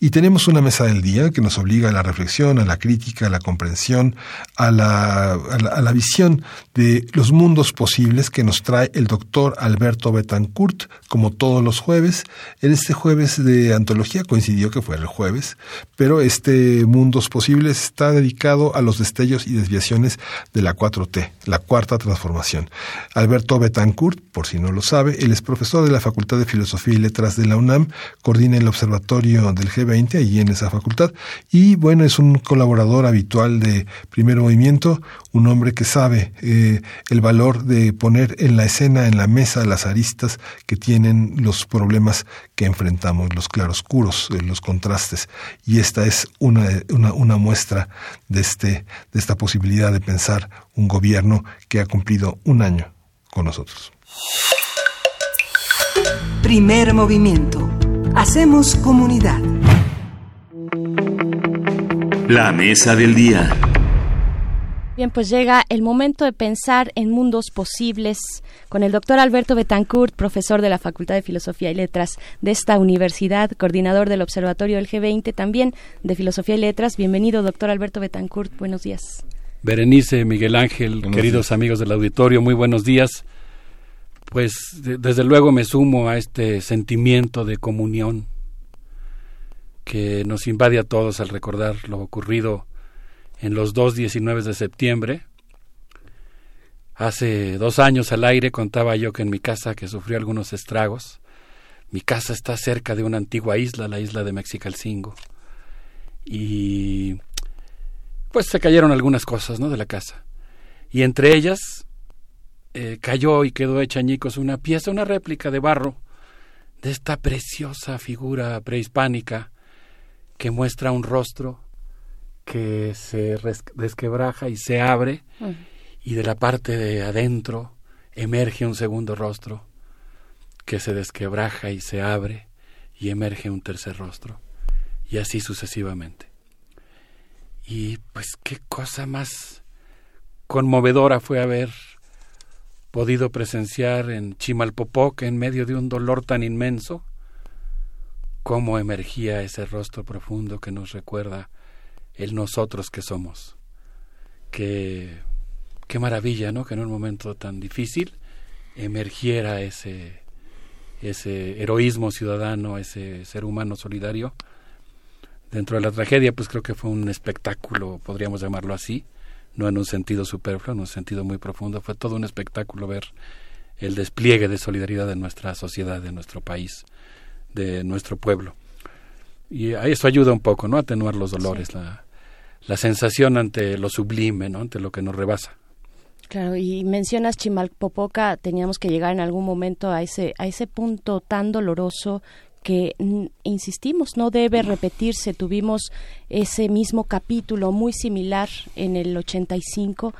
Y tenemos una mesa del día que nos obliga a la reflexión, a la crítica, a la comprensión, a la, a la, visión de los mundos posibles que nos trae el doctor Alberto Betancourt, como todos los jueves. En este jueves de antología coincidió que fue el jueves, pero este Mundos Posibles está dedicado a los destellos y desviaciones de la 4T, la cuarta transformación. Alberto Betancourt, por si no lo sabe, él es profesor de la Facultad de Filosofía y Letras de la UNAM, coordina el Observatorio del GB allí en esa facultad. Y bueno, es un colaborador habitual de Primer Movimiento, un hombre que sabe eh, el valor de poner en la escena, en la mesa, las aristas que tienen los problemas que enfrentamos, los claroscuros, eh, los contrastes. Y esta es una, una, una muestra de, este, de esta posibilidad de pensar un gobierno que ha cumplido un año con nosotros. Primer movimiento. Hacemos comunidad. La mesa del día. Bien, pues llega el momento de pensar en mundos posibles con el doctor Alberto Betancourt, profesor de la Facultad de Filosofía y Letras de esta universidad, coordinador del Observatorio del G20, también de Filosofía y Letras. Bienvenido, doctor Alberto Betancourt. Buenos días. Berenice, Miguel Ángel, queridos amigos del auditorio, muy buenos días. Pues desde luego me sumo a este sentimiento de comunión que nos invade a todos al recordar lo ocurrido en los dos 19 de septiembre. Hace dos años al aire contaba yo que en mi casa que sufrió algunos estragos. Mi casa está cerca de una antigua isla, la isla de Mexicalcingo. Y pues se cayeron algunas cosas, ¿no? De la casa. Y entre ellas eh, cayó y quedó hecha añicos una pieza, una réplica de barro de esta preciosa figura prehispánica que muestra un rostro que se desquebraja y se abre y de la parte de adentro emerge un segundo rostro que se desquebraja y se abre y emerge un tercer rostro y así sucesivamente. Y pues qué cosa más conmovedora fue haber podido presenciar en Chimalpopoc en medio de un dolor tan inmenso cómo emergía ese rostro profundo que nos recuerda el nosotros que somos. Qué, qué maravilla, ¿no? Que en un momento tan difícil emergiera ese, ese heroísmo ciudadano, ese ser humano solidario. Dentro de la tragedia, pues creo que fue un espectáculo, podríamos llamarlo así, no en un sentido superfluo, en un sentido muy profundo. Fue todo un espectáculo ver el despliegue de solidaridad de nuestra sociedad, de nuestro país de nuestro pueblo. Y eso ayuda un poco, ¿no? A atenuar los dolores, la, la sensación ante lo sublime, ¿no? Ante lo que nos rebasa. Claro, y mencionas Chimalpopoca, teníamos que llegar en algún momento a ese, a ese punto tan doloroso que insistimos no debe repetirse. Tuvimos ese mismo capítulo muy similar en el 85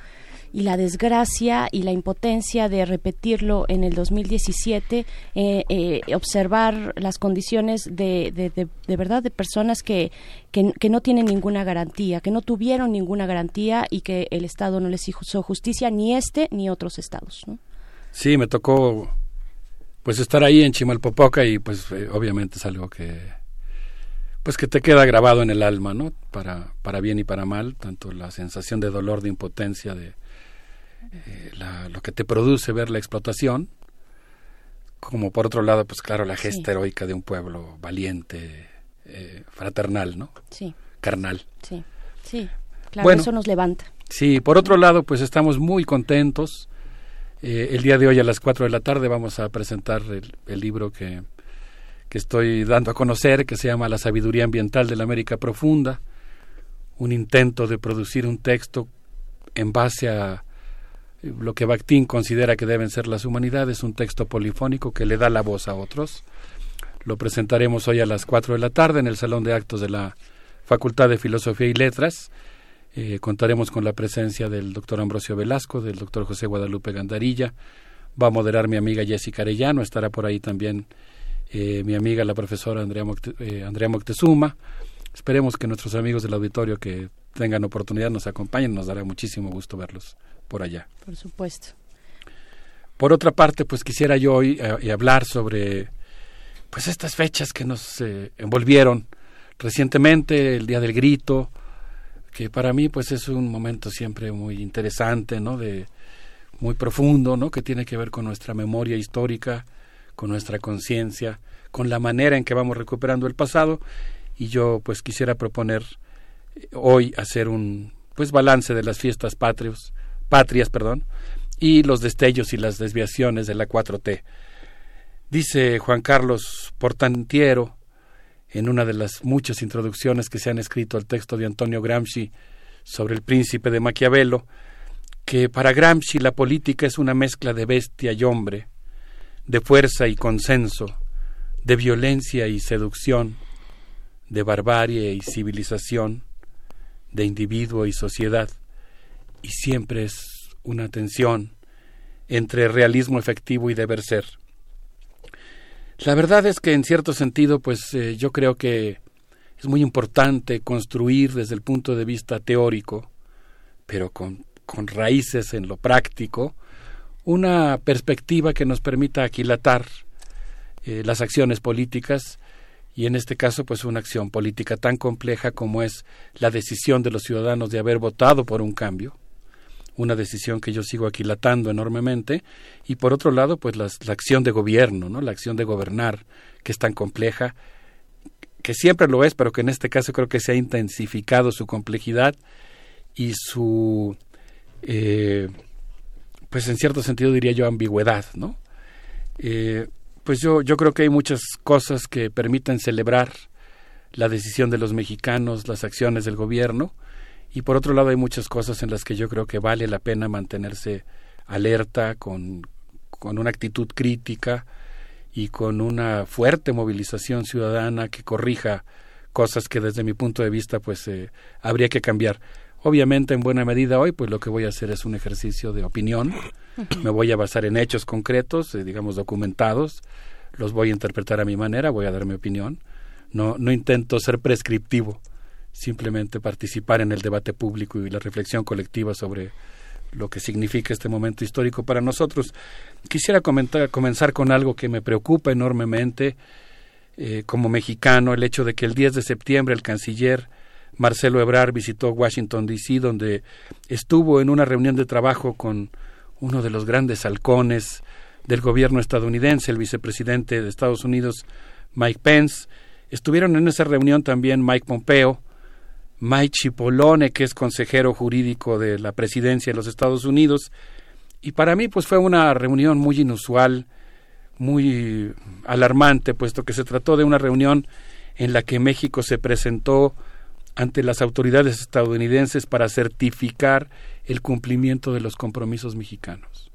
y la desgracia y la impotencia de repetirlo en el 2017, eh, eh, observar las condiciones de, de, de, verdad de personas que, que, no tienen ninguna garantía, que no tuvieron ninguna garantía y que el Estado no les hizo justicia, ni este ni otros estados. Sí, me tocó pues estar ahí en Chimalpopoca y pues eh, obviamente es algo que pues que te queda grabado en el alma, ¿no? Para, para bien y para mal, tanto la sensación de dolor, de impotencia, de, eh, lo que te produce ver la explotación, como por otro lado, pues claro, la gesta heroica de un pueblo valiente, eh, fraternal, ¿no? Sí. Carnal. Sí, sí, claro, eso nos levanta. Sí, por otro lado, pues estamos muy contentos. Eh, el día de hoy a las 4 de la tarde vamos a presentar el, el libro que, que estoy dando a conocer, que se llama La sabiduría ambiental de la América Profunda, un intento de producir un texto en base a lo que Bakhtin considera que deben ser las humanidades, un texto polifónico que le da la voz a otros. Lo presentaremos hoy a las 4 de la tarde en el Salón de Actos de la Facultad de Filosofía y Letras Eh, contaremos con la presencia del doctor Ambrosio Velasco, del doctor José Guadalupe Gandarilla. Va a moderar mi amiga Jessica Arellano, estará por ahí también eh, mi amiga la profesora Andrea, eh, Andrea Moctezuma. Esperemos que nuestros amigos del auditorio que tengan oportunidad nos acompañen, nos dará muchísimo gusto verlos por allá. Por supuesto. Por otra parte, pues quisiera yo hoy eh, hablar sobre pues estas fechas que nos envolvieron recientemente, el Día del Grito, que para mí pues es un momento siempre muy interesante, ¿no? De muy profundo, ¿no? Que tiene que ver con nuestra memoria histórica, con nuestra conciencia, con la manera en que vamos recuperando el pasado y yo pues quisiera proponer eh, hoy hacer un pues balance de las fiestas patrios, patrias, perdón, y los destellos y las desviaciones de la 4T. Dice Juan Carlos Portantiero en una de las muchas introducciones que se han escrito al texto de Antonio Gramsci sobre el príncipe de Maquiavelo, que para Gramsci la política es una mezcla de bestia y hombre, de fuerza y consenso, de violencia y seducción, de barbarie y civilización, de individuo y sociedad, y siempre es una tensión entre realismo efectivo y deber ser. La verdad es que en cierto sentido, pues eh, yo creo que es muy importante construir desde el punto de vista teórico, pero con, con raíces en lo práctico, una perspectiva que nos permita aquilatar eh, las acciones políticas y en este caso pues una acción política tan compleja como es la decisión de los ciudadanos de haber votado por un cambio una decisión que yo sigo aquilatando enormemente. Y por otro lado pues la, acción de gobierno no la acción de gobernar que es tan compleja que siempre lo es pero que en este caso creo que se ha intensificado su complejidad y su eh, pues en cierto sentido diría yo ambigüedad, ¿no? Eh, pues yo, yo creo que hay muchas cosas que permiten celebrar la decisión de los mexicanos, las acciones del gobierno, y por otro lado hay muchas cosas en las que yo creo que vale la pena mantenerse alerta, con, con una actitud crítica y con una fuerte movilización ciudadana que corrija cosas que desde mi punto de vista pues eh, habría que cambiar. Obviamente, en buena medida hoy, pues lo que voy a hacer es un ejercicio de opinión. Me voy a basar en hechos concretos, eh, digamos documentados. Los voy a interpretar a mi manera, voy a dar mi opinión. No, no intento ser prescriptivo, simplemente participar en el debate público y la reflexión colectiva sobre lo que significa este momento histórico para nosotros. Quisiera comentar, comenzar con algo que me preocupa enormemente eh, como mexicano, el hecho de que el 10 de septiembre el canciller Marcelo Ebrar visitó Washington, D.C., donde estuvo en una reunión de trabajo con uno de los grandes halcones del gobierno estadounidense, el vicepresidente de Estados Unidos, Mike Pence. Estuvieron en esa reunión también Mike Pompeo, Mike Cipollone, que es consejero jurídico de la presidencia de los Estados Unidos. Y para mí, pues fue una reunión muy inusual, muy alarmante, puesto que se trató de una reunión en la que México se presentó ante las autoridades estadounidenses para certificar el cumplimiento de los compromisos mexicanos.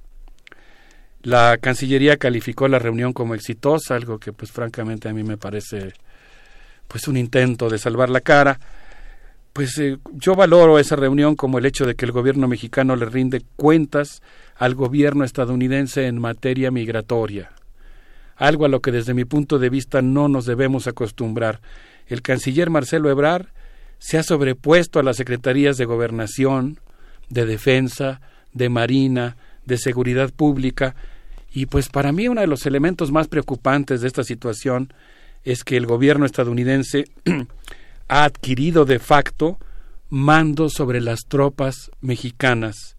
La Cancillería calificó la reunión como exitosa, algo que pues francamente a mí me parece pues un intento de salvar la cara. Pues eh, yo valoro esa reunión como el hecho de que el gobierno mexicano le rinde cuentas al gobierno estadounidense en materia migratoria, algo a lo que desde mi punto de vista no nos debemos acostumbrar. El canciller Marcelo Ebrard se ha sobrepuesto a las secretarías de gobernación, de defensa, de marina, de seguridad pública, y pues para mí uno de los elementos más preocupantes de esta situación es que el gobierno estadounidense ha adquirido de facto mando sobre las tropas mexicanas.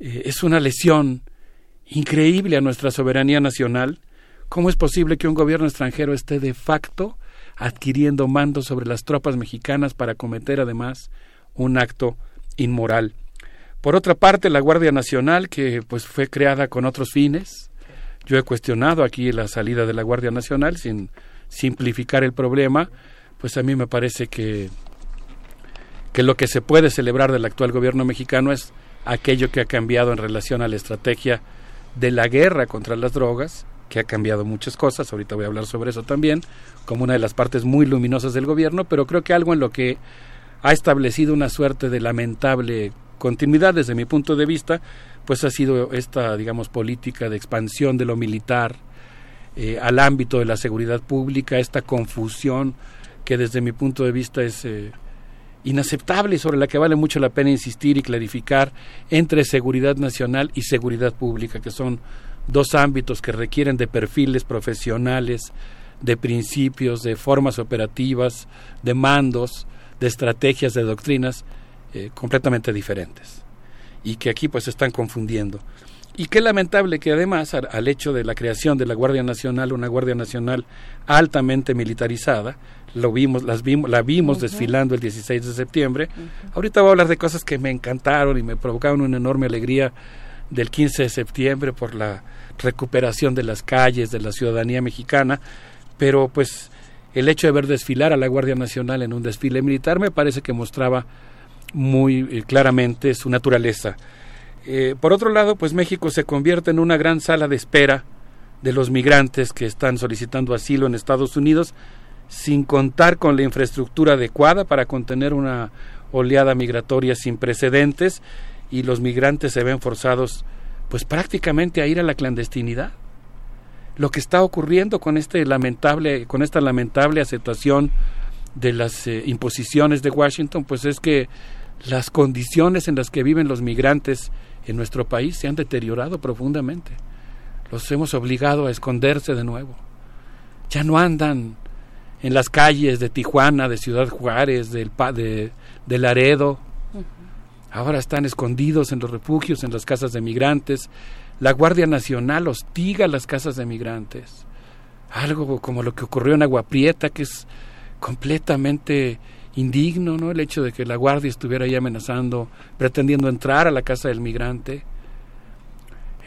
Eh, es una lesión increíble a nuestra soberanía nacional. ¿Cómo es posible que un gobierno extranjero esté de facto adquiriendo mando sobre las tropas mexicanas para cometer además un acto inmoral. Por otra parte, la Guardia Nacional, que pues fue creada con otros fines, yo he cuestionado aquí la salida de la Guardia Nacional sin simplificar el problema, pues a mí me parece que, que lo que se puede celebrar del actual gobierno mexicano es aquello que ha cambiado en relación a la estrategia de la guerra contra las drogas, que ha cambiado muchas cosas, ahorita voy a hablar sobre eso también, como una de las partes muy luminosas del gobierno, pero creo que algo en lo que ha establecido una suerte de lamentable continuidad desde mi punto de vista, pues ha sido esta, digamos, política de expansión de lo militar eh, al ámbito de la seguridad pública, esta confusión que desde mi punto de vista es eh, inaceptable sobre la que vale mucho la pena insistir y clarificar entre seguridad nacional y seguridad pública, que son dos ámbitos que requieren de perfiles profesionales, de principios, de formas operativas, de mandos, de estrategias, de doctrinas eh, completamente diferentes y que aquí pues se están confundiendo. Y qué lamentable que además al, hecho de la creación de la Guardia Nacional, una Guardia Nacional altamente militarizada, lo vimos, las vimos, la vimos desfilando el 16 de septiembre. Ahorita voy a hablar de cosas que me encantaron y me provocaron una enorme alegría del 15 de septiembre por la recuperación de las calles, de la ciudadanía mexicana, pero pues el hecho de ver desfilar a la Guardia Nacional en un desfile militar me parece que mostraba muy eh, claramente su naturaleza. Eh, por otro lado, pues México se convierte en una gran sala de espera de los migrantes que están solicitando asilo en Estados Unidos, sin contar con la infraestructura adecuada para contener una oleada migratoria sin precedentes y los migrantes se ven forzados pues prácticamente a ir a la clandestinidad. Lo que está ocurriendo con este lamentable con esta lamentable aceptación de las eh, imposiciones de Washington, pues es que las condiciones en las que viven los migrantes en nuestro país se han deteriorado profundamente. Los hemos obligado a esconderse de nuevo. Ya no andan en las calles de Tijuana, de Ciudad Juárez, del, de, de Laredo. Ahora están escondidos en los refugios, en las casas de migrantes. La Guardia Nacional hostiga las casas de migrantes. Algo como lo que ocurrió en Agua Prieta, que es completamente indigno, ¿no? El hecho de que la guardia estuviera ahí amenazando, pretendiendo entrar a la casa del migrante.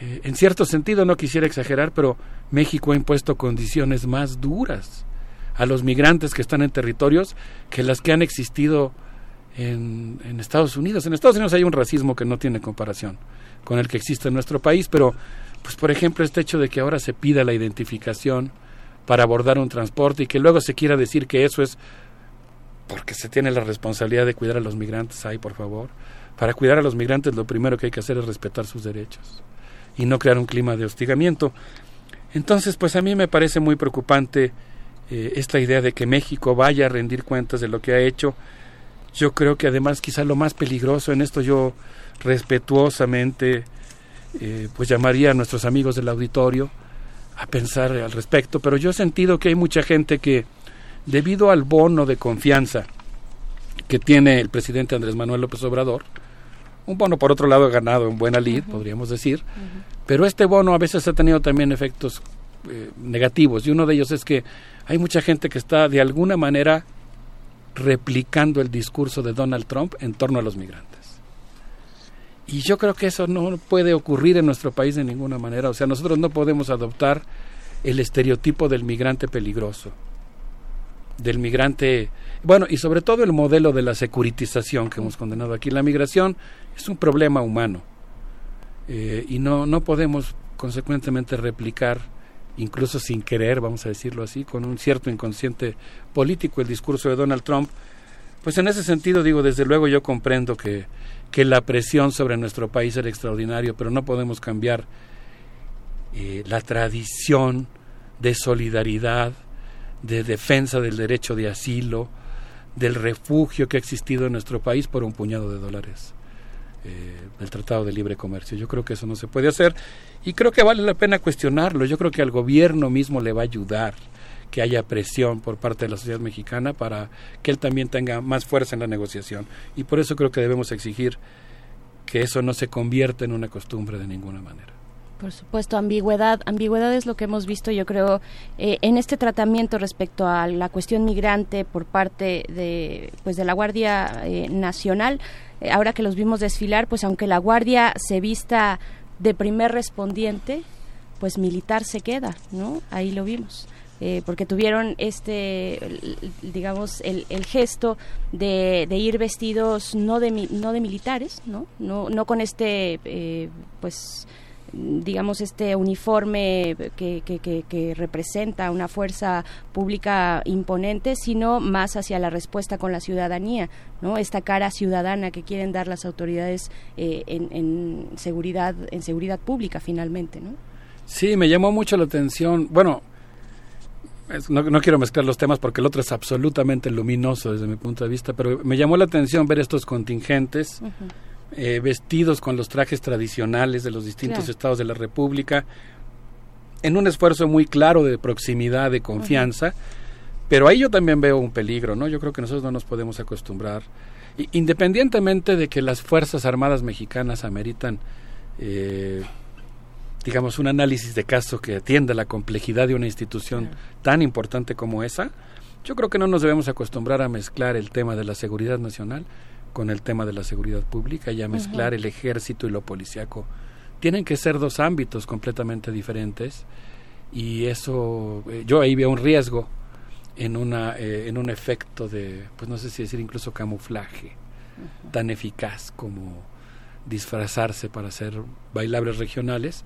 Eh, en cierto sentido, no quisiera exagerar, pero México ha impuesto condiciones más duras a los migrantes que están en territorios que las que han existido en, Estados Unidos. En Estados Unidos hay un racismo que no tiene comparación con el que existe en nuestro país, pero, pues, por ejemplo, este hecho de que ahora se pida la identificación para abordar un transporte y que luego se quiera decir que eso es porque se tiene la responsabilidad de cuidar a los migrantes ahí, por favor. Para cuidar a los migrantes lo primero que hay que hacer es respetar sus derechos y no crear un clima de hostigamiento. Entonces, pues a mí me parece muy preocupante eh, esta idea de que México vaya a rendir cuentas de lo que ha hecho. Yo creo que además quizá lo más peligroso en esto yo respetuosamente eh, pues llamaría a nuestros amigos del auditorio a pensar al respecto, pero yo he sentido que hay mucha gente que debido al bono de confianza que tiene el presidente Andrés Manuel López Obrador, un bono por otro lado ganado en buena lid, podríamos decir, pero este bono a veces ha tenido también efectos eh, negativos y uno de ellos es que hay mucha gente que está de alguna manera replicando el discurso de Donald Trump en torno a los migrantes. Y yo creo que eso no puede ocurrir en nuestro país de ninguna manera. O sea, nosotros no podemos adoptar el estereotipo del migrante peligroso del migrante, bueno, y sobre todo el modelo de la securitización que hemos condenado aquí. La migración es un problema humano eh, y no, no podemos consecuentemente replicar, incluso sin querer, vamos a decirlo así, con un cierto inconsciente político el discurso de Donald Trump. Pues en ese sentido digo, desde luego yo comprendo que, que la presión sobre nuestro país era extraordinario, pero no podemos cambiar eh, la tradición de solidaridad, de defensa del derecho de asilo, del refugio que ha existido en nuestro país por un puñado de dólares eh, del Tratado de Libre Comercio. Yo creo que eso no se puede hacer y creo que vale la pena cuestionarlo. Yo creo que al gobierno mismo le va a ayudar que haya presión por parte de la sociedad mexicana para que él también tenga más fuerza en la negociación. Y por eso creo que debemos exigir que eso no se convierta en una costumbre de ninguna manera. Por supuesto, ambigüedad. Ambigüedad es lo que hemos visto, yo creo, eh, en este tratamiento respecto a la cuestión migrante por parte de, pues, de la Guardia eh, Nacional. Eh, ahora que los vimos desfilar, pues aunque la Guardia se vista de primer respondiente, pues militar se queda, ¿no? Ahí lo vimos. porque tuvieron este, digamos, el, el gesto de, ir vestidos no de, no de militares, ¿no? No, no con este, pues, digamos, este uniforme que, que, que, representa una fuerza pública imponente, sino más hacia la respuesta con la ciudadanía, ¿no? Esta cara ciudadana que quieren dar las autoridades eh, en, en, seguridad, en seguridad pública, finalmente, ¿no? Sí, me llamó mucho la atención. Bueno, no, no, quiero mezclar los temas porque el otro es absolutamente luminoso desde mi punto de vista, pero me llamó la atención ver estos contingentes. Eh, vestidos con los trajes tradicionales de los distintos estados de la República, en un esfuerzo muy claro de proximidad, de confianza, pero ahí yo también veo un peligro, ¿no? Yo creo que nosotros no nos podemos acostumbrar, independientemente de que las Fuerzas Armadas mexicanas ameritan, eh, digamos, un análisis de caso que atienda la complejidad de una institución tan importante como esa, yo creo que no nos debemos acostumbrar a mezclar el tema de la seguridad nacional con el tema de la seguridad pública y a mezclar el ejército y lo policíaco. Tienen que ser dos ámbitos completamente diferentes y eso, eh, yo ahí veo un riesgo en, una, eh, en un efecto de, pues no sé si decir incluso camuflaje, tan eficaz como disfrazarse para hacer bailables regionales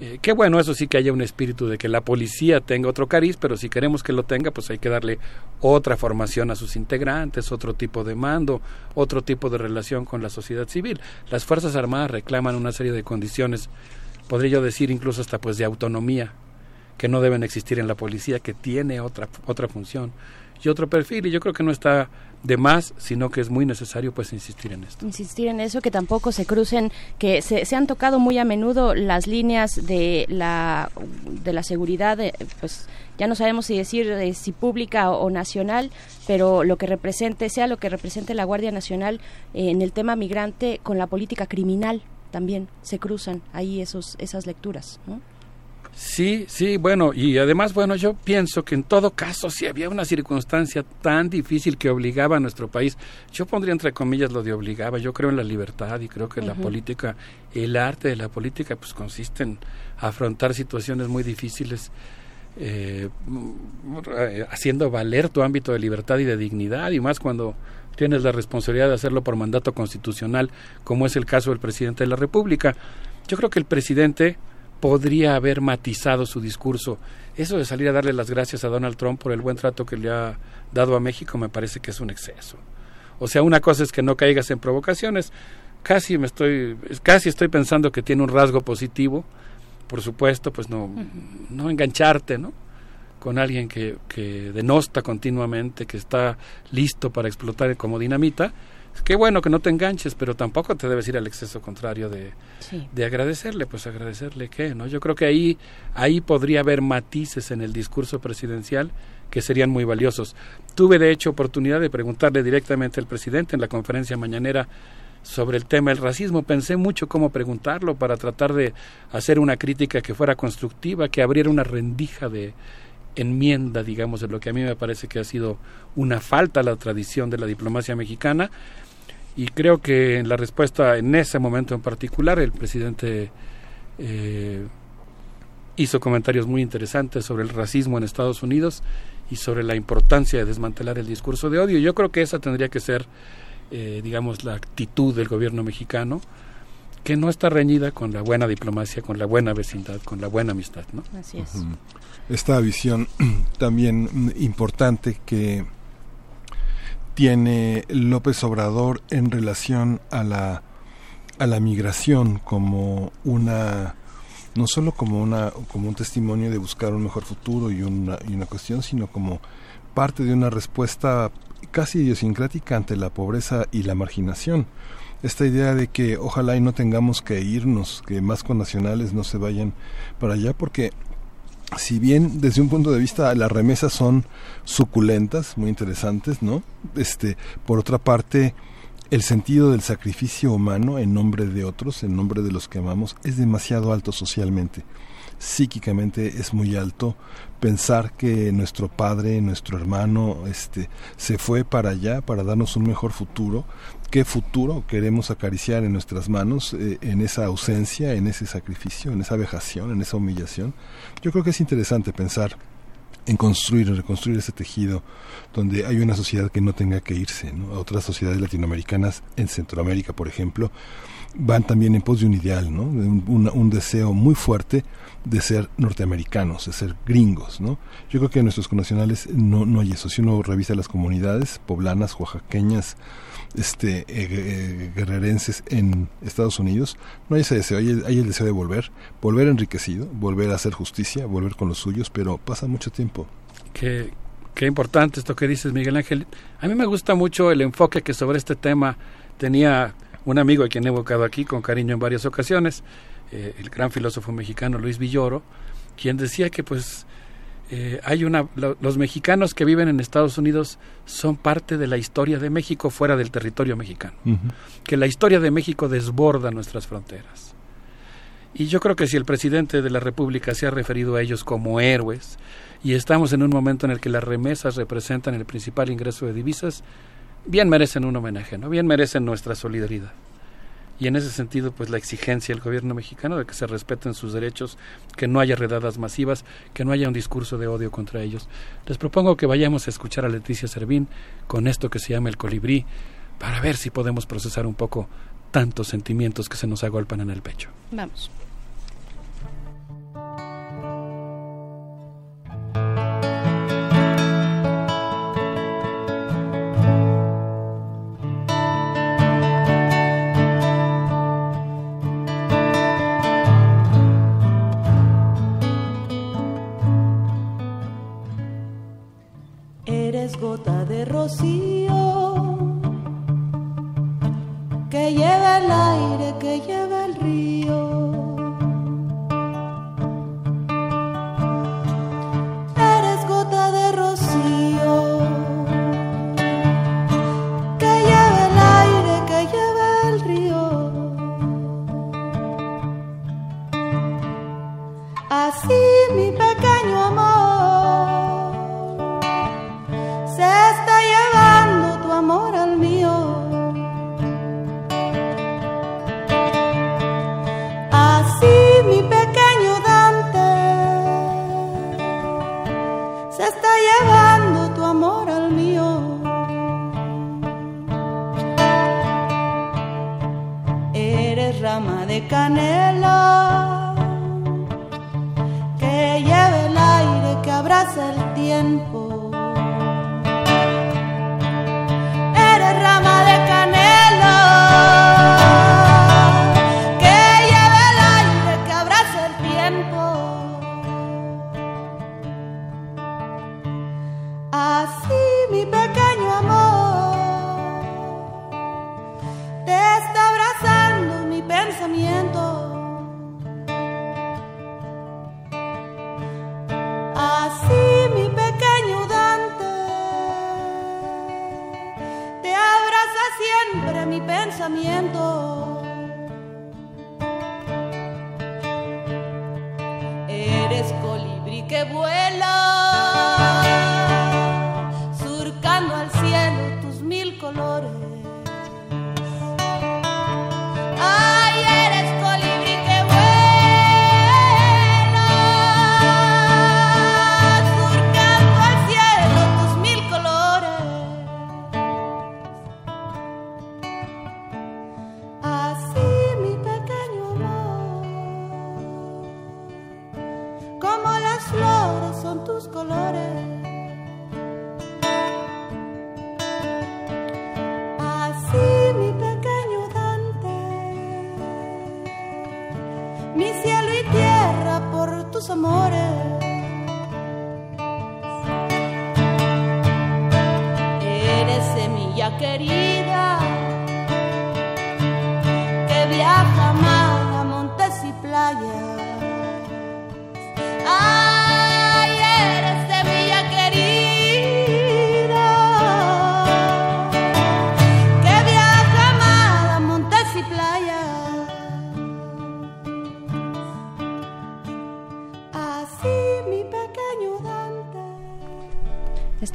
eh, qué bueno, eso sí que haya un espíritu de que la policía tenga otro cariz, pero si queremos que lo tenga, pues hay que darle otra formación a sus integrantes, otro tipo de mando, otro tipo de relación con la sociedad civil. Las Fuerzas Armadas reclaman una serie de condiciones, podría yo decir incluso hasta pues de autonomía, que no deben existir en la policía, que tiene otra, otra función y otro perfil, y yo creo que no está de más, sino que es muy necesario pues insistir en esto. Insistir en eso, que tampoco se crucen, que se, se han tocado muy a menudo las líneas de la, de la seguridad, pues ya no sabemos si decir si pública o, nacional, pero lo que represente, sea lo que represente la Guardia Nacional eh, en el tema migrante con la política criminal también se cruzan ahí esos, esas lecturas, ¿no? Sí, sí, bueno, y además, bueno, yo pienso que en todo caso, si había una circunstancia tan difícil que obligaba a nuestro país, yo pondría entre comillas lo de obligaba, yo creo en la libertad y creo que la política, el arte de la política, pues consiste en afrontar situaciones muy difíciles, eh, haciendo valer tu ámbito de libertad y de dignidad, y más cuando tienes la responsabilidad de hacerlo por mandato constitucional, como es el caso del presidente de la República. Yo creo que el presidente podría haber matizado su discurso. Eso de salir a darle las gracias a Donald Trump por el buen trato que le ha dado a México me parece que es un exceso. O sea, una cosa es que no caigas en provocaciones. Casi me estoy, casi estoy pensando que tiene un rasgo positivo. Por supuesto, pues no, no engancharte, ¿no? Con alguien que, que denosta continuamente, que está listo para explotar como dinamita Qué bueno que no te enganches, pero tampoco te debes ir al exceso contrario de, de agradecerle, pues agradecerle qué, ¿no? Yo creo que ahí, ahí podría haber matices en el discurso presidencial que serían muy valiosos. Tuve de hecho oportunidad de preguntarle directamente al presidente en la conferencia mañanera sobre el tema del racismo. Pensé mucho cómo preguntarlo para tratar de hacer una crítica que fuera constructiva, que abriera una rendija de enmienda, digamos, de lo que a mí me parece que ha sido una falta a la tradición de la diplomacia mexicana y creo que en la respuesta en ese momento en particular el presidente eh, hizo comentarios muy interesantes sobre el racismo en Estados Unidos y sobre la importancia de desmantelar el discurso de odio. Yo creo que esa tendría que ser, eh, digamos, la actitud del gobierno mexicano, que no está reñida con la buena diplomacia, con la buena vecindad, con la buena amistad. ¿no? Así es. Esta visión también importante que tiene López Obrador en relación a la a la migración como una no solo como una como un testimonio de buscar un mejor futuro y una, y una cuestión sino como parte de una respuesta casi idiosincrática ante la pobreza y la marginación. Esta idea de que ojalá y no tengamos que irnos que más con nacionales no se vayan para allá porque si bien desde un punto de vista las remesas son suculentas, muy interesantes, ¿no? Este, por otra parte, el sentido del sacrificio humano en nombre de otros, en nombre de los que amamos, es demasiado alto socialmente. Psíquicamente es muy alto pensar que nuestro padre, nuestro hermano, este, se fue para allá para darnos un mejor futuro qué futuro queremos acariciar en nuestras manos eh, en esa ausencia, en ese sacrificio, en esa vejación, en esa humillación. Yo creo que es interesante pensar en construir, en reconstruir ese tejido donde hay una sociedad que no tenga que irse. ¿no? A otras sociedades latinoamericanas, en Centroamérica, por ejemplo, van también en pos de un ideal, ¿no? Un, un, deseo muy fuerte de ser norteamericanos, de ser gringos, ¿no? Yo creo que en nuestros connacionales no, no hay eso. Si uno revisa las comunidades poblanas, oaxaqueñas, este, eh, eh, guerrerenses en Estados Unidos, no hay ese deseo, hay, hay, el deseo de volver, volver enriquecido, volver a hacer justicia, volver con los suyos, pero pasa mucho tiempo. Qué, qué importante esto que dices, Miguel Ángel. A mí me gusta mucho el enfoque que sobre este tema tenía un amigo a quien he evocado aquí con cariño en varias ocasiones, eh, el gran filósofo mexicano Luis Villoro, quien decía que pues eh, hay una los mexicanos que viven en Estados Unidos son parte de la historia de México fuera del territorio mexicano que la historia de México desborda nuestras fronteras. Y yo creo que si el presidente de la República se ha referido a ellos como héroes y estamos en un momento en el que las remesas representan el principal ingreso de divisas bien merecen un homenaje no bien merecen nuestra solidaridad y en ese sentido pues la exigencia del gobierno mexicano de que se respeten sus derechos, que no haya redadas masivas, que no haya un discurso de odio contra ellos. Les propongo que vayamos a escuchar a Leticia Servín con esto que se llama el colibrí para ver si podemos procesar un poco tantos sentimientos que se nos agolpan en el pecho. Vamos. Gota de rocío que lleva el aire, que lleva el río.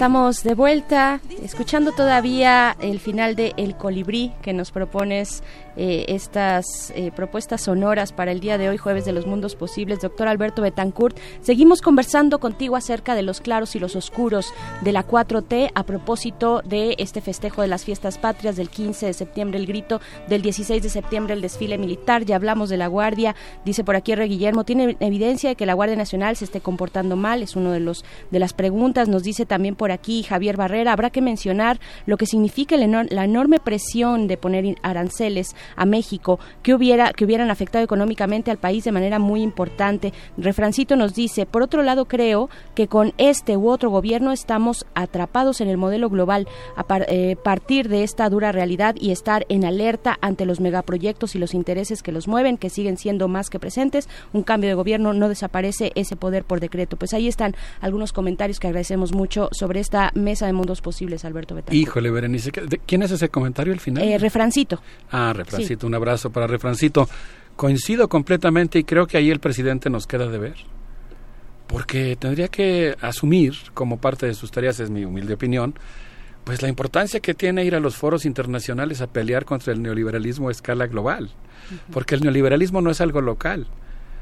Estamos de vuelta, escuchando todavía el final de El Colibrí que nos propones eh, estas eh, propuestas sonoras para el día de hoy, jueves de los mundos posibles. Doctor Alberto Betancourt, seguimos conversando contigo acerca de los claros y los oscuros de la 4T a propósito de este festejo de las fiestas patrias del 15 de septiembre, el grito del 16 de septiembre, el desfile militar. Ya hablamos de la Guardia, dice por aquí R. Guillermo, tiene evidencia de que la Guardia Nacional se esté comportando mal, es uno de los de las preguntas. Nos dice también por aquí Javier Barrera, habrá que mencionar lo que significa la enorme presión de poner aranceles a México que hubiera que hubieran afectado económicamente al país de manera muy importante. Refrancito nos dice, por otro lado creo que con este u otro gobierno estamos atrapados en el modelo global a eh, partir de esta dura realidad y estar en alerta ante los megaproyectos y los intereses que los mueven, que siguen siendo más que presentes. Un cambio de gobierno no desaparece ese poder por decreto. Pues ahí están algunos comentarios que agradecemos mucho sobre esta mesa de mundos posibles, Alberto Betancourt. Híjole, Berenice, ¿quién es ese comentario al final? Eh, refrancito. Ah, Refrancito, un abrazo para Refrancito. Coincido completamente y creo que ahí el presidente nos queda de ver. Porque tendría que asumir, como parte de sus tareas, es mi humilde opinión, pues la importancia que tiene ir a los foros internacionales a pelear contra el neoliberalismo a escala global. Porque el neoliberalismo no es algo local.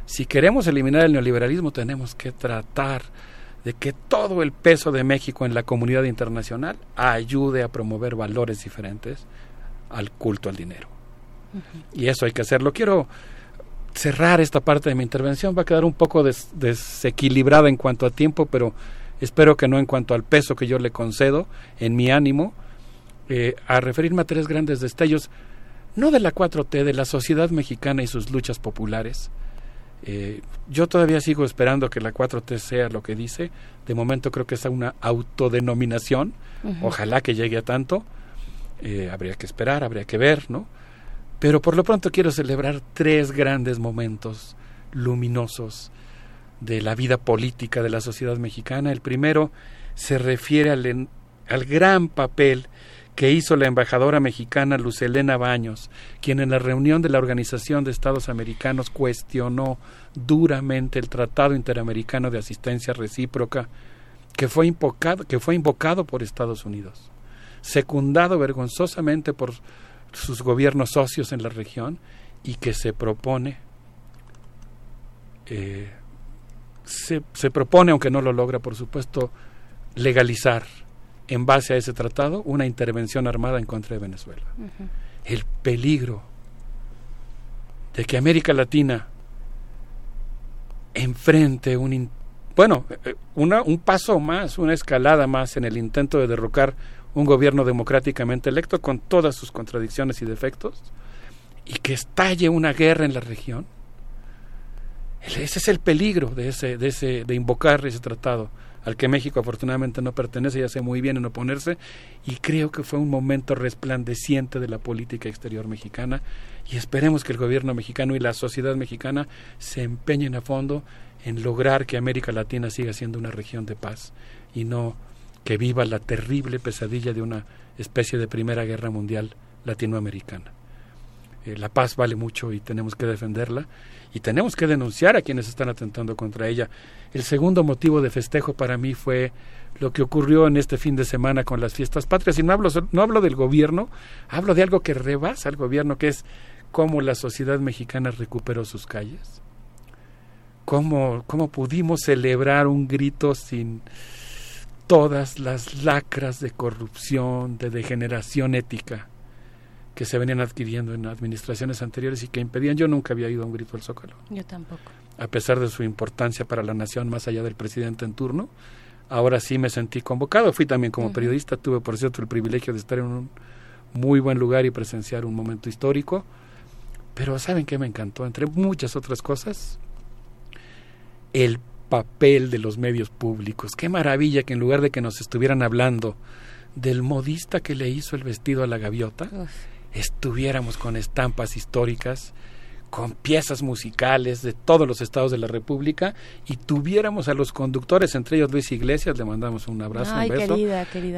Si queremos eliminar el neoliberalismo, tenemos que tratar de que todo el peso de México en la comunidad internacional ayude a promover valores diferentes al culto al dinero. Y eso hay que hacerlo. Quiero cerrar esta parte de mi intervención. Va a quedar un poco desequilibrada en cuanto a tiempo, pero espero que no en cuanto al peso que yo le concedo en mi ánimo, eh, a referirme a tres grandes destellos, no de la 4T, de la sociedad mexicana y sus luchas populares, eh, yo todavía sigo esperando que la 4T sea lo que dice. De momento creo que es una autodenominación. Ojalá que llegue a tanto. Eh, habría que esperar, habría que ver, ¿no? Pero por lo pronto quiero celebrar tres grandes momentos luminosos de la vida política de la sociedad mexicana. El primero se refiere al, al gran papel que hizo la embajadora mexicana Lucelena Baños, quien en la reunión de la Organización de Estados Americanos cuestionó duramente el Tratado Interamericano de Asistencia Recíproca que fue invocado, que fue invocado por Estados Unidos, secundado vergonzosamente por sus gobiernos socios en la región y que se propone eh, se, se propone, aunque no lo logra, por supuesto, legalizar en base a ese tratado una intervención armada en contra de Venezuela. El peligro de que América Latina enfrente un bueno eh, una, un paso más una escalada más en el intento de derrocar un gobierno democráticamente electo con todas sus contradicciones y defectos y que estalle una guerra en la región ese es el peligro de ese de invocar ese tratado al que México afortunadamente no pertenece y hace muy bien en oponerse, y creo que fue un momento resplandeciente de la política exterior mexicana, y esperemos que el gobierno mexicano y la sociedad mexicana se empeñen a fondo en lograr que América Latina siga siendo una región de paz y no que viva la terrible pesadilla de una especie de primera guerra mundial latinoamericana. Eh, la paz vale mucho y tenemos que defenderla y tenemos que denunciar a quienes están atentando contra ella. El segundo motivo de festejo para mí fue lo que ocurrió en este fin de semana con las fiestas patrias. Y no hablo, no hablo del gobierno, hablo de algo que rebasa al gobierno, que es cómo la sociedad mexicana recuperó sus calles. Cómo, cómo pudimos celebrar un grito sin todas las lacras de corrupción, de degeneración ética que se venían adquiriendo en administraciones anteriores y que impedían. Yo nunca había ido a un grito al Zócalo. Yo tampoco. A pesar de su importancia para la nación, más allá del presidente en turno, ahora sí me sentí convocado. Fui también como periodista, tuve por cierto el privilegio de estar en un muy buen lugar y presenciar un momento histórico. Pero ¿saben qué me encantó? Entre muchas otras cosas, el papel de los medios públicos. Qué maravilla que en lugar de que nos estuvieran hablando del modista que le hizo el vestido a la gaviota, estuviéramos con estampas históricas, con piezas musicales de todos los estados de la República y tuviéramos a los conductores, entre ellos Luis Iglesias, le mandamos un abrazo, un beso.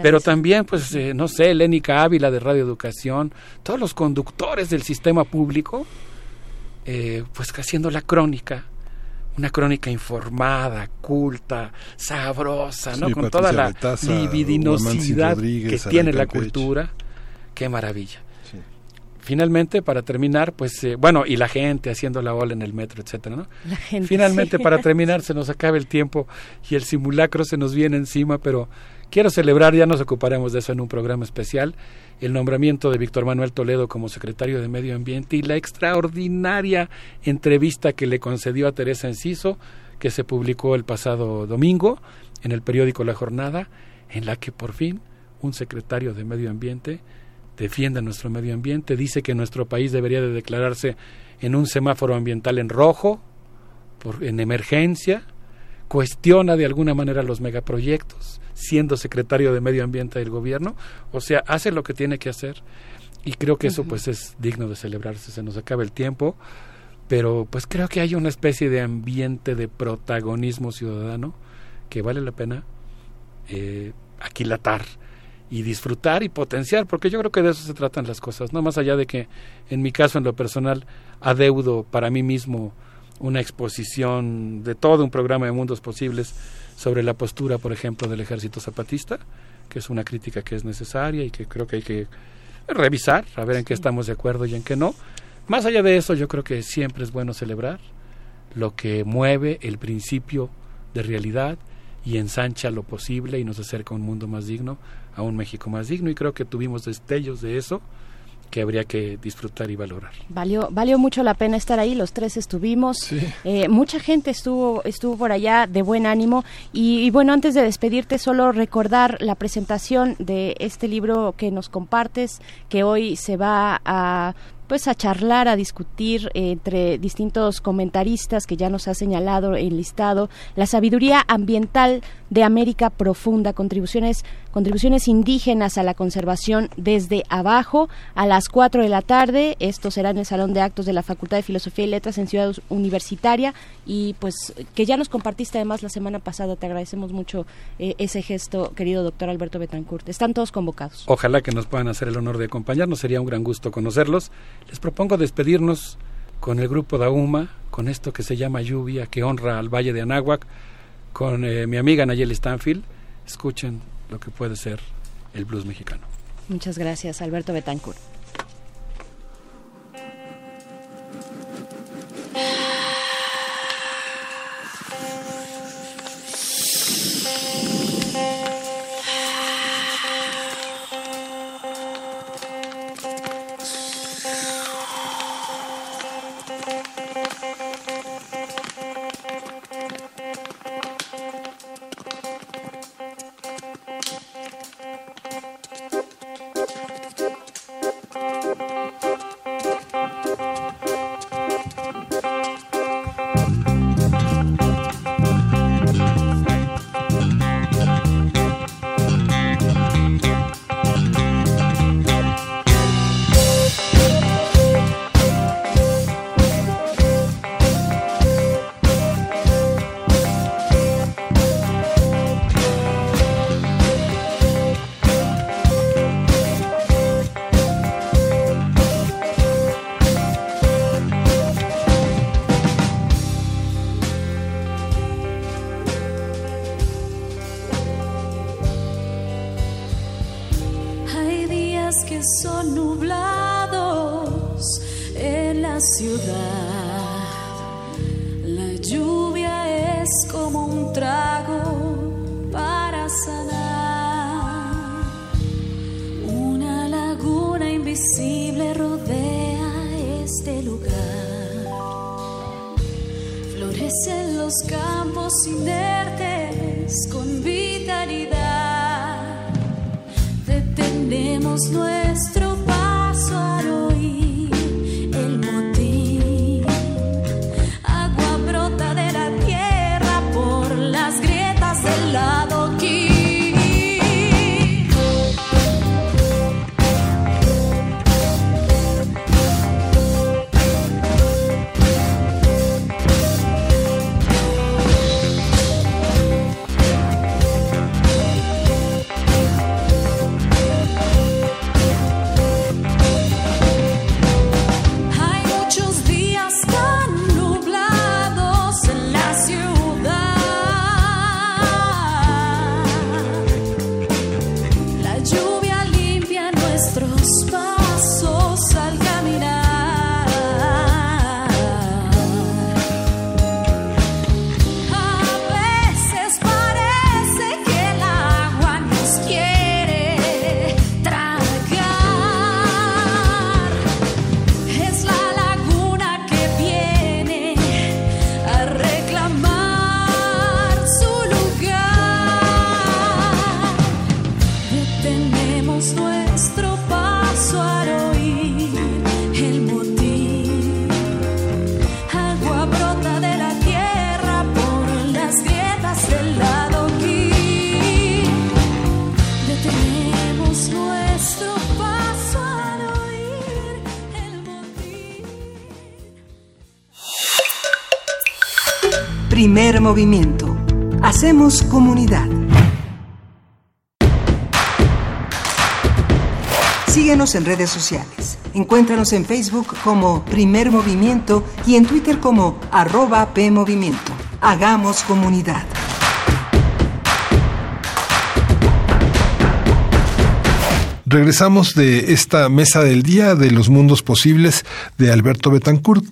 Pero también, pues, eh, no sé, Lénica Ávila de Radio Educación, todos los conductores del sistema público, eh, pues haciendo la crónica una crónica informada, culta, sabrosa, ¿no? Sí, Con Patricia toda la Betasa, libidinosidad que tiene la cultura. Qué maravilla. Finalmente, para terminar, pues, eh, bueno, y la gente haciendo la ola en el metro, etcétera, ¿no? La gente, Finalmente, sí. para terminar, se nos acaba el tiempo y el simulacro se nos viene encima, pero quiero celebrar, ya nos ocuparemos de eso en un programa especial, el nombramiento de Víctor Manuel Toledo como secretario de Medio Ambiente y la extraordinaria entrevista que le concedió a Teresa Enciso, que se publicó el pasado domingo en el periódico La Jornada, en la que por fin un secretario de Medio Ambiente defiende nuestro medio ambiente, dice que nuestro país debería de declararse en un semáforo ambiental en rojo, por, en emergencia, cuestiona de alguna manera los megaproyectos, siendo secretario de Medio Ambiente del gobierno, o sea, hace lo que tiene que hacer y creo que eso pues es digno de celebrarse, se nos acaba el tiempo, pero pues creo que hay una especie de ambiente de protagonismo ciudadano que vale la pena eh, aquilatar y disfrutar y potenciar, porque yo creo que de eso se tratan las cosas, no más allá de que en mi caso, en lo personal, adeudo para mí mismo una exposición de todo un programa de mundos posibles sobre la postura, por ejemplo, del ejército zapatista, que es una crítica que es necesaria y que creo que hay que revisar, a ver en qué estamos de acuerdo y en qué no. Más allá de eso, yo creo que siempre es bueno celebrar lo que mueve el principio de realidad y ensancha lo posible y nos acerca a un mundo más digno, a un México más digno y creo que tuvimos destellos de eso que habría que disfrutar y valorar. Valió, valió mucho la pena estar ahí, los tres estuvimos, Eh, mucha gente estuvo, estuvo por allá de buen ánimo. Y, y bueno, antes de despedirte, solo recordar la presentación de este libro que nos compartes, que hoy se va a pues a charlar, a discutir eh, entre distintos comentaristas que ya nos ha señalado el listado, la sabiduría ambiental de América Profunda, contribuciones, contribuciones indígenas a la conservación desde abajo a las 4 de la tarde. Esto será en el Salón de Actos de la Facultad de Filosofía y Letras en Ciudad Universitaria y pues que ya nos compartiste además la semana pasada. Te agradecemos mucho eh, ese gesto, querido doctor Alberto Betancourt. Están todos convocados. Ojalá que nos puedan hacer el honor de acompañarnos, sería un gran gusto conocerlos. Les propongo despedirnos con el grupo Dauma, con esto que se llama Lluvia, que honra al Valle de Anáhuac, con eh, mi amiga Nayeli Stanfield. Escuchen lo que puede ser el blues mexicano. Muchas gracias, Alberto Betancourt. Movimiento. Hacemos comunidad. Síguenos en redes sociales. Encuéntranos en Facebook como Primer Movimiento y en Twitter como arroba PMovimiento. Hagamos comunidad. Regresamos de esta mesa del día de los mundos posibles de Alberto Betancourt.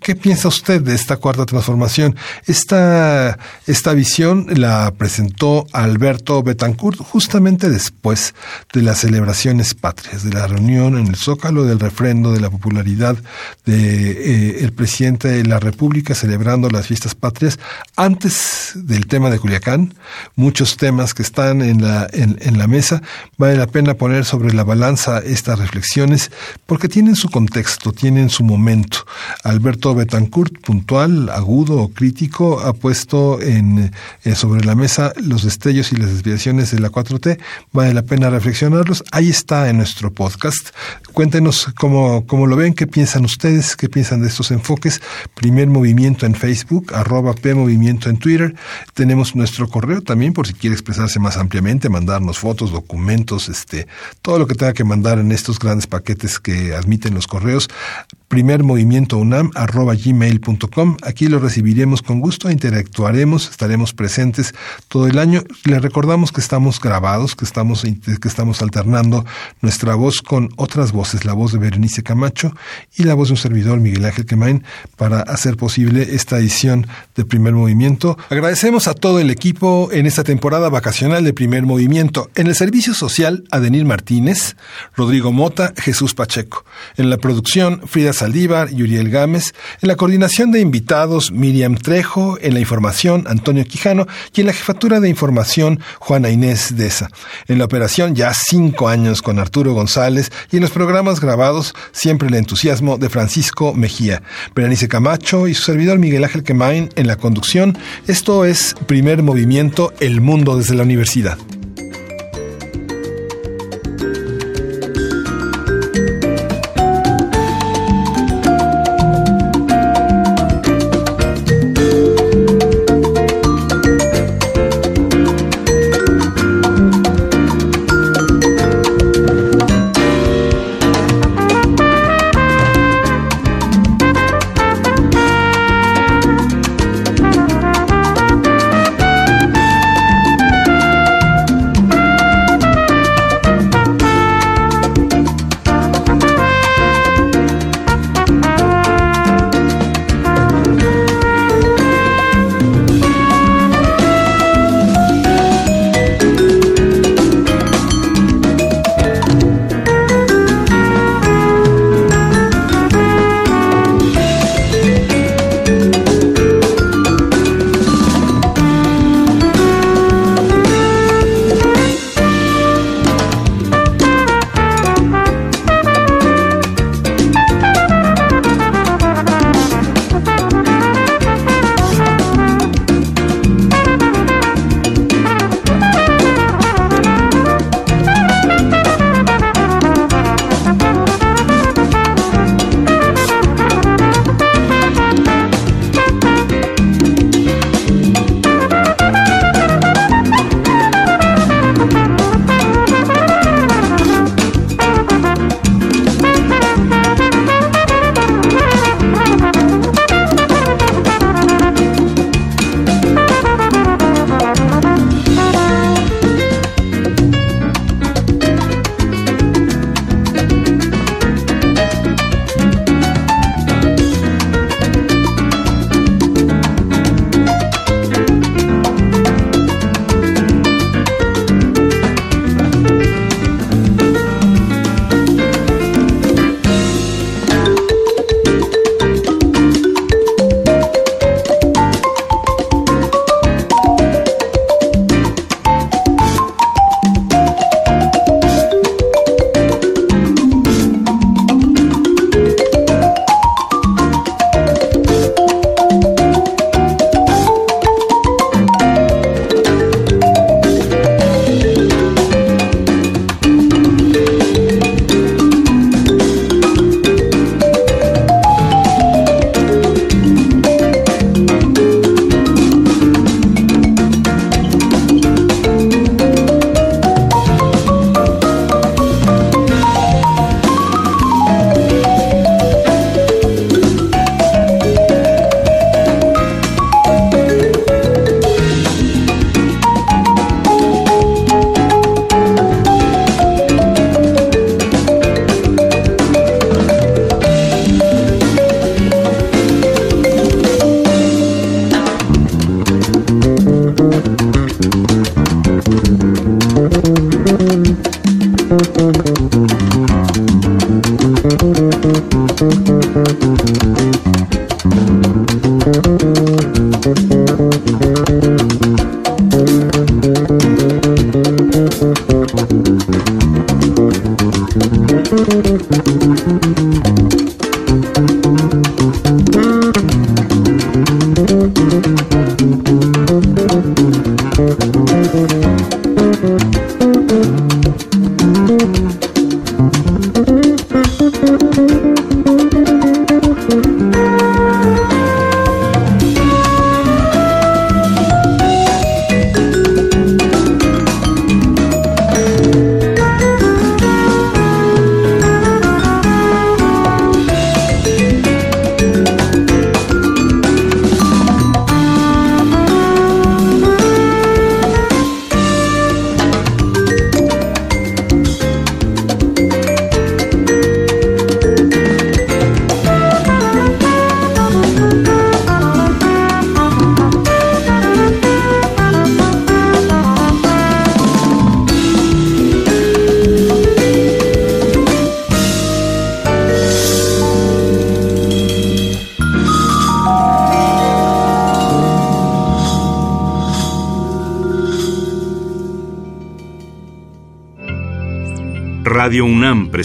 ¿Qué, piensa usted de esta cuarta transformación? Esta, esta visión la presentó Alberto Betancourt justamente después de las celebraciones patrias, de la reunión en el Zócalo, del refrendo de la popularidad de eh, presidente de la República celebrando las fiestas patrias, antes del tema de Culiacán, muchos temas que están en la, en, en la mesa, vale la pena poner sobre la balanza estas reflexiones porque tienen su contexto, tienen su momento. Alberto Betancourt, puntual, agudo, crítico, ha puesto eh, sobre la mesa los destellos y las desviaciones de la 4T. Vale la pena reflexionarlos. Ahí está en nuestro podcast. Cuéntenos cómo, cómo lo ven, qué piensan ustedes, qué piensan de estos enfoques. Primer movimiento en Facebook, arroba P Movimiento en Twitter. Tenemos nuestro correo también por si quiere expresarse más ampliamente, mandarnos fotos, documentos, este, todo lo que tenga que mandar en estos grandes paquetes que admiten los correos primer movimiento unam arroba gmail.com. Aquí lo recibiremos con gusto, interactuaremos, estaremos presentes todo el año. Le recordamos que estamos grabados, que estamos, que estamos alternando nuestra voz con otras voces, la voz de Berenice Camacho y la voz de un servidor, Miguel Ángel Quemain, para hacer posible esta edición de primer movimiento. Agradecemos a todo el equipo en esta temporada vacacional de primer movimiento. En el servicio social, Adenil Martínez, Rodrigo Mota, Jesús Pacheco. En la producción, Frida Saldívar y Uriel Gámez, en la coordinación de invitados Miriam Trejo, en la información Antonio Quijano y en la jefatura de información Juana Inés Deza. En la operación ya cinco años con Arturo González y en los programas grabados siempre el entusiasmo de Francisco Mejía. Berenice Camacho y su servidor Miguel Ángel Quemain en la conducción. Esto es Primer Movimiento, El Mundo desde la Universidad.